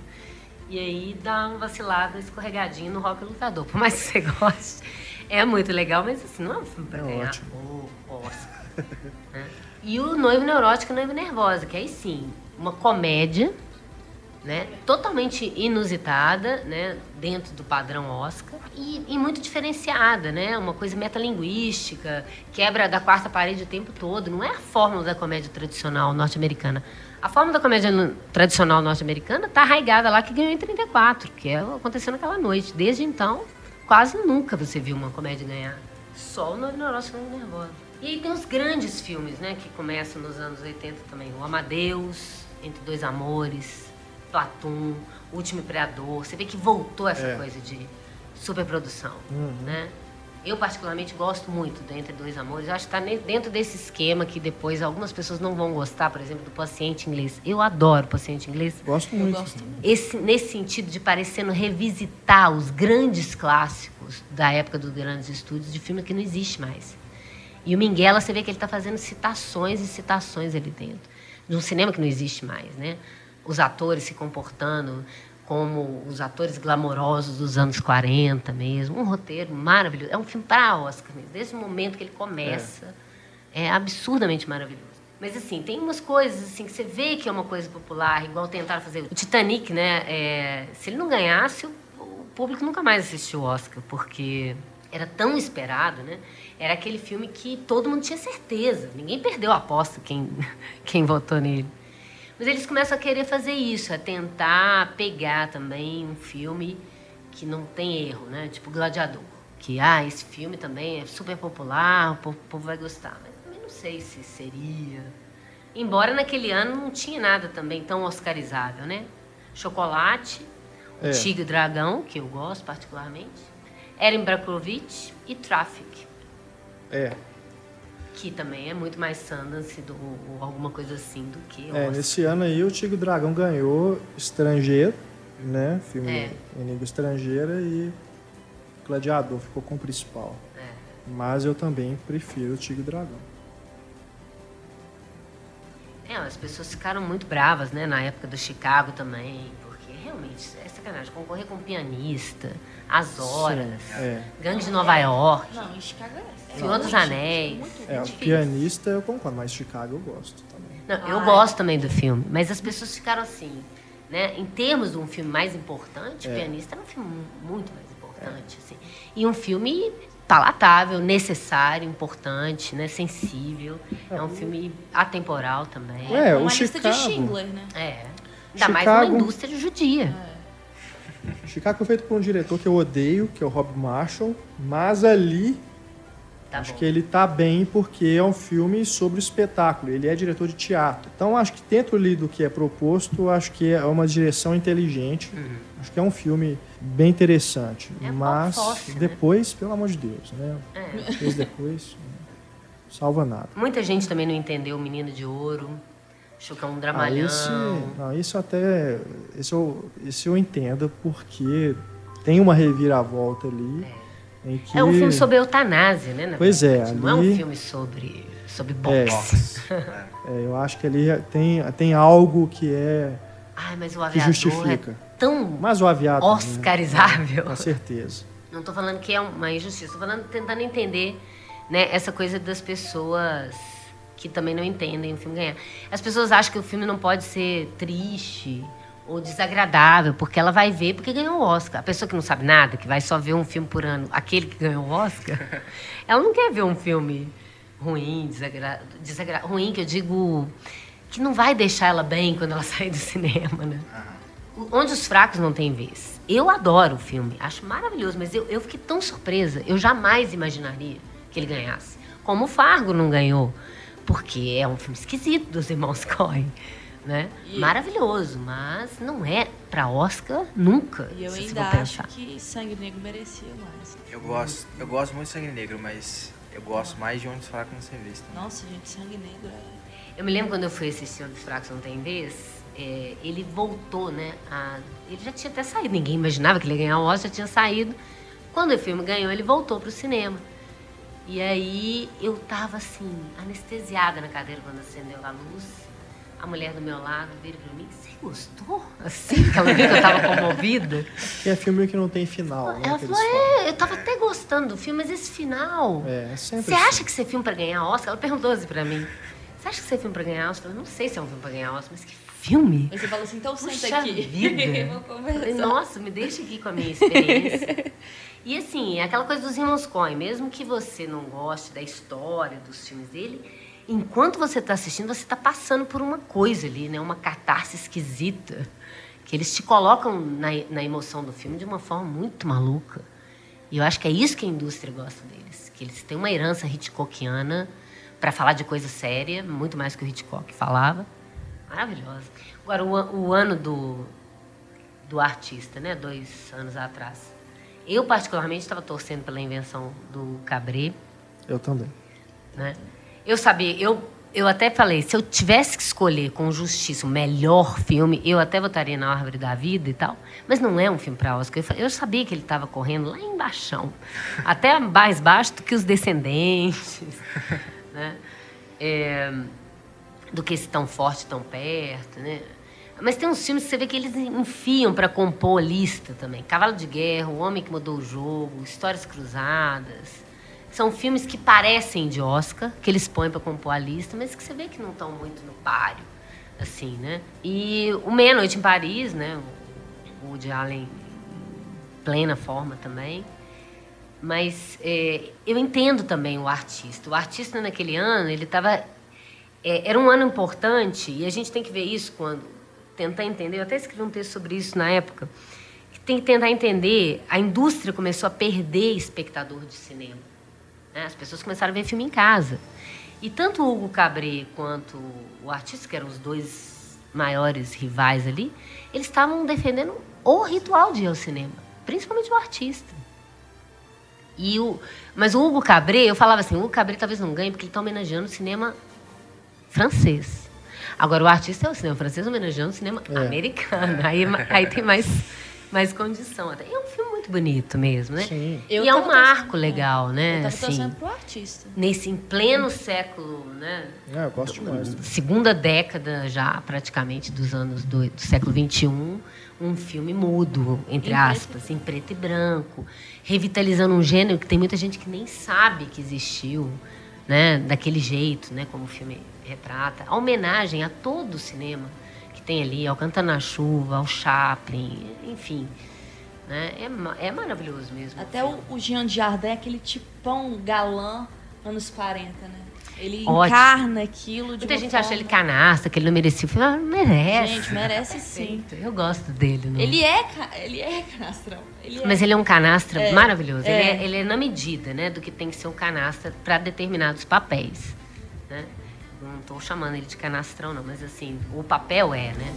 E aí dá uma vacilada, escorregadinho no Rock Lutador. Por mais que você goste, é muito legal, mas assim, não é um filme pra é ganhar ótimo. o Oscar. né? E o Noivo Neurótico e Noivo Nervosa, que aí sim, uma comédia, né? Totalmente inusitada, né? Dentro do padrão Oscar e, e, muito diferenciada, né? Uma coisa metalinguística, quebra da quarta parede o tempo todo. Não é a fórmula da comédia tradicional norte-americana. A fórmula da comédia tradicional norte-americana está arraigada lá que ganhou em 34, que é aconteceu naquela noite. Desde então, quase nunca você viu uma comédia ganhar. Só o e Nervosa. E aí tem os grandes filmes, né? Que começam nos anos 80 também. O Amadeus, Entre Dois Amores, Platum, Último Imperador. Você vê que voltou essa é. coisa de superprodução, uhum. né? Eu, particularmente, gosto muito do Entre Dois Amores. Eu acho que está dentro desse esquema que depois algumas pessoas não vão gostar, por exemplo, do paciente inglês. Eu adoro o paciente inglês. Gosto muito. Gosto Esse, nesse sentido de parecendo revisitar os grandes clássicos da época dos grandes estúdios de filme que não existe mais. E o Minguela, você vê que ele está fazendo citações e citações ali dentro. De um cinema que não existe mais, né? Os atores se comportando como os atores glamourosos dos anos 40 mesmo. Um roteiro maravilhoso. É um filme para Oscar mesmo. Desde o momento que ele começa, é, é absurdamente maravilhoso. Mas assim, tem umas coisas assim que você vê que é uma coisa popular, igual tentaram fazer o Titanic, né? É, se ele não ganhasse, o, o público nunca mais assistiu o Oscar, porque era tão esperado, né? Era aquele filme que todo mundo tinha certeza. Ninguém perdeu a aposta quem, quem votou nele. Mas eles começam a querer fazer isso, a tentar pegar também um filme que não tem erro, né? Tipo Gladiador. Que, ah, esse filme também é super popular, o povo vai gostar. Mas também não sei se seria. Embora naquele ano não tinha nada também tão oscarizável, né? Chocolate, é. Tigre Dragão, que eu gosto particularmente, Erin Brockovich e Traffic. É. Que também é muito mais Sundance do, ou alguma coisa assim do que. É, nesse ano aí o Tigre Dragão ganhou Estrangeiro, né? Filme é. em língua estrangeira e Gladiador ficou com o principal. É. Mas eu também prefiro o Tigre Dragão. É, as pessoas ficaram muito bravas, né? Na época do Chicago também, porque realmente é sacanagem. Concorrer com um pianista, As Horas, Sim, é. Gangue de Nova York. Não, em Chicago é Senhor dos Anéis. É, o pianista eu concordo, mas Chicago eu gosto também. Não, eu ah, gosto é. também do filme, mas as pessoas ficaram assim, né? Em termos de um filme mais importante, é. o pianista era um filme muito mais importante, é. assim. E um filme palatável, necessário, importante, né? Sensível. É um filme atemporal também. É, uma o lista Chicago. de Schindler, né? É. Ainda Chicago... mais uma indústria judia. É. Chicago foi feito por um diretor que eu odeio, que é o Rob Marshall, mas ali Tá acho bom. que ele tá bem porque é um filme sobre espetáculo. Ele é diretor de teatro. Então acho que dentro ali do que é proposto, acho que é uma direção inteligente. Uhum. Acho que é um filme bem interessante. É Mas forte, né? depois, né? pelo amor de Deus, né? É. Depois, depois, salva nada. Muita gente também não entendeu o Menino de Ouro. Achou que é um dramalhão. Ah, esse, não, isso até. Isso eu, isso eu entendo porque tem uma reviravolta ali. É que... É um filme sobre eutanásia, né? pois é, verdade. é. Ali... Não é um filme sobre, sobre box. É. é, eu acho que ali tem, tem algo que é. Ai, mas o aviador que justifica. É tão mas o aviador, né? oscarizável. Né? Com certeza. Não estou falando que é uma injustiça, estou falando tentando entender né, essa coisa das pessoas que também não entendem o filme ganhar. As pessoas acham que o filme não pode ser triste ou desagradável, porque ela vai ver porque ganhou o Oscar. A pessoa que não sabe nada, que vai só ver um filme por ano, aquele que ganhou o Oscar, ela não quer ver um filme ruim, desagra... Desagra... ruim que eu digo que não vai deixar ela bem quando ela sair do cinema, né? Onde os fracos não têm vez. Eu adoro o filme, acho maravilhoso, mas eu, eu fiquei tão surpresa. Eu jamais imaginaria que ele ganhasse. Como o Fargo não ganhou, porque é um filme esquisito dos irmãos Coen né? E... Maravilhoso, mas não é para Oscar nunca. E eu ainda acho que Sangue Negro merecia mais. Eu gosto, eu gosto muito de Sangue Negro, mas eu gosto mais de Onde os Fracos Não Tem Vez. Nossa, gente, Sangue Negro é... Eu me lembro quando eu fui assistir Onde os Fracos Não Tem Vez, é, ele voltou, né? A... ele já tinha até saído, ninguém imaginava que ele ia ganhar o Oscar, já tinha saído. Quando o filme ganhou, ele voltou pro cinema. E aí eu tava assim, anestesiada na cadeira quando acendeu a luz a mulher do meu lado vira pra mim, você gostou? Assim, que ela viu que eu tava comovida. Que é filme que não tem final, né? Ela falou, é, eu tava até gostando do filme, mas esse final... É, é sempre Você assim. acha que esse é filme pra ganhar Oscar? Ela perguntou assim pra mim. Você acha que esse é filme pra ganhar Oscar? Eu falei, não sei se é um filme pra ganhar Oscar, mas que filme? Aí você fala assim, então senta Puxa aqui. vida. Falei. Nossa, me deixa aqui com a minha experiência. e assim, é aquela coisa dos irmãos Coen, mesmo que você não goste da história dos filmes dele, enquanto você está assistindo, você está passando por uma coisa ali, né? Uma catarse esquisita. Que eles te colocam na, na emoção do filme de uma forma muito maluca. E eu acho que é isso que a indústria gosta deles. Que eles têm uma herança Hitchcockiana para falar de coisa séria, muito mais que o Hitchcock falava. Maravilhosa. Agora, o, o ano do, do artista, né? Dois anos atrás. Eu, particularmente, estava torcendo pela invenção do Cabré, Eu também. né? Eu sabia, eu, eu até falei, se eu tivesse que escolher com justiça o melhor filme, eu até votaria na Árvore da Vida e tal, mas não é um filme para Oscar. Eu, eu sabia que ele estava correndo lá embaixo, até mais baixo do que os Descendentes, né? É, do que esse tão forte, tão perto, né? Mas tem uns filmes que você vê que eles enfiam para compor lista também. Cavalo de Guerra, O Homem que Mudou o Jogo, Histórias Cruzadas. São filmes que parecem de Oscar, que eles põem para compor a lista, mas que você vê que não estão muito no páreo, assim, né? E o Meia Noite em Paris, né? O Woody Allen em plena forma também. Mas é, eu entendo também o artista. O artista naquele ano, ele estava é, era um ano importante e a gente tem que ver isso quando tentar entender. Eu até escrevi um texto sobre isso na época. Que tem que tentar entender. A indústria começou a perder espectador de cinema. Né? As pessoas começaram a ver filme em casa. E tanto o Hugo Cabret quanto o artista, que eram os dois maiores rivais ali, eles estavam defendendo o ritual de ir ao cinema, principalmente o artista. E o, mas o Hugo Cabret, eu falava assim, o Hugo Cabret talvez não ganhe porque ele está homenageando o cinema francês. Agora, o artista é o cinema francês homenageando o cinema É. americano. Aí, aí tem mais, mais condição. É um filme muito bonito mesmo, né? Sim. Eu e é um marco legal, né? Eu tava assim, torcendo pro artista. nesse em pleno século, né? É, eu gosto demais. segunda década já praticamente dos anos do, do século XXI, um filme mudo, entre Em preto aspas, em preto e branco, revitalizando um gênero que tem muita gente que nem sabe que existiu, né, daquele jeito, né, como o filme retrata. A homenagem a todo o cinema que tem ali, ao Cantando na Chuva, ao Chaplin, enfim, né, é, é maravilhoso mesmo. Até o, o Jean Jardin é aquele tipão galã anos 40, né? Ele Ótimo. encarna aquilo de Muita gente forma... acha ele canasta, que ele não merecia o filme. Ah, merece. Gente, merece sim. Eu gosto dele. Não? Ele é, ca- ele é canastrão. Ele é. Mas ele é um canastra É, maravilhoso. Ele, é. é, ele é na medida né, do que tem que ser um canastra para determinados papéis. Né? Não estou chamando ele de canastrão, não, mas assim, o papel é, né?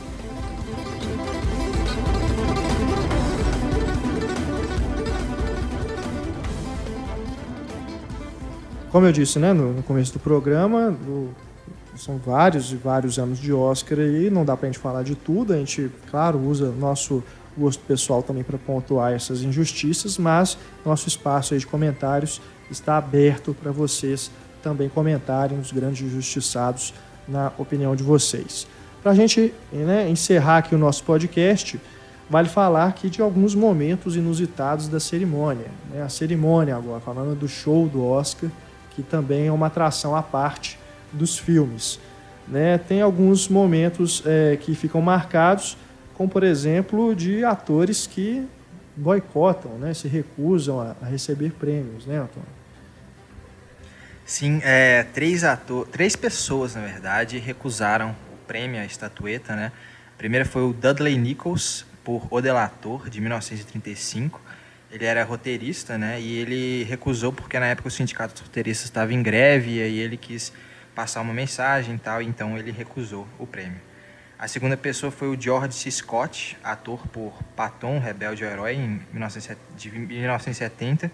Como eu disse né, no, no começo do programa, o- são vários e vários anos de Oscar aí, não dá pra gente falar de tudo, a gente, claro, usa nosso gosto pessoal também para pontuar essas injustiças, mas nosso espaço aí de comentários está aberto para vocês também comentarem os grandes injustiçados na opinião de vocês. Para a gente né, encerrar aqui o nosso podcast, vale falar aqui de alguns momentos inusitados da cerimônia. né? A cerimônia agora, falando do show do Oscar, que também é uma atração à parte dos filmes. né? Tem alguns momentos é, que ficam marcados, como por exemplo de atores que boicotam, né? se recusam a, a receber prêmios, né, Antônio? Sim, é, três, ator, três pessoas, na verdade, recusaram o prêmio, a estatueta, né? A primeira foi o Dudley Nichols, por O Delator, de 1935. Ele era roteirista, né? E ele recusou porque na época o sindicato dos roteiristas estava em greve e aí ele quis passar uma mensagem e tal, então ele recusou o prêmio. A segunda pessoa foi o George C. Scott, ator por Patton, Rebelde ou Herói, em 1970, de 1970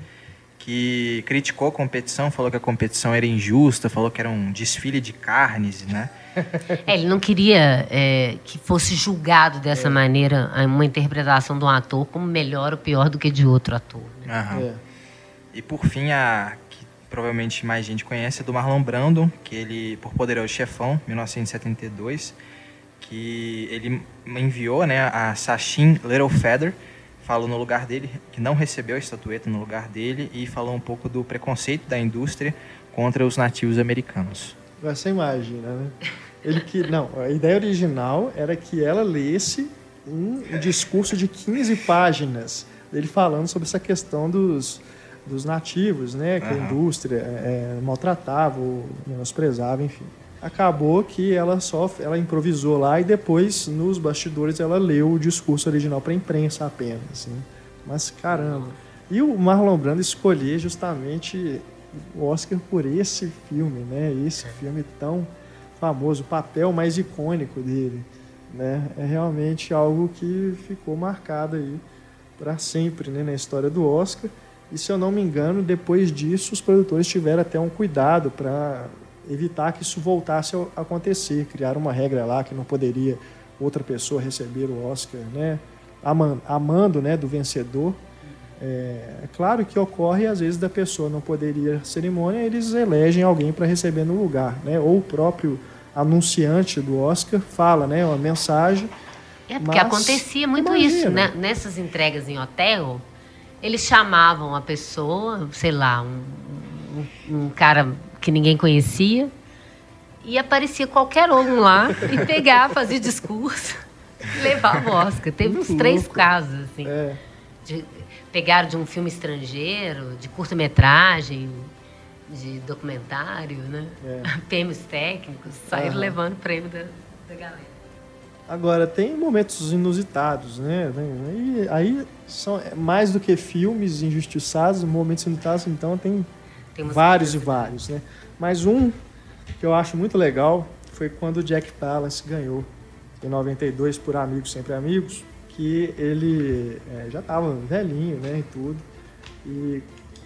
que criticou a competição, falou que a competição era injusta, falou que era um desfile de carnes, né? É, ele não queria é, que fosse julgado dessa maneira uma interpretação de um ator como melhor ou pior do que de outro ator. né? Aham. É. E por fim, a que provavelmente mais gente conhece é do Marlon Brando, que ele, por Poderoso Chefão, 1972, que ele enviou né, a Sachin Littlefeather, falou no lugar dele, que não recebeu a estatueta no lugar dele, e falou um pouco do preconceito da indústria contra os nativos americanos. Você imagina, né? Ele que, não, a ideia original era que ela lesse um discurso de 15 páginas dele falando sobre essa questão dos, dos nativos, né? Que uhum. a indústria é, maltratava ou menosprezava, enfim. Acabou que ela só ela improvisou lá e depois nos bastidores ela leu o discurso original para a imprensa apenas, assim. Mas caramba. E o Marlon Brando escolher justamente o Oscar por esse filme, né? Esse filme tão famoso, o papel mais icônico dele, né? É realmente algo que ficou marcado aí para sempre, né, na história do Oscar. E se eu não me engano, depois disso os produtores tiveram até um cuidado para evitar que isso voltasse a acontecer, criaram uma regra lá que não poderia outra pessoa receber o Oscar, né? Amando, né, do vencedor. É, é, claro que ocorre às vezes da pessoa não poderia cerimônia, eles elegem alguém para receber no lugar, né? Ou o próprio anunciante do Oscar fala, né, uma mensagem. É porque mas, acontecia muito imagina. isso, né? Nessas entregas em hotel, eles chamavam a pessoa, sei lá, um, um, um cara que ninguém conhecia, e aparecia qualquer um lá e pegar, fazer discurso, levar o Oscar. Teve muito uns três louco. casos, assim. É. De, pegaram de um filme estrangeiro, de curta-metragem, de documentário, né? É. Prêmios técnicos, saíram uhum. levando o prêmio da, da galera. Agora, tem momentos inusitados, né? E aí são é mais do que filmes injustiçados, momentos inusitados, então tem, tem vários e vários, né? Mas um que eu acho muito legal foi quando o Jack Palance ganhou em 92 por Amigos Sempre Amigos, que ele é, já estava velhinho, né, e tudo. E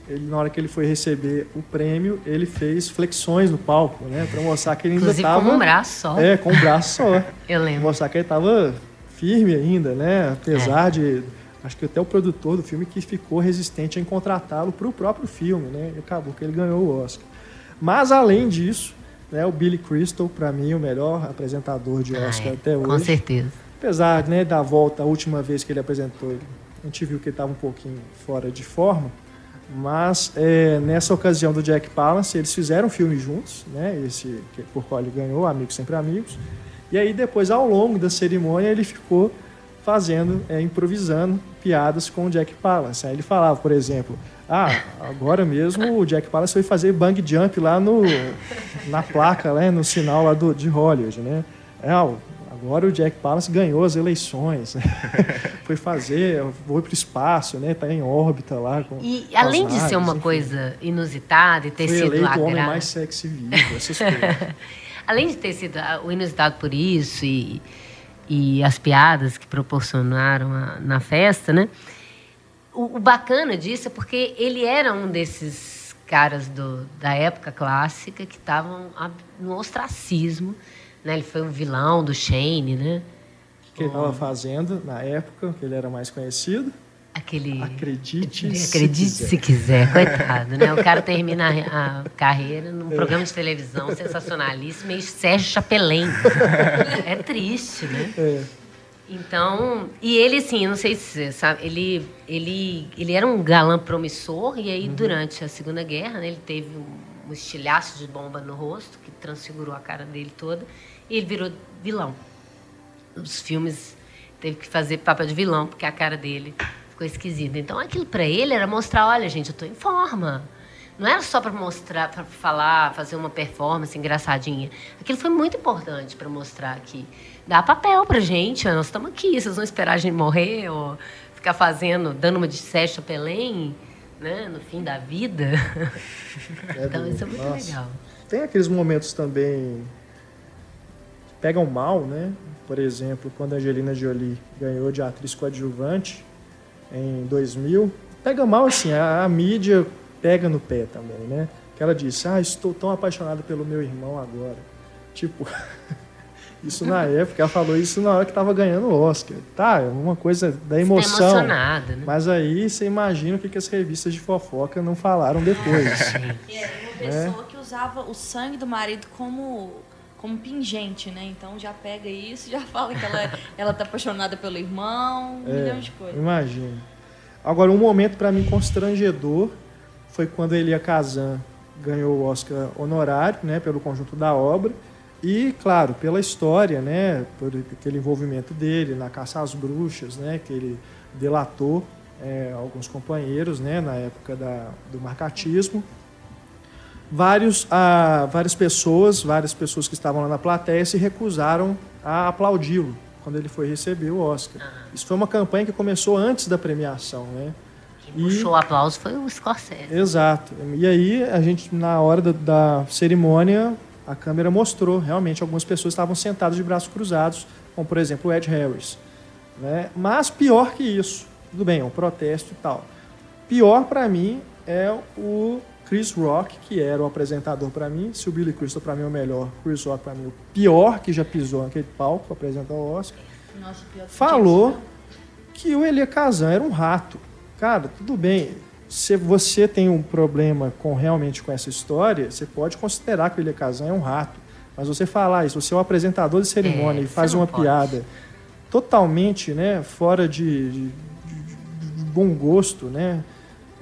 ele, na hora que ele foi receber o prêmio, ele fez flexões no palco, né? Para mostrar que ele ainda estava. com um braço só. É, com um braço só. Eu lembro. Mostrar que ele estava firme ainda, né? Apesar é. de. Acho que até o produtor do filme que ficou resistente em contratá-lo para o próprio filme, né? E acabou que ele ganhou o Oscar. Mas, além disso, né, o Billy Crystal, para mim, o melhor apresentador de Oscar Ai, até hoje. Com certeza. Apesar né, da volta, a última vez que ele apresentou, a gente viu que ele estava um pouquinho fora de forma. Mas é, nessa ocasião do Jack Palance, eles fizeram um filme juntos, né? Esse por qual ele ganhou, Amigos Sempre Amigos. E aí depois, ao longo da cerimônia, ele ficou fazendo, é, improvisando piadas com o Jack Palance. Aí ele falava, por exemplo, ah, agora mesmo o Jack Palance foi fazer bang jump lá no, na placa, né, no sinal lá do, de Hollywood, né? É, Agora o Jack Palance ganhou as eleições, foi fazer, foi para o espaço, né? Está em órbita lá. Com, e com além de naves, ser uma enfim. coisa inusitada e ter foi sido eleito o homem mais sexy vivo, essas coisas. além de ter sido o inusitado por isso e, e as piadas que proporcionaram a, na festa, né? O, o, bacana disso é porque ele era um desses caras do, da época clássica que estavam no ostracismo né? Ele foi o vilão do Shane, né? Que ele estava fazendo na época, que ele era mais conhecido. Aquele. Acredite, acredite se, quiser. se quiser. Coitado, né? O cara termina a, a carreira num programa de televisão sensacionalíssimo, meio Sérgio Chapelin. é triste, né? É. Então, e ele, assim, não sei se você sabe, ele, ele, ele era um galã promissor, e aí, uhum. durante a Segunda Guerra, né, ele teve um, estilhaço de bomba no rosto, que transfigurou a cara dele toda. E ele virou vilão. Os filmes teve que fazer papel de vilão, porque a cara dele ficou esquisita. Então aquilo para ele era mostrar, olha, gente, eu estou em forma. Não era só para mostrar, para falar, fazer uma performance engraçadinha. Aquilo foi muito importante para mostrar que dá papel pra gente, nós estamos aqui, vocês vão esperar a gente morrer ou ficar fazendo, dando uma de Sérgio Chapelin, né, no fim da vida. É então isso é muito Nossa. legal. Tem aqueles momentos também pegam mal, né? Por exemplo, quando a Angelina Jolie ganhou de atriz coadjuvante em 2000, pega mal assim, a, a mídia pega no pé também, né? Que ela disse: "Ah, estou tão apaixonada pelo meu irmão agora". Tipo, isso na época, ela falou isso na hora que estava ganhando o Oscar. Tá, é uma coisa da emoção. Tá né? Mas aí você imagina o que, que as revistas de fofoca não falaram depois. é, uma pessoa é. que usava o sangue do marido como como pingente, né? Então já pega isso, já fala que ela, ela tá apaixonada pelo irmão, um É, milhão de coisas. Imagina. Agora, um momento para mim constrangedor foi quando Elia Kazan ganhou o Oscar honorário, né, pelo conjunto da obra e, claro, pela história, né, por aquele envolvimento dele na caça às bruxas, né, que ele delatou é, alguns companheiros, né, na época da, do marcatismo. Vários, ah, várias pessoas, várias pessoas que estavam lá na plateia se recusaram a aplaudi-lo quando ele foi receber o Oscar. Isso foi uma campanha que começou antes da premiação, né? Quem puxou o aplauso foi o Scorsese. Exato. E aí, a gente, na hora da, da cerimônia, a câmera mostrou realmente algumas pessoas estavam sentadas de braços cruzados, como por exemplo o Ed Harris. Né? Mas pior que isso, tudo bem, é um protesto e tal. Pior para mim é o Chris Rock, que era o apresentador para mim. Se o Billy Crystal para mim é o melhor, Chris Rock para mim é o pior que já pisou naquele palco para apresentar o Oscar Nossa, falou que o Elia Kazan era um rato. Cara, tudo bem. Se você tem um problema com realmente com essa história, você pode considerar que o Elia Kazan é um rato. Mas você falar isso, você é um apresentador de cerimônia É, e faz uma pode. piada totalmente, né, fora de, de- de bom gosto, né?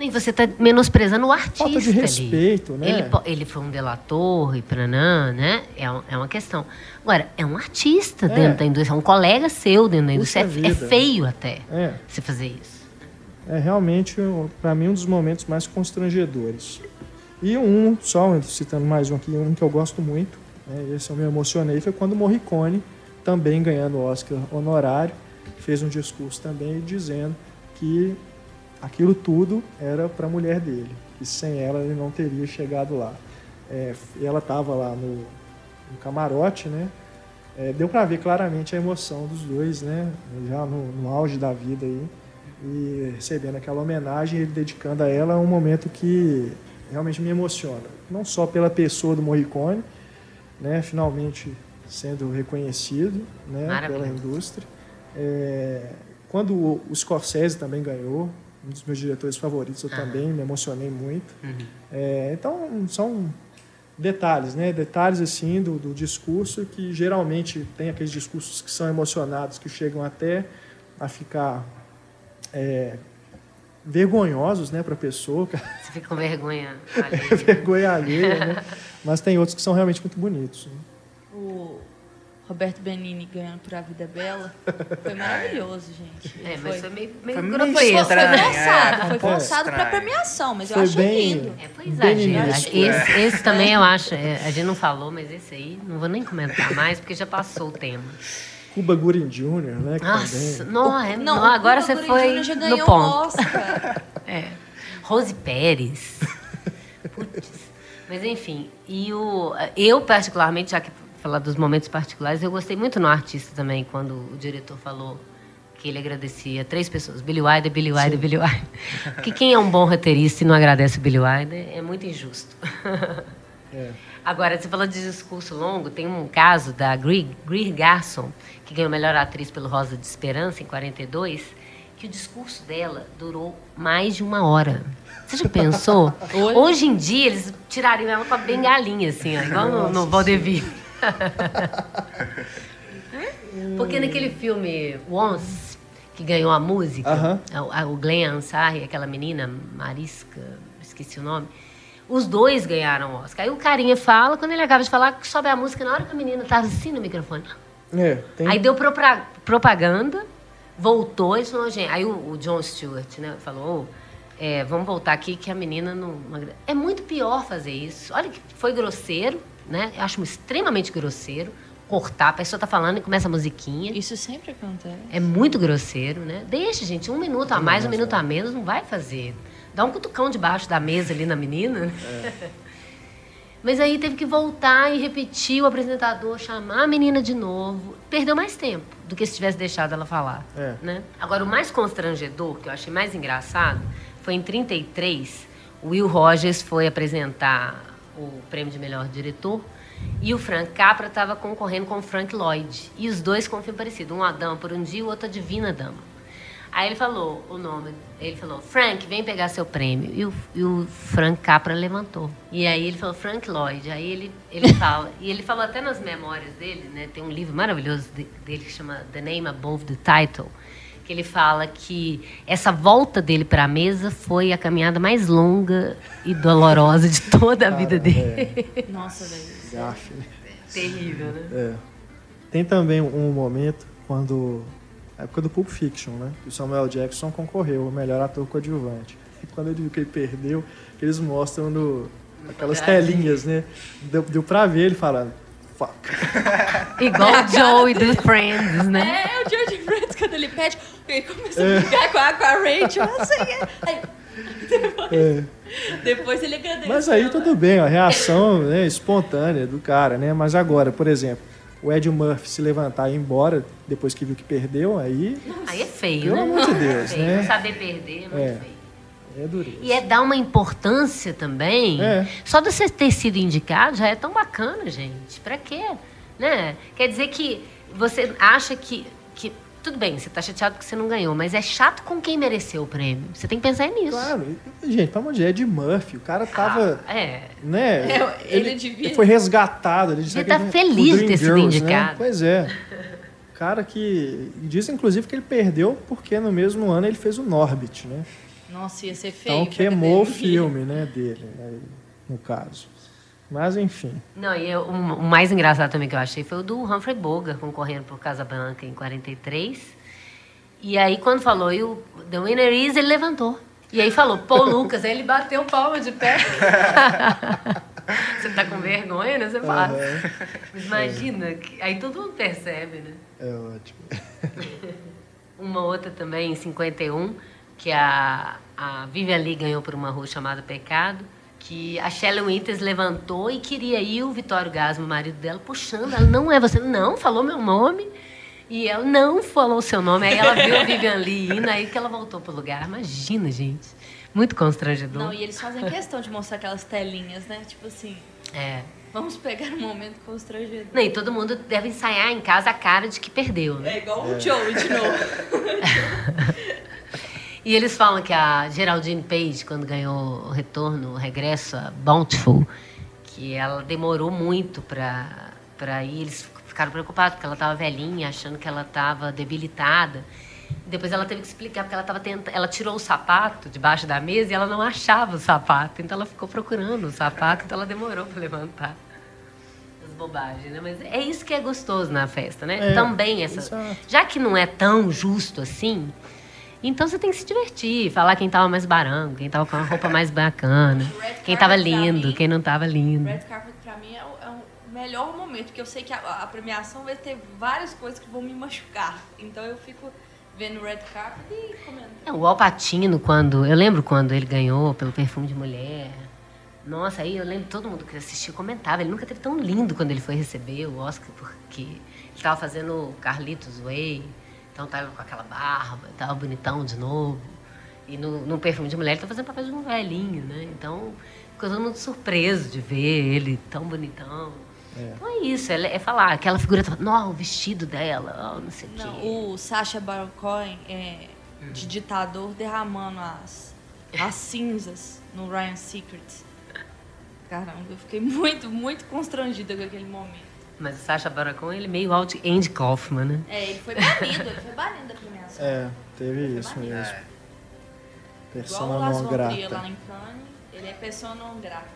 E você está menosprezando o artista. Falta de ali. respeito, né? Ele, ele foi um delator e pranã, né? É, um- é uma questão. Agora, é um artista É. dentro da indústria, é um colega seu dentro da indústria. É, é feio até É, você fazer isso. é realmente, para mim, um dos momentos mais constrangedores. E um, só citando mais um aqui, um que eu gosto muito, né, esse eu me emocionei, foi quando Morricone, também ganhando o Oscar honorário, fez um discurso também dizendo que aquilo tudo era para a mulher dele, que sem ela ele não teria chegado lá. É, ela estava lá no, no camarote, né? É, deu para ver claramente a emoção dos dois, né? Já no, no auge da vida aí e recebendo aquela homenagem, ele dedicando a ela um momento que realmente me emociona. Não só pela pessoa do Morricone, né, finalmente sendo reconhecido né, pela indústria. É, quando o Scorsese também ganhou, um dos meus diretores favoritos, eu também me emocionei muito. É, então, são detalhes, né? Detalhes assim do, do discurso que geralmente tem aqueles discursos que são emocionados, que chegam até a ficar é, vergonhosos, né, para a pessoa, Você fica com vergonha. alheia. vergonha alheia, né? Mas tem outros que são realmente muito bonitos. né? Roberto Benini ganhando por A Vida é Bela foi maravilhoso, gente. É, mas foi meio, meio Foi meio. Foi estranho, né? forçado, é, foi forçado para premiação, mas eu Foi acho bem- lindo. É, foi exagero. Esse, esse também eu acho. é, a gente não falou, mas esse aí não vou nem comentar mais, porque já passou o tema. Cuba Gooding Jr., né? Nossa, não, é, Não, não, agora Cuba você Gooding foi Jr. já no ganhou um ponto. Oscar. É. Rose Pérez. Putz. Mas enfim, e o, eu particularmente, já que falar dos momentos particulares, eu gostei muito no artista também, quando o diretor falou que ele agradecia três pessoas, Billy Wilder, Billy Wilder, Billy Wilder. Porque quem é um bom roteirista e não agradece o Billy Wilder é muito injusto. É. Agora, você falou de discurso longo, tem um caso da Greer, Greer Garson, que ganhou melhor atriz pelo Rosa de Esperança, em 42, que o discurso dela durou mais de uma hora. Você já pensou? Hoje em dia, eles tirariam ela com a bengalinha, assim, ó, igual no, no Vaudeville. Porque naquele filme Once, que ganhou a música, a- a- o Glenn Ansari, aquela menina, Mariska, esqueci o nome, os dois ganharam o Oscar. Aí o carinha fala, quando ele acaba de falar, sobe a música na hora que a menina estava assim no microfone. É, tem, Aí deu propaganda, voltou e falou, gente. Aí o, o John Stewart, né, falou: "Ô, é, vamos voltar aqui que a menina não. não agra-" É muito pior fazer isso. Olha que foi grosseiro, né? Eu acho extremamente grosseiro. Cortar, a pessoa tá falando e começa a musiquinha. Isso sempre acontece. É muito grosseiro, né? Deixa, gente, um minuto a mais, um minuto a menos, não vai fazer. Dá um cutucão debaixo da mesa ali na menina. né? Mas aí teve que voltar e repetir o apresentador, chamar a menina de novo. Perdeu mais tempo do que se tivesse deixado ela falar. É. Né? Agora, o mais constrangedor, que eu achei mais engraçado, foi em 33, o Will Rogers foi apresentar o prêmio de melhor diretor e o Frank Capra estava concorrendo com o Frank Lloyd. E os dois com um filme parecido, um A Dama por um dia e o outro A Divina Dama. Aí ele falou o nome. Ele falou, Frank, vem pegar seu prêmio. E o, e o Frank Capra levantou. E aí ele falou, Frank Lloyd. Aí ele, ele fala, e ele falou até nas memórias dele, né? Tem um livro maravilhoso de- dele que chama The Name Above the Title. Que ele fala que essa volta dele para a mesa foi a caminhada mais longa e dolorosa de toda a vida dele. Nossa, velho. Gafe. Terrível, né? É. Tem também um momento quando. Na época do Pulp Fiction, né? Que o Samuel Jackson concorreu ao melhor ator coadjuvante. E quando ele viu que ele perdeu, que eles mostram no, aquelas telinhas, né? Deu, deu pra ver ele falando. Fuck. Igual o Joey do Friends, né? É, o George Friends, quando ele pede, ele começa a brigar com a, com a Rachel, assim, é. Aí, depois, É. depois ele agradece. Mas aí ela. tudo bem, a reação né, espontânea do cara, né? Mas agora, por exemplo, o Ed Murphy se levantar e ir embora depois que viu que perdeu, aí Aí é feio, Pelo né? amor de Deus, feio. né? Não saber perder é muito É. feio. É dureza. E é dar uma importância também. É. Só de você ter sido indicado já é tão bacana, gente. Pra quê? Né? Quer dizer que você acha que. que tudo bem, você tá chateado porque você não ganhou, mas é chato com quem mereceu o prêmio. Você tem que pensar nisso. Claro, gente, pelo amor de Deus, Ed Murphy, o cara tava. Ah, é. né? É, ele devia- foi resgatado. Ele Devia tá feliz de ter sido Girls, né? indicado. Pois é. Cara que. Diz inclusive que ele perdeu porque no mesmo ano ele fez o Norbit, né? Nossa, ia ser feio. Então queimou o filme, né, dele, né, no caso. Mas enfim. Não, e eu- o, mais engraçado também que eu achei foi o do Humphrey Bogart concorrendo por Casablanca em 43. E aí, quando falou, e o The Winner is, ele levantou. E aí falou, Paul Lucas. Aí ele bateu palma de pé. Você tá com vergonha, né? Você fala. Mas imagina, que- aí todo mundo percebe, né? É ótimo. Uma outra também, em 51, que a, a Vivian Lee ganhou por uma rua chamada Pecado, que a Shelley Winters levantou e queria ir o Vitório Gasmo, o marido dela, puxando. Ela, não é você. Não, falou meu nome. E ela não falou o seu nome. Aí ela viu a Vivian Lee indo, aí que ela voltou pro lugar. Imagina, gente. Muito constrangedor. Não, e eles fazem questão de mostrar aquelas telinhas, né? Tipo assim, É. vamos pegar um momento constrangedor. Não, e todo mundo deve ensaiar em casa a cara de que perdeu, né? É igual o Joey de novo. E eles falam que a Geraldine Page, quando ganhou o retorno, o regresso a Bountiful, que ela demorou muito para para ir. Eles ficaram preocupados porque ela estava velhinha, achando que ela estava debilitada. Depois ela teve que explicar porque ela estava tentando, ela tirou o sapato debaixo da mesa e ela não achava o sapato, então ela ficou procurando o sapato, então ela demorou para levantar. As bobagens, né? Mas é isso que é gostoso na festa, né? É, Também essa, exato. já que não é tão justo assim, então você tem que se divertir, falar quem tava mais barango, quem tava com a roupa mais bacana, quem tava lindo, mim- quem não tava lindo. Red Carpet pra mim é o, é o melhor momento, porque eu sei que a, a premiação vai ter várias coisas que vão me machucar. Então eu fico vendo Red Carpet e comentando. É, O Alpatino, quando. Eu lembro quando ele ganhou pelo perfume de mulher. Nossa, aí eu lembro todo mundo que assistiu comentava. Ele nunca teve tão lindo quando ele foi receber o Oscar, porque ele estava fazendo o Carlitos Way, então tava com aquela barba, tava bonitão de novo. E no, no perfume de mulher ele tá fazendo papel de um velhinho, né? Então ficou todo mundo surpreso de ver ele tão bonitão. Então é isso, é, é falar, aquela figura, não, o vestido dela, não sei o quê. O Sacha Baron Cohen é, de ditador derramando as, as cinzas no Ryan Secret. Caramba, eu fiquei muito, muito constrangida com aquele momento. Mas o Sacha Baron Cohen, ele é meio out Andy Kaufman, né? É, ele foi banido, ele foi banido da premiação. É, teve isso mesmo. É. Igual o Persona não grata. lá em Cannes, ele é pessoa não grata.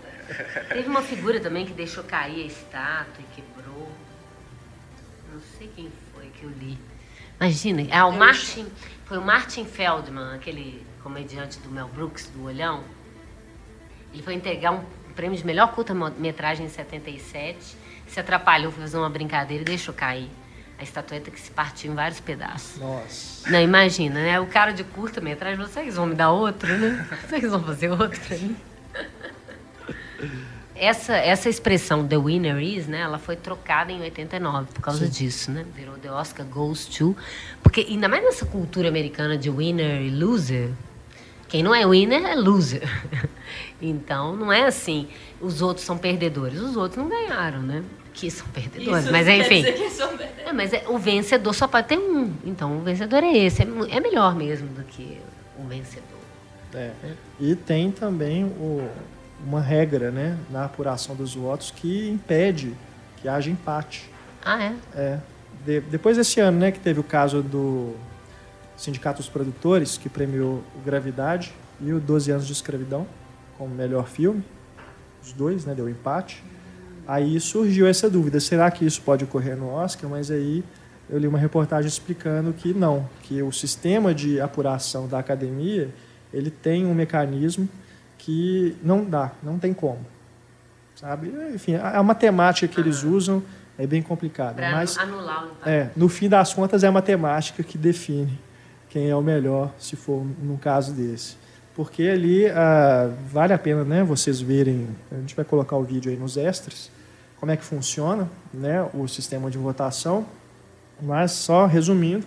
Teve uma figura também que deixou cair a estátua e quebrou. Não sei quem foi que eu li. Imagina, é o Eu Martin, foi o Martin Feldman, aquele comediante do Mel Brooks, do Olhão. Ele foi entregar um prêmio de melhor curta-metragem em 77, se atrapalhou, foi fazer uma brincadeira e deixou cair a estatueta que se partiu em vários pedaços. Nossa. Não, imagina, né? O cara de curta-metragem, vocês vão me dar outro, né? Vocês vão fazer outro pra mim. Essa, essa expressão The Winner Is, né? Ela foi trocada em 89 por causa disso, né? Virou The Oscar Goes To. Porque ainda mais nessa cultura americana de winner e loser, Quem não é winner é loser. Então, não é assim, os outros são perdedores. Os outros não ganharam, né? Que são perdedores. Isso mas quer enfim. dizer que são perdedores. É, mas é- o vencedor só pode ter um. Então, o vencedor é esse. É, é melhor mesmo do que o vencedor. É. E tem também o- uma regra né, na apuração dos votos que impede que haja empate. Ah, é? É. De- depois desse ano, né, que teve o caso do Sindicato dos Produtores, que premiou o Gravidade e o 12 Anos de Escravidão como melhor filme, os dois, né, deu empate. Aí surgiu essa dúvida, será que isso pode ocorrer no Oscar? Mas aí eu li uma reportagem explicando que não, que o sistema de apuração da academia, ele tem um mecanismo que não dá, não tem como. Sabe? Enfim, a, a matemática que eles usam é bem complicada, mas anular o é, no fim das contas é a matemática que define quem é o melhor, se for num caso desse. Porque ali ah, vale a pena né, vocês verem, a gente vai colocar o vídeo aí nos extras, como é que funciona né, o sistema de votação, mas só resumindo,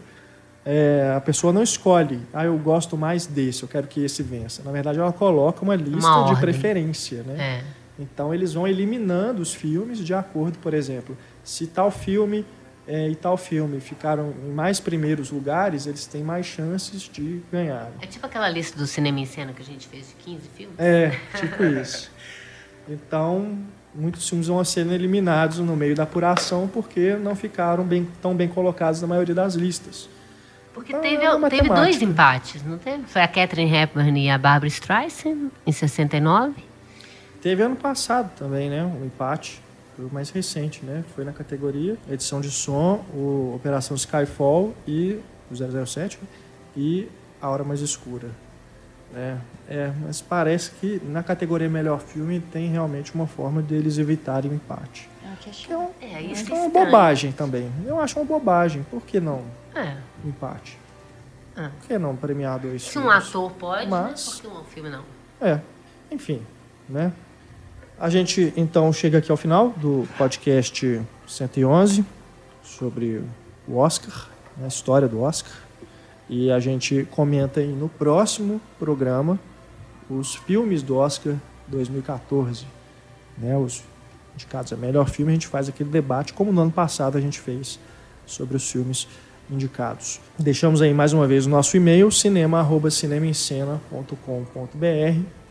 é, a pessoa não escolhe, ah, eu gosto mais desse, eu quero que esse vença. Na verdade, ela coloca uma lista de ordem. preferência. Né? É. Então eles vão eliminando os filmes de acordo, por exemplo, se tal filme eh, e tal filme ficaram em mais primeiros lugares, eles têm mais chances de ganhar. É tipo aquela lista do cinema em cena que a gente fez de 15 filmes. É, tipo isso. Então, muitos filmes vão sendo eliminados no meio da apuração porque não ficaram bem, tão bem colocados na maioria das listas. Porque Ah, teve, é teve dois empates, não teve? Foi a Catherine Hepburn e a Barbara Streisand, em 69. Teve ano passado também, né? Um empate. Foi o mais recente, né? Foi na categoria edição de som, o Operação Skyfall e o 007 e A Hora Mais Escura. né? É, mas parece que na categoria melhor filme tem realmente uma forma deles evitarem o empate. É Que é, um, É, acho que é é uma bobagem também. Eu acho uma bobagem. Por que não É. empate? Ah. Por que não premiar dois Se um filmes? ator pode, Mas- né? Por que um filme não? É, enfim, né? A gente então chega aqui ao final do podcast 111 sobre o Oscar, né, a história do Oscar. E a gente comenta aí no próximo programa os filmes do Oscar 2014, né? Os indicados a melhor filme, a gente faz aquele debate como no ano passado a gente fez sobre os filmes indicados. Deixamos aí mais uma vez o nosso e-mail cinema@cinemaencena.com.br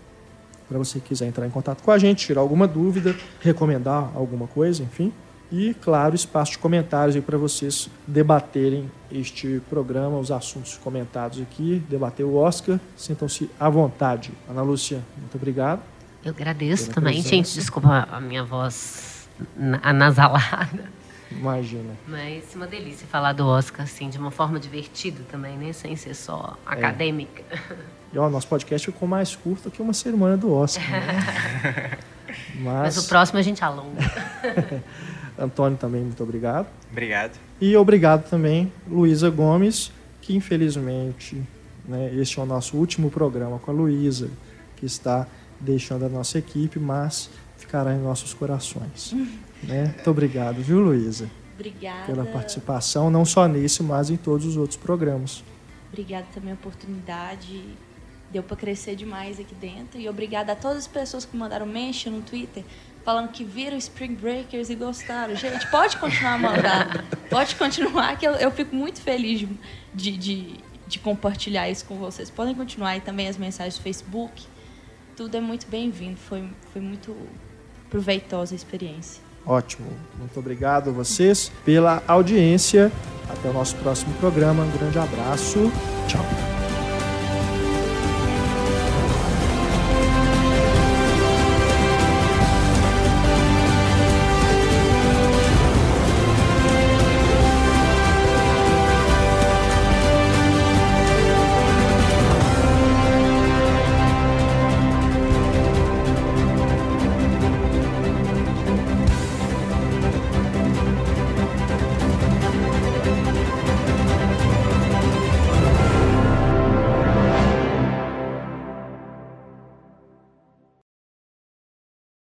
para você que quiser entrar em contato com a gente, tirar alguma dúvida, recomendar alguma coisa, enfim. E, claro, espaço de comentários aí para vocês debaterem este programa, os assuntos comentados aqui, debater o Oscar. Sintam-se à vontade. Ana Lúcia, muito obrigado. Eu agradeço também. presença. Gente, desculpa a minha voz na- anasalada. Imagina. Mas é uma delícia falar do Oscar, assim, de uma forma divertida também, né? Sem ser só É. E ó, nosso podcast ficou mais curto que uma cerimônia do Oscar. Né? Mas Mas, o próximo a gente alonga. Antônio também, muito obrigado. Obrigado. E obrigado também, Luísa Gomes, que infelizmente né, este é o nosso último programa com a Luísa, que está deixando a nossa equipe, mas ficará em nossos corações. né? Muito obrigado, viu, Luísa, Obrigada. pela participação, não só nesse, mas em todos os outros programas. Obrigada também a oportunidade. Deu para crescer demais aqui dentro. E obrigada a todas as pessoas que mandaram mention no Twitter falando que viram Spring Breakers e gostaram. Gente, pode continuar a mandar. Pode continuar, que eu, eu fico muito feliz de, de, de, compartilhar isso com vocês. Podem continuar e também as mensagens do Facebook. Tudo é muito bem-vindo. Foi, foi muito proveitosa a experiência. Ótimo. Muito obrigado a vocês pela audiência. Até o nosso próximo programa. Um grande abraço. Tchau.